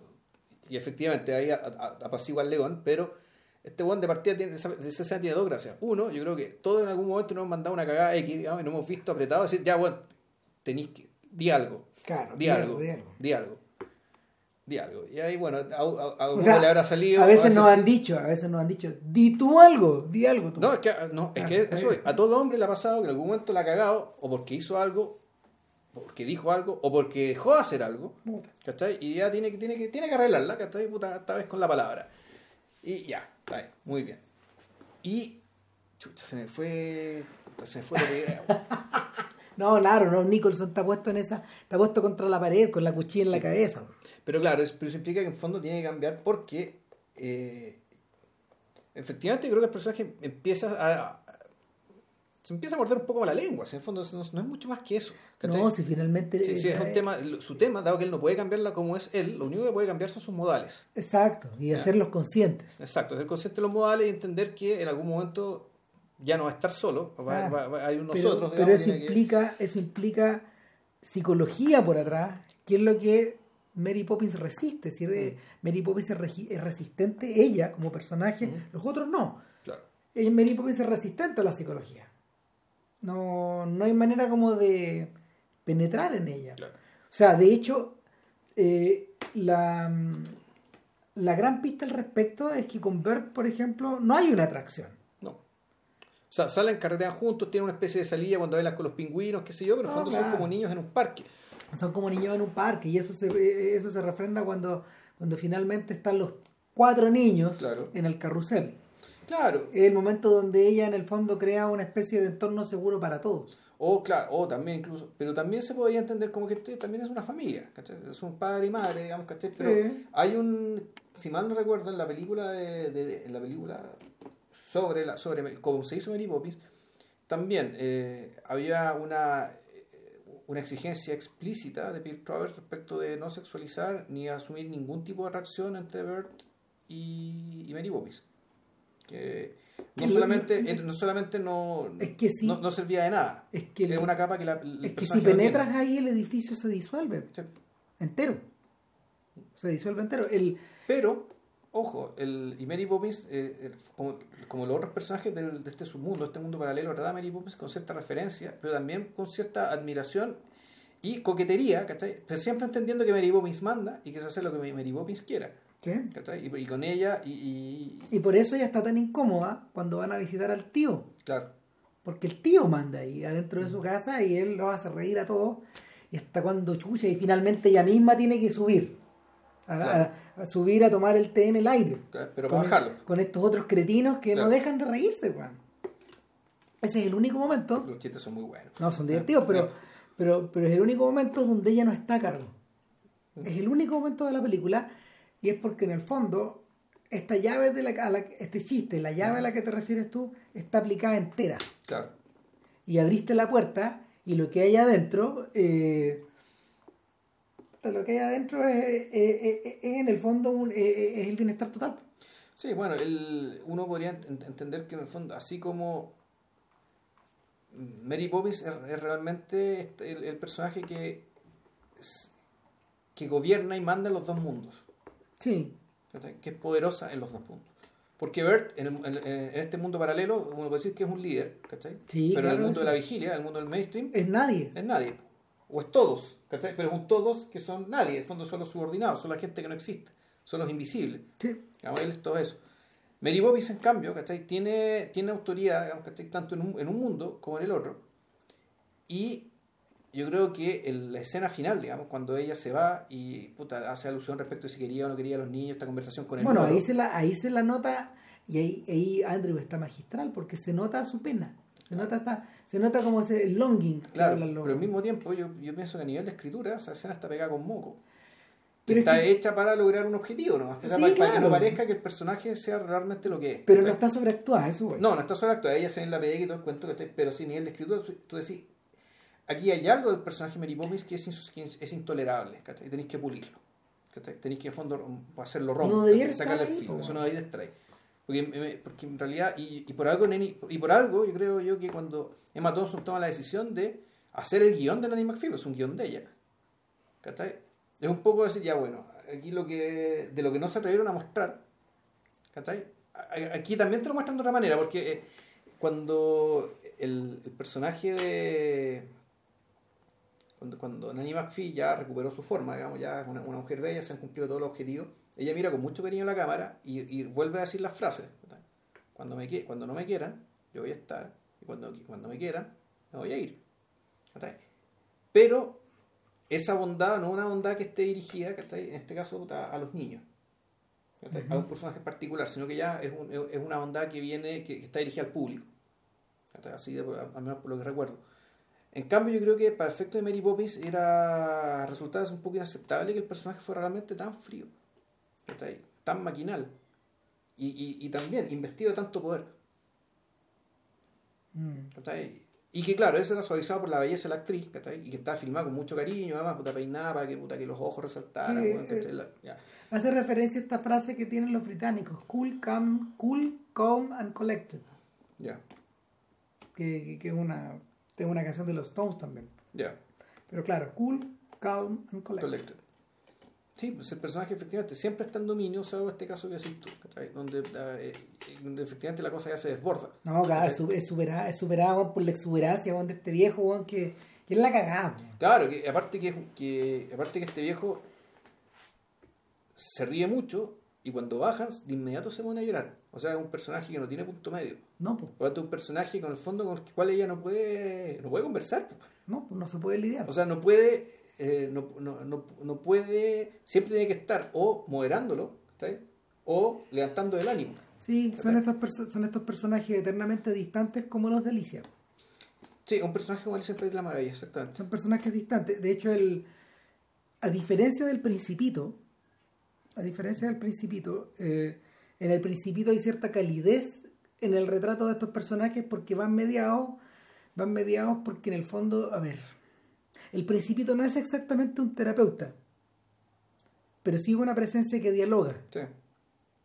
y efectivamente ahí apacigua al león, pero este weón de partida tiene, esa, esa tiene dos gracias. Uno, yo creo que todos en algún momento nos hemos mandado una cagada X, digamos, y nos hemos visto apretados a decir, ya, weón, tenéis que, di algo. Claro, di, di algo, algo, di algo. di algo. Di algo. Y ahí, bueno, a, a- a O uno sea, le habrá salido. a veces nos sí. han dicho, a veces nos han dicho, di tú algo, di algo tú. No, es que, no, es Ah, que está eso es, a todo hombre le ha pasado que en algún momento la ha cagado o porque hizo algo porque dijo algo o porque dejó de hacer algo, Puta. ¿cachai? Y ya tiene que, tiene que, tiene que arreglarla, ¿cachai? Puta, esta vez con la palabra. Y ya, está bien, muy bien. Y, chucha, se me fue, se me fue era, weón. [LAUGHS] No, claro, no, Nicholson está puesto en esa, está puesto contra la pared con la cuchilla en la cabeza. Pero claro, es- pero eso implica que en fondo tiene que cambiar porque eh, efectivamente creo que el personaje empieza a, a- se empieza a morder un poco la lengua, si en el fondo no, no es mucho más que eso. ¿cachai? No, si finalmente... Sí, sí, es un eh, tema, su tema, dado que él no puede cambiarla como es él, lo único que puede cambiar son sus modales. Exacto, y Ya. hacerlos conscientes. Exacto, ser consciente de los modales y entender que en algún momento ya no va a estar solo, va- Claro. va- va- hay un nosotros. pero digamos, eso que- implica, eso implica psicología por atrás, que es lo que Mary Poppins resiste. Si re- Mary Poppins es, resistente, ella como personaje, Mm. los otros no. Claro, Mary Poppins es resistente a la psicología. No, no hay manera como de penetrar en ella. claro. O sea, de hecho, eh, la, la gran pista al respecto es que con Bert, por ejemplo, no hay una atracción. Sea, salen, carretean juntos, tienen una especie de salida cuando bailan con los pingüinos, qué sé yo, pero en No, fondo son como niños en un parque. Son como niños en un parque y eso se, eso se refrenda cuando, cuando finalmente están los cuatro niños Claro. en el carrusel. Claro. Es el momento donde ella en el fondo crea una especie de entorno seguro para todos. O claro, o también incluso, pero también se podría entender como que esto también es una familia, ¿cachai? Es un padre y madre, digamos, ¿cachai? Pero Sí. hay un, si mal no recuerdo, en la película de, de- en la película sobre la, sobre cómo se hizo Mary Poppins, también eh, había una eh, una exigencia explícita de Peter Travers respecto de no sexualizar ni asumir ningún tipo de atracción entre Bert y, y Mary Poppins. Que no solamente, eh, no solamente no, Es que sí. no, no servía de nada. Es que, Es una capa que la, es que si penetras ahí el edificio se disuelve Sí. entero. Se disuelve entero. El, Pero, ojo, el, y Mary Poppins, eh, eh, como, como los otros personajes del- de este submundo, este mundo paralelo, trata a Mary Poppins con cierta referencia, pero también con cierta admiración y coquetería, ¿cachai? Pero siempre entendiendo que Mary Poppins manda y que se hace lo que Mary Poppins quiera, ¿sí? ¿cachai? Y, y con ella, y, y- Y por eso ella está tan incómoda cuando van a visitar al tío. claro, Porque el tío manda ahí adentro de su casa y él lo hace reír a todos. Y hasta cuando chucha y finalmente ella misma tiene que subir. A, Claro. a- a subir a tomar el té en el aire. pero con, para bajarlo. con estos otros cretinos que no dejan de reírse, weón. Ese es el único momento. Los chistes son muy buenos. No, son divertidos, pero, pero, pero es el único momento donde ella no está a cargo. Es el único momento de la película y es porque en el fondo esta llave de la, a la- este chiste, la llave a la que te refieres tú, está aplicada entera. Claro, Y abriste la puerta y lo que hay adentro, eh, lo que hay adentro es, es- es- es en el fondo un- es, el bienestar total. Sí, bueno, el, uno podría ent- entender que en el fondo, así como Mary Poppins es, realmente este- el, el personaje que, que gobierna y manda en los dos mundos, Sí, que es poderosa en los dos mundos. Porque Bert, en, el- en- este mundo paralelo, uno puede decir que es un líder, ¿cachai? Sí, pero en el mundo sí. de la vigilia, en el mundo del mainstream, es nadie. es nadie. O es todos, ¿cachai? Pero es un todos que son nadie, en el fondo son los subordinados, son la gente que no existe, son los invisibles. Sí. Digamos, él es todo eso. Mary Poppins, en cambio, ¿cachai? Tiene, tiene autoridad, digamos, ¿cachai? Tanto en un, en un mundo como en el otro. Y yo creo que el- la escena final, digamos, cuando ella se va y puta, hace alusión respecto a si quería o no quería a los niños, esta conversación con el Bueno, ahí se la, ahí se la nota, y ahí, ahí Andrew está magistral, porque se nota su pena. Se nota esta, se nota como ese longing. que Claro, pero al mismo tiempo yo, yo pienso que a nivel de escritura esa escena está pegada con moco. Que Pero es está que- hecha para lograr un objetivo, ¿no? Sí, para, para que no claro. parezca que el personaje sea realmente lo que es. pero no está sobreactuada, eso güey. No, no está sobre acto, ella se en la pega y todo el cuento, ¿cachai? pero sí, a nivel de escritura, tú decís, aquí hay algo del personaje Mary Poppins que es, que es- es intolerable, ¿cachai? Tenéis que pulirlo, ¿cachai? Tenéis que, en fondo, hacerlo romper, No sacarle el filo, eso no debería estar ahí. Porque, porque en realidad, y, por algo, y por algo, yo creo yo que cuando Emma Thompson toma la decisión de hacer el guion de Nanny McPhee, es un guion de ella, ¿cachai? Es un poco decir, ya bueno, aquí lo que, de lo que no se atrevieron a mostrar, ¿cachai? Aquí también te lo muestran de otra manera, porque eh, cuando el, personaje de. Cuando, cuando Nanny McPhee ya recuperó su forma, digamos, ya es una mujer bella, se han cumplido todos los objetivos, ella mira con mucho cariño la cámara y, y vuelve a decir las frases. Cuando, me, cuando no me quieran, yo voy a estar, y cuando, cuando me quieran, me voy a ir. Pero esa bondad no es una bondad que esté dirigida, en este caso, a los niños. A un personaje particular, sino que ya es, un- es una bondad que viene, que, que está dirigida al público. Así, de- al menos por lo que recuerdo. En cambio, yo creo que para efecto de Mary Poppins era resultaba un poco inaceptable que el personaje fuera realmente tan frío, ¿cachai? tan maquinal y, y, y también investido de tanto poder. Mm. ¿cachai? Y que claro, eso era suavizado por la belleza de la actriz, ¿cachai? Y que estaba filmada con mucho cariño, además, puta peinada para que, puta, que los ojos resaltaran, eh, La-. Hace referencia a esta frase que tienen los británicos, cool, calm, cool, calm and collected, Ya, que, que- que es una, es una canción de los Stones también. ya, Pero claro, cool, calm and collected. Collected. Sí, pues el personaje efectivamente siempre está en dominio, salvo este caso que decís tú. Donde, eh, donde efectivamente la cosa ya se desborda. No, claro, es, superada, es superada por la exuberancia de este viejo weón, que, que es la cagada. Claro, que aparte que, que aparte que este viejo se ríe mucho y cuando bajan de inmediato se pone a llorar. O sea, es un personaje que no tiene punto medio. No, pues, Por lo tanto, es un personaje con el fondo con el cual ella no puede, no puede conversar. pues. no, pues no se puede lidiar. O sea, no puede, eh, no, no, no, no puede, siempre tiene que estar o moderándolo, ¿cachai? o levantando el ánimo. sí, son estos, son estos personajes eternamente distantes como los de Alicia. Sí, un personaje como Alicia en el País de la Maravilla, exactamente. Son personajes distantes. De hecho, el, a diferencia del Principito, a diferencia del Principito, eh, en el Principito hay cierta calidez en el retrato de estos personajes porque van mediados, van mediados porque en el fondo, a ver, el Principito no es exactamente un terapeuta, pero sí una presencia que dialoga. Sí,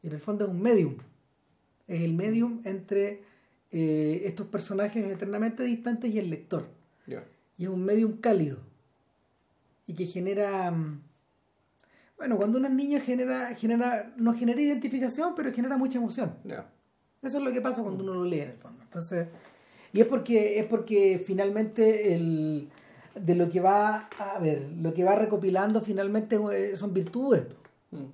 en el fondo es un medium. Es el medium entre eh, estos personajes eternamente distantes y el lector y es un medium cálido y que genera mm, bueno cuando uno es niño genera genera no genera identificación pero genera mucha emoción Ya. eso es lo que pasa cuando uno lo lee en el fondo entonces y es porque es porque finalmente el de lo que va a ver lo que va recopilando finalmente eh, son virtudes Mm.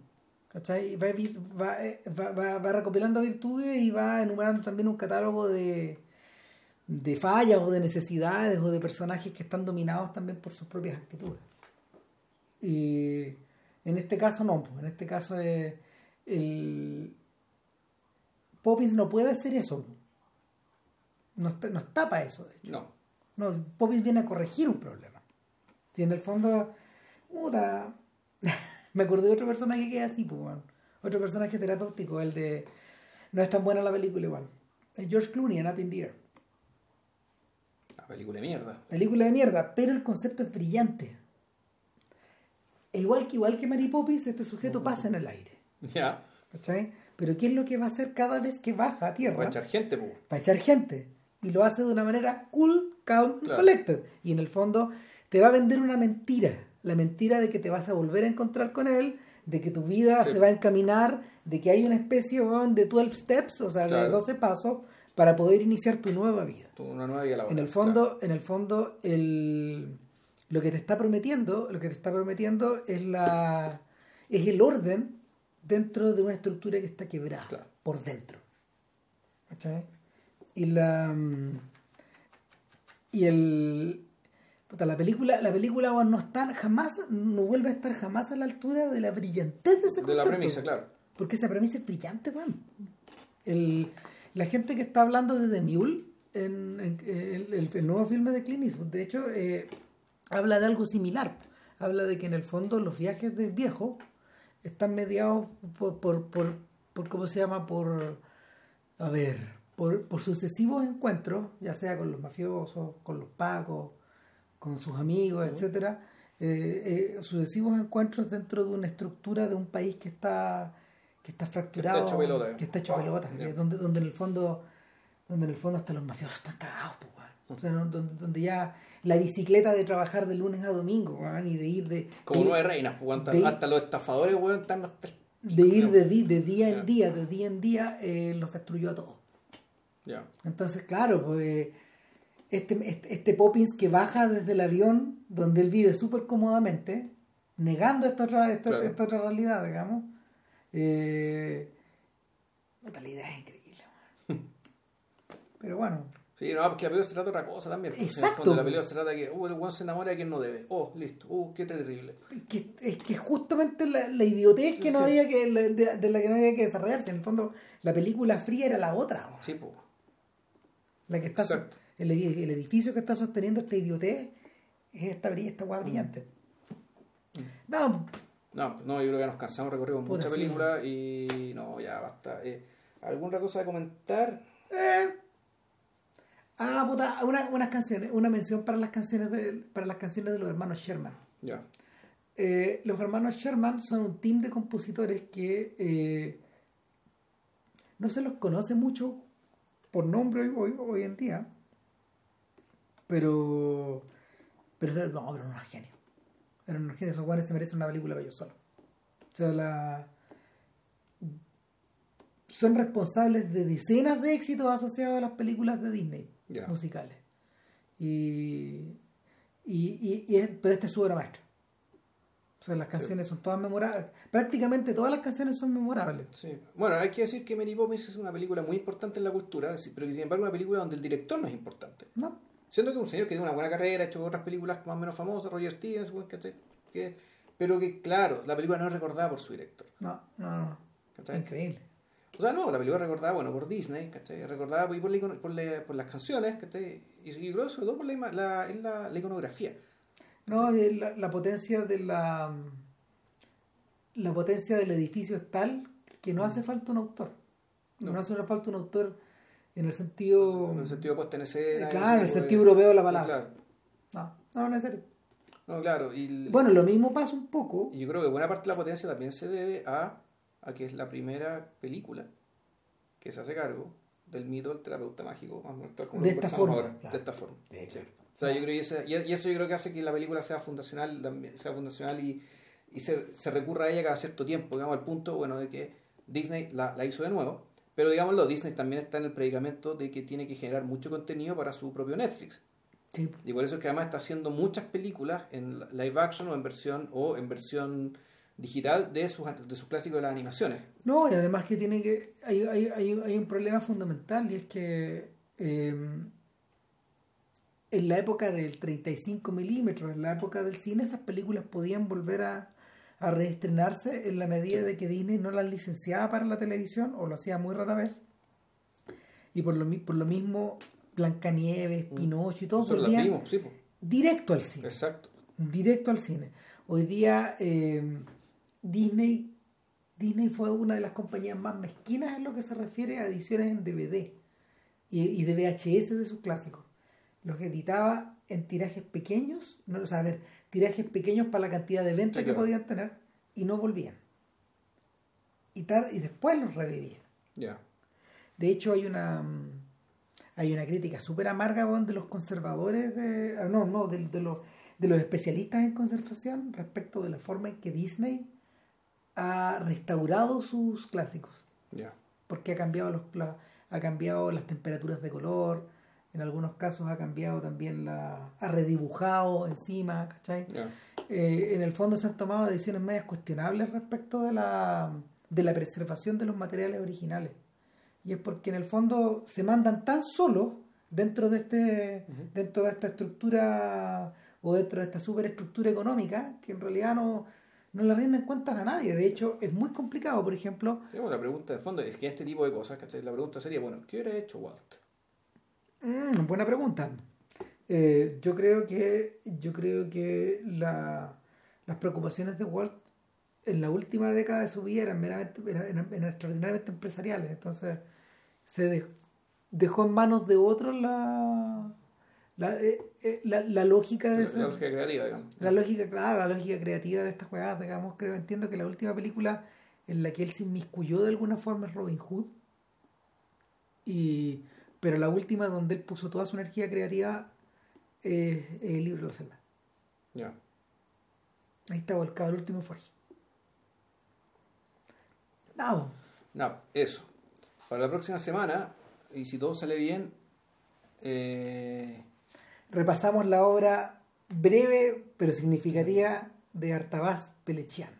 ¿cachai? Va, eh, va, va- va recopilando virtudes y va enumerando también un catálogo de, de fallas o de necesidades o de personajes que están dominados también por sus propias actitudes. Y en este caso no, en este caso eh, el Poppins no puede hacer eso. No está, no está para eso, de hecho. No. No, Poppins viene a corregir un problema. Si en el fondo, puta, [LAUGHS] me acordé de otro personaje que es así, pues, weón. Otro personaje terapéutico, el de. No es tan buena la película igual. Es George Clooney en Up in the Air. La película de mierda. Película de mierda, pero el concepto es brillante. E igual que igual que Mary Poppins, este sujeto pasa en el aire. [LAUGHS] Ya. ¿Cachai? Pero ¿qué es lo que va a hacer cada vez que baja a tierra? Para echar gente, pues. para echar gente. Y lo hace de una manera cool, calm, and Claro. collected. Y en el fondo te va a vender una mentira. La mentira de que te vas a volver a encontrar con él, de que tu vida Sí. se va a encaminar, de que hay una especie de 12 steps, o sea, de Claro. 12 pasos, para poder iniciar tu nueva vida. Tu- Una nueva vida laboral. En el fondo, en el fondo, el, lo que te está prometiendo, lo que te está prometiendo es la es el orden dentro de una estructura que está quebrada por dentro. ¿Cachai? Y la mm, y el puta, la película, la película weón, no está jamás, no vuelve a estar jamás a la altura de la brillantez de ese De la concepto. premisa, claro. Porque esa premisa es brillante, weón. El, la gente que está hablando de The Mule, en, el- el nuevo filme de Clint Eastwood, de hecho, eh, habla de algo similar. Habla de que en el fondo los viajes del viejo están mediados por, por, por, por ¿cómo se llama? Por, a ver, por, por sucesivos encuentros, ya sea con los mafiosos, con los pacos, con sus amigos, etcétera, eh, eh, sucesivos encuentros dentro de una estructura de un país que está que está fracturado, hecho pelota, que está hecho pelota, es donde, donde en el fondo donde en el fondo hasta los mafiosos están cagados, pues. O sea, donde, donde ya la bicicleta de trabajar de lunes a domingo, y de ir de Como nueve reinas, pues. Hasta, los estafadores, weón, están hasta el de ir de, de día en día, de día en día, eh, los destruyó a todos. Entonces, claro, pues este, este, este Poppins que baja desde el avión, donde él vive súper cómodamente, negando esta otra, esta, Claro. esta otra realidad, digamos. Eh, la idea es increíble. [LAUGHS] Pero bueno, Sí, no, porque la película se trata de otra cosa también. pues, Exacto. la película se trata de que, uh, el weón se enamora de quien no debe. Oh, listo. Uh, qué terrible. que, es que justamente la, la idiotez que no Sí. había que de, de la que no había que desarrollarse en el fondo la película fría era la otra Sí, pues. La que está el, edi- el edificio que está sosteniendo esta idiotez es esta esta Mm. hueá brillante no No, no, yo creo que ya nos cansamos, recorrimos Puta, mucha película y no, ya basta. Eh, ¿Alguna cosa de comentar? eh. ah puta una, unas canciones una mención para las canciones de para las canciones de los hermanos Sherman Ya. Eh, los hermanos Sherman son un team de compositores que eh, no se los conoce mucho por nombre hoy, hoy, hoy en día, pero, pero no, pero unos genios. Eran unos genios, esos guanes se merecen una película para ellos solos. O sea, la, son responsables de decenas de éxitos asociados a las películas de Disney musicales. Y, y, y- y es- pero este es su obra maestra. O sea, las canciones son todas memorables. Prácticamente todas las canciones son memorables. Sí. Bueno, hay que decir que Mary Poppins es una película muy importante en la cultura, pero que sin embargo es una película donde el director no es importante. ¿No? Siendo que un señor que tiene una buena carrera, ha hecho otras películas más o menos famosas, Roger Stevens. Que- pero que, claro, la película no es recordada por su director. No, no, no. ¿cachai? Increíble. O sea, no, la película es recordada, bueno, por Disney, ¿cachai? Recordada por, por, la por, la- por las canciones, ¿cachai? Y, y creo que sobre todo por la iconografía. No, eh, la, la potencia de la. La potencia del edificio es tal que no hace falta un autor. No, No. hace falta un autor en el sentido. En el sentido en escena. Eh, claro, en el sentido europeo de la palabra. Claro. No, no, no es serio. No, claro. Y, Bueno, lo mismo pasa un poco. y yo creo que buena parte de la potencia también se debe a, a que es la primera película que se hace cargo del mito del terapeuta mágico, menos tal como De esta forma, ahora, claro. de esta forma. De hecho. O sea, yo creo que ese- y eso yo creo que hace que la película sea fundacional, también, sea fundacional y, y se, se recurra a ella cada cierto tiempo, digamos, al punto, bueno, de que Disney la, la hizo de nuevo, pero digámoslo, Disney también está en el predicamento de que tiene que generar mucho contenido para su propio Netflix. Sí. Y por eso es que además está haciendo muchas películas en live action o en versión o en versión digital de sus, de sus clásicos de las animaciones. No, y además que tiene que. Hay, hay, hay, hay un problema fundamental y es que eh, en la época del 35 milímetros, en la época del cine, esas películas podían volver a, a reestrenarse en la medida de que Disney no las licenciaba para la televisión o lo hacía muy rara vez. Y por lo, por lo mismo, Blancanieves, Pinocho y todo volvían sí, po. directo al cine exacto. directo al cine. Hoy día eh, Disney Disney fue una de las compañías más mezquinas en lo que se refiere a ediciones en DVD y, y de VHS de sus clásicos. Los editaba en tirajes pequeños, no, o sea, a ver, tirajes pequeños para la cantidad de ventas Sí, que claro. podían tener y no volvían. Y, tar- y después los revivían. Ya. De hecho, hay una mm, hay una crítica súper amarga de los conservadores, de, ah, no, no, de, de los, de los especialistas en conservación respecto de la forma en que Disney ha restaurado sus clásicos. Ya. Porque ha cambiado, los, la- ha cambiado las temperaturas de color, en algunos casos ha cambiado también la. ha redibujado encima, ¿cachai? Eh, en el fondo se han tomado decisiones medias cuestionables respecto de la, de la preservación de los materiales originales. Y es porque en el fondo se mandan tan solos dentro de este dentro de esta estructura o dentro de esta superestructura económica que en realidad no, no le rinden cuentas a nadie. De hecho, es muy complicado, por ejemplo, Sí, bueno, la pregunta de fondo es que este tipo de cosas, ¿cachai? La pregunta sería, bueno, ¿qué hubiera hecho Walt? Mm, buena pregunta. Eh, yo creo que yo creo que la- las preocupaciones de Walt en la última década de su vida eran meramente eran, extraordinariamente empresariales. Entonces se dej- dejó en manos de otros la la, eh, eh, la, la lógica de La, lógica creativa, digamos. la lógica, claro, la lógica creativa de estas jugadas, digamos, creo, entiendo que la última película en la que él se inmiscuyó de alguna forma es Robin Hood. Y, pero la última donde él puso toda su energía creativa es el libro de la. Ya. Ahí está volcado el último esfuerzo. No, No, eso. Para la próxima semana, y si todo sale bien, eh, repasamos la obra breve pero significativa de Artabaz Pelechian.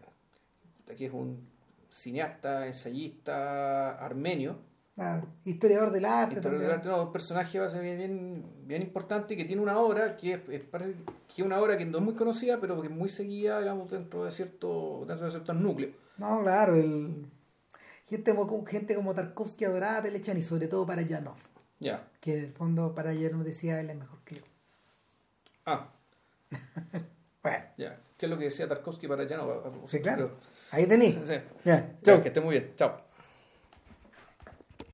aquí es un cineasta, ensayista armenio, Claro. Historiador del arte. Historiador del arte, no, un personaje bien, bien, bien importante que tiene una obra que es, es- parece que es una obra que no es muy conocida, pero que es muy seguida, digamos, dentro de cierto, dentro de ciertos núcleos. No, claro, el... gente, como, gente como Tarkovsky adoraba a Pelechan y sobre todo para Janov, Ya. que en el fondo para Janov decía él es mejor que yo. Ah, [LAUGHS] Bueno, ya. ¿Qué es lo que decía Tarkovsky para? No, sí, claro. Ahí tení. Sí. Ya, chau. que esté muy bien. Chao.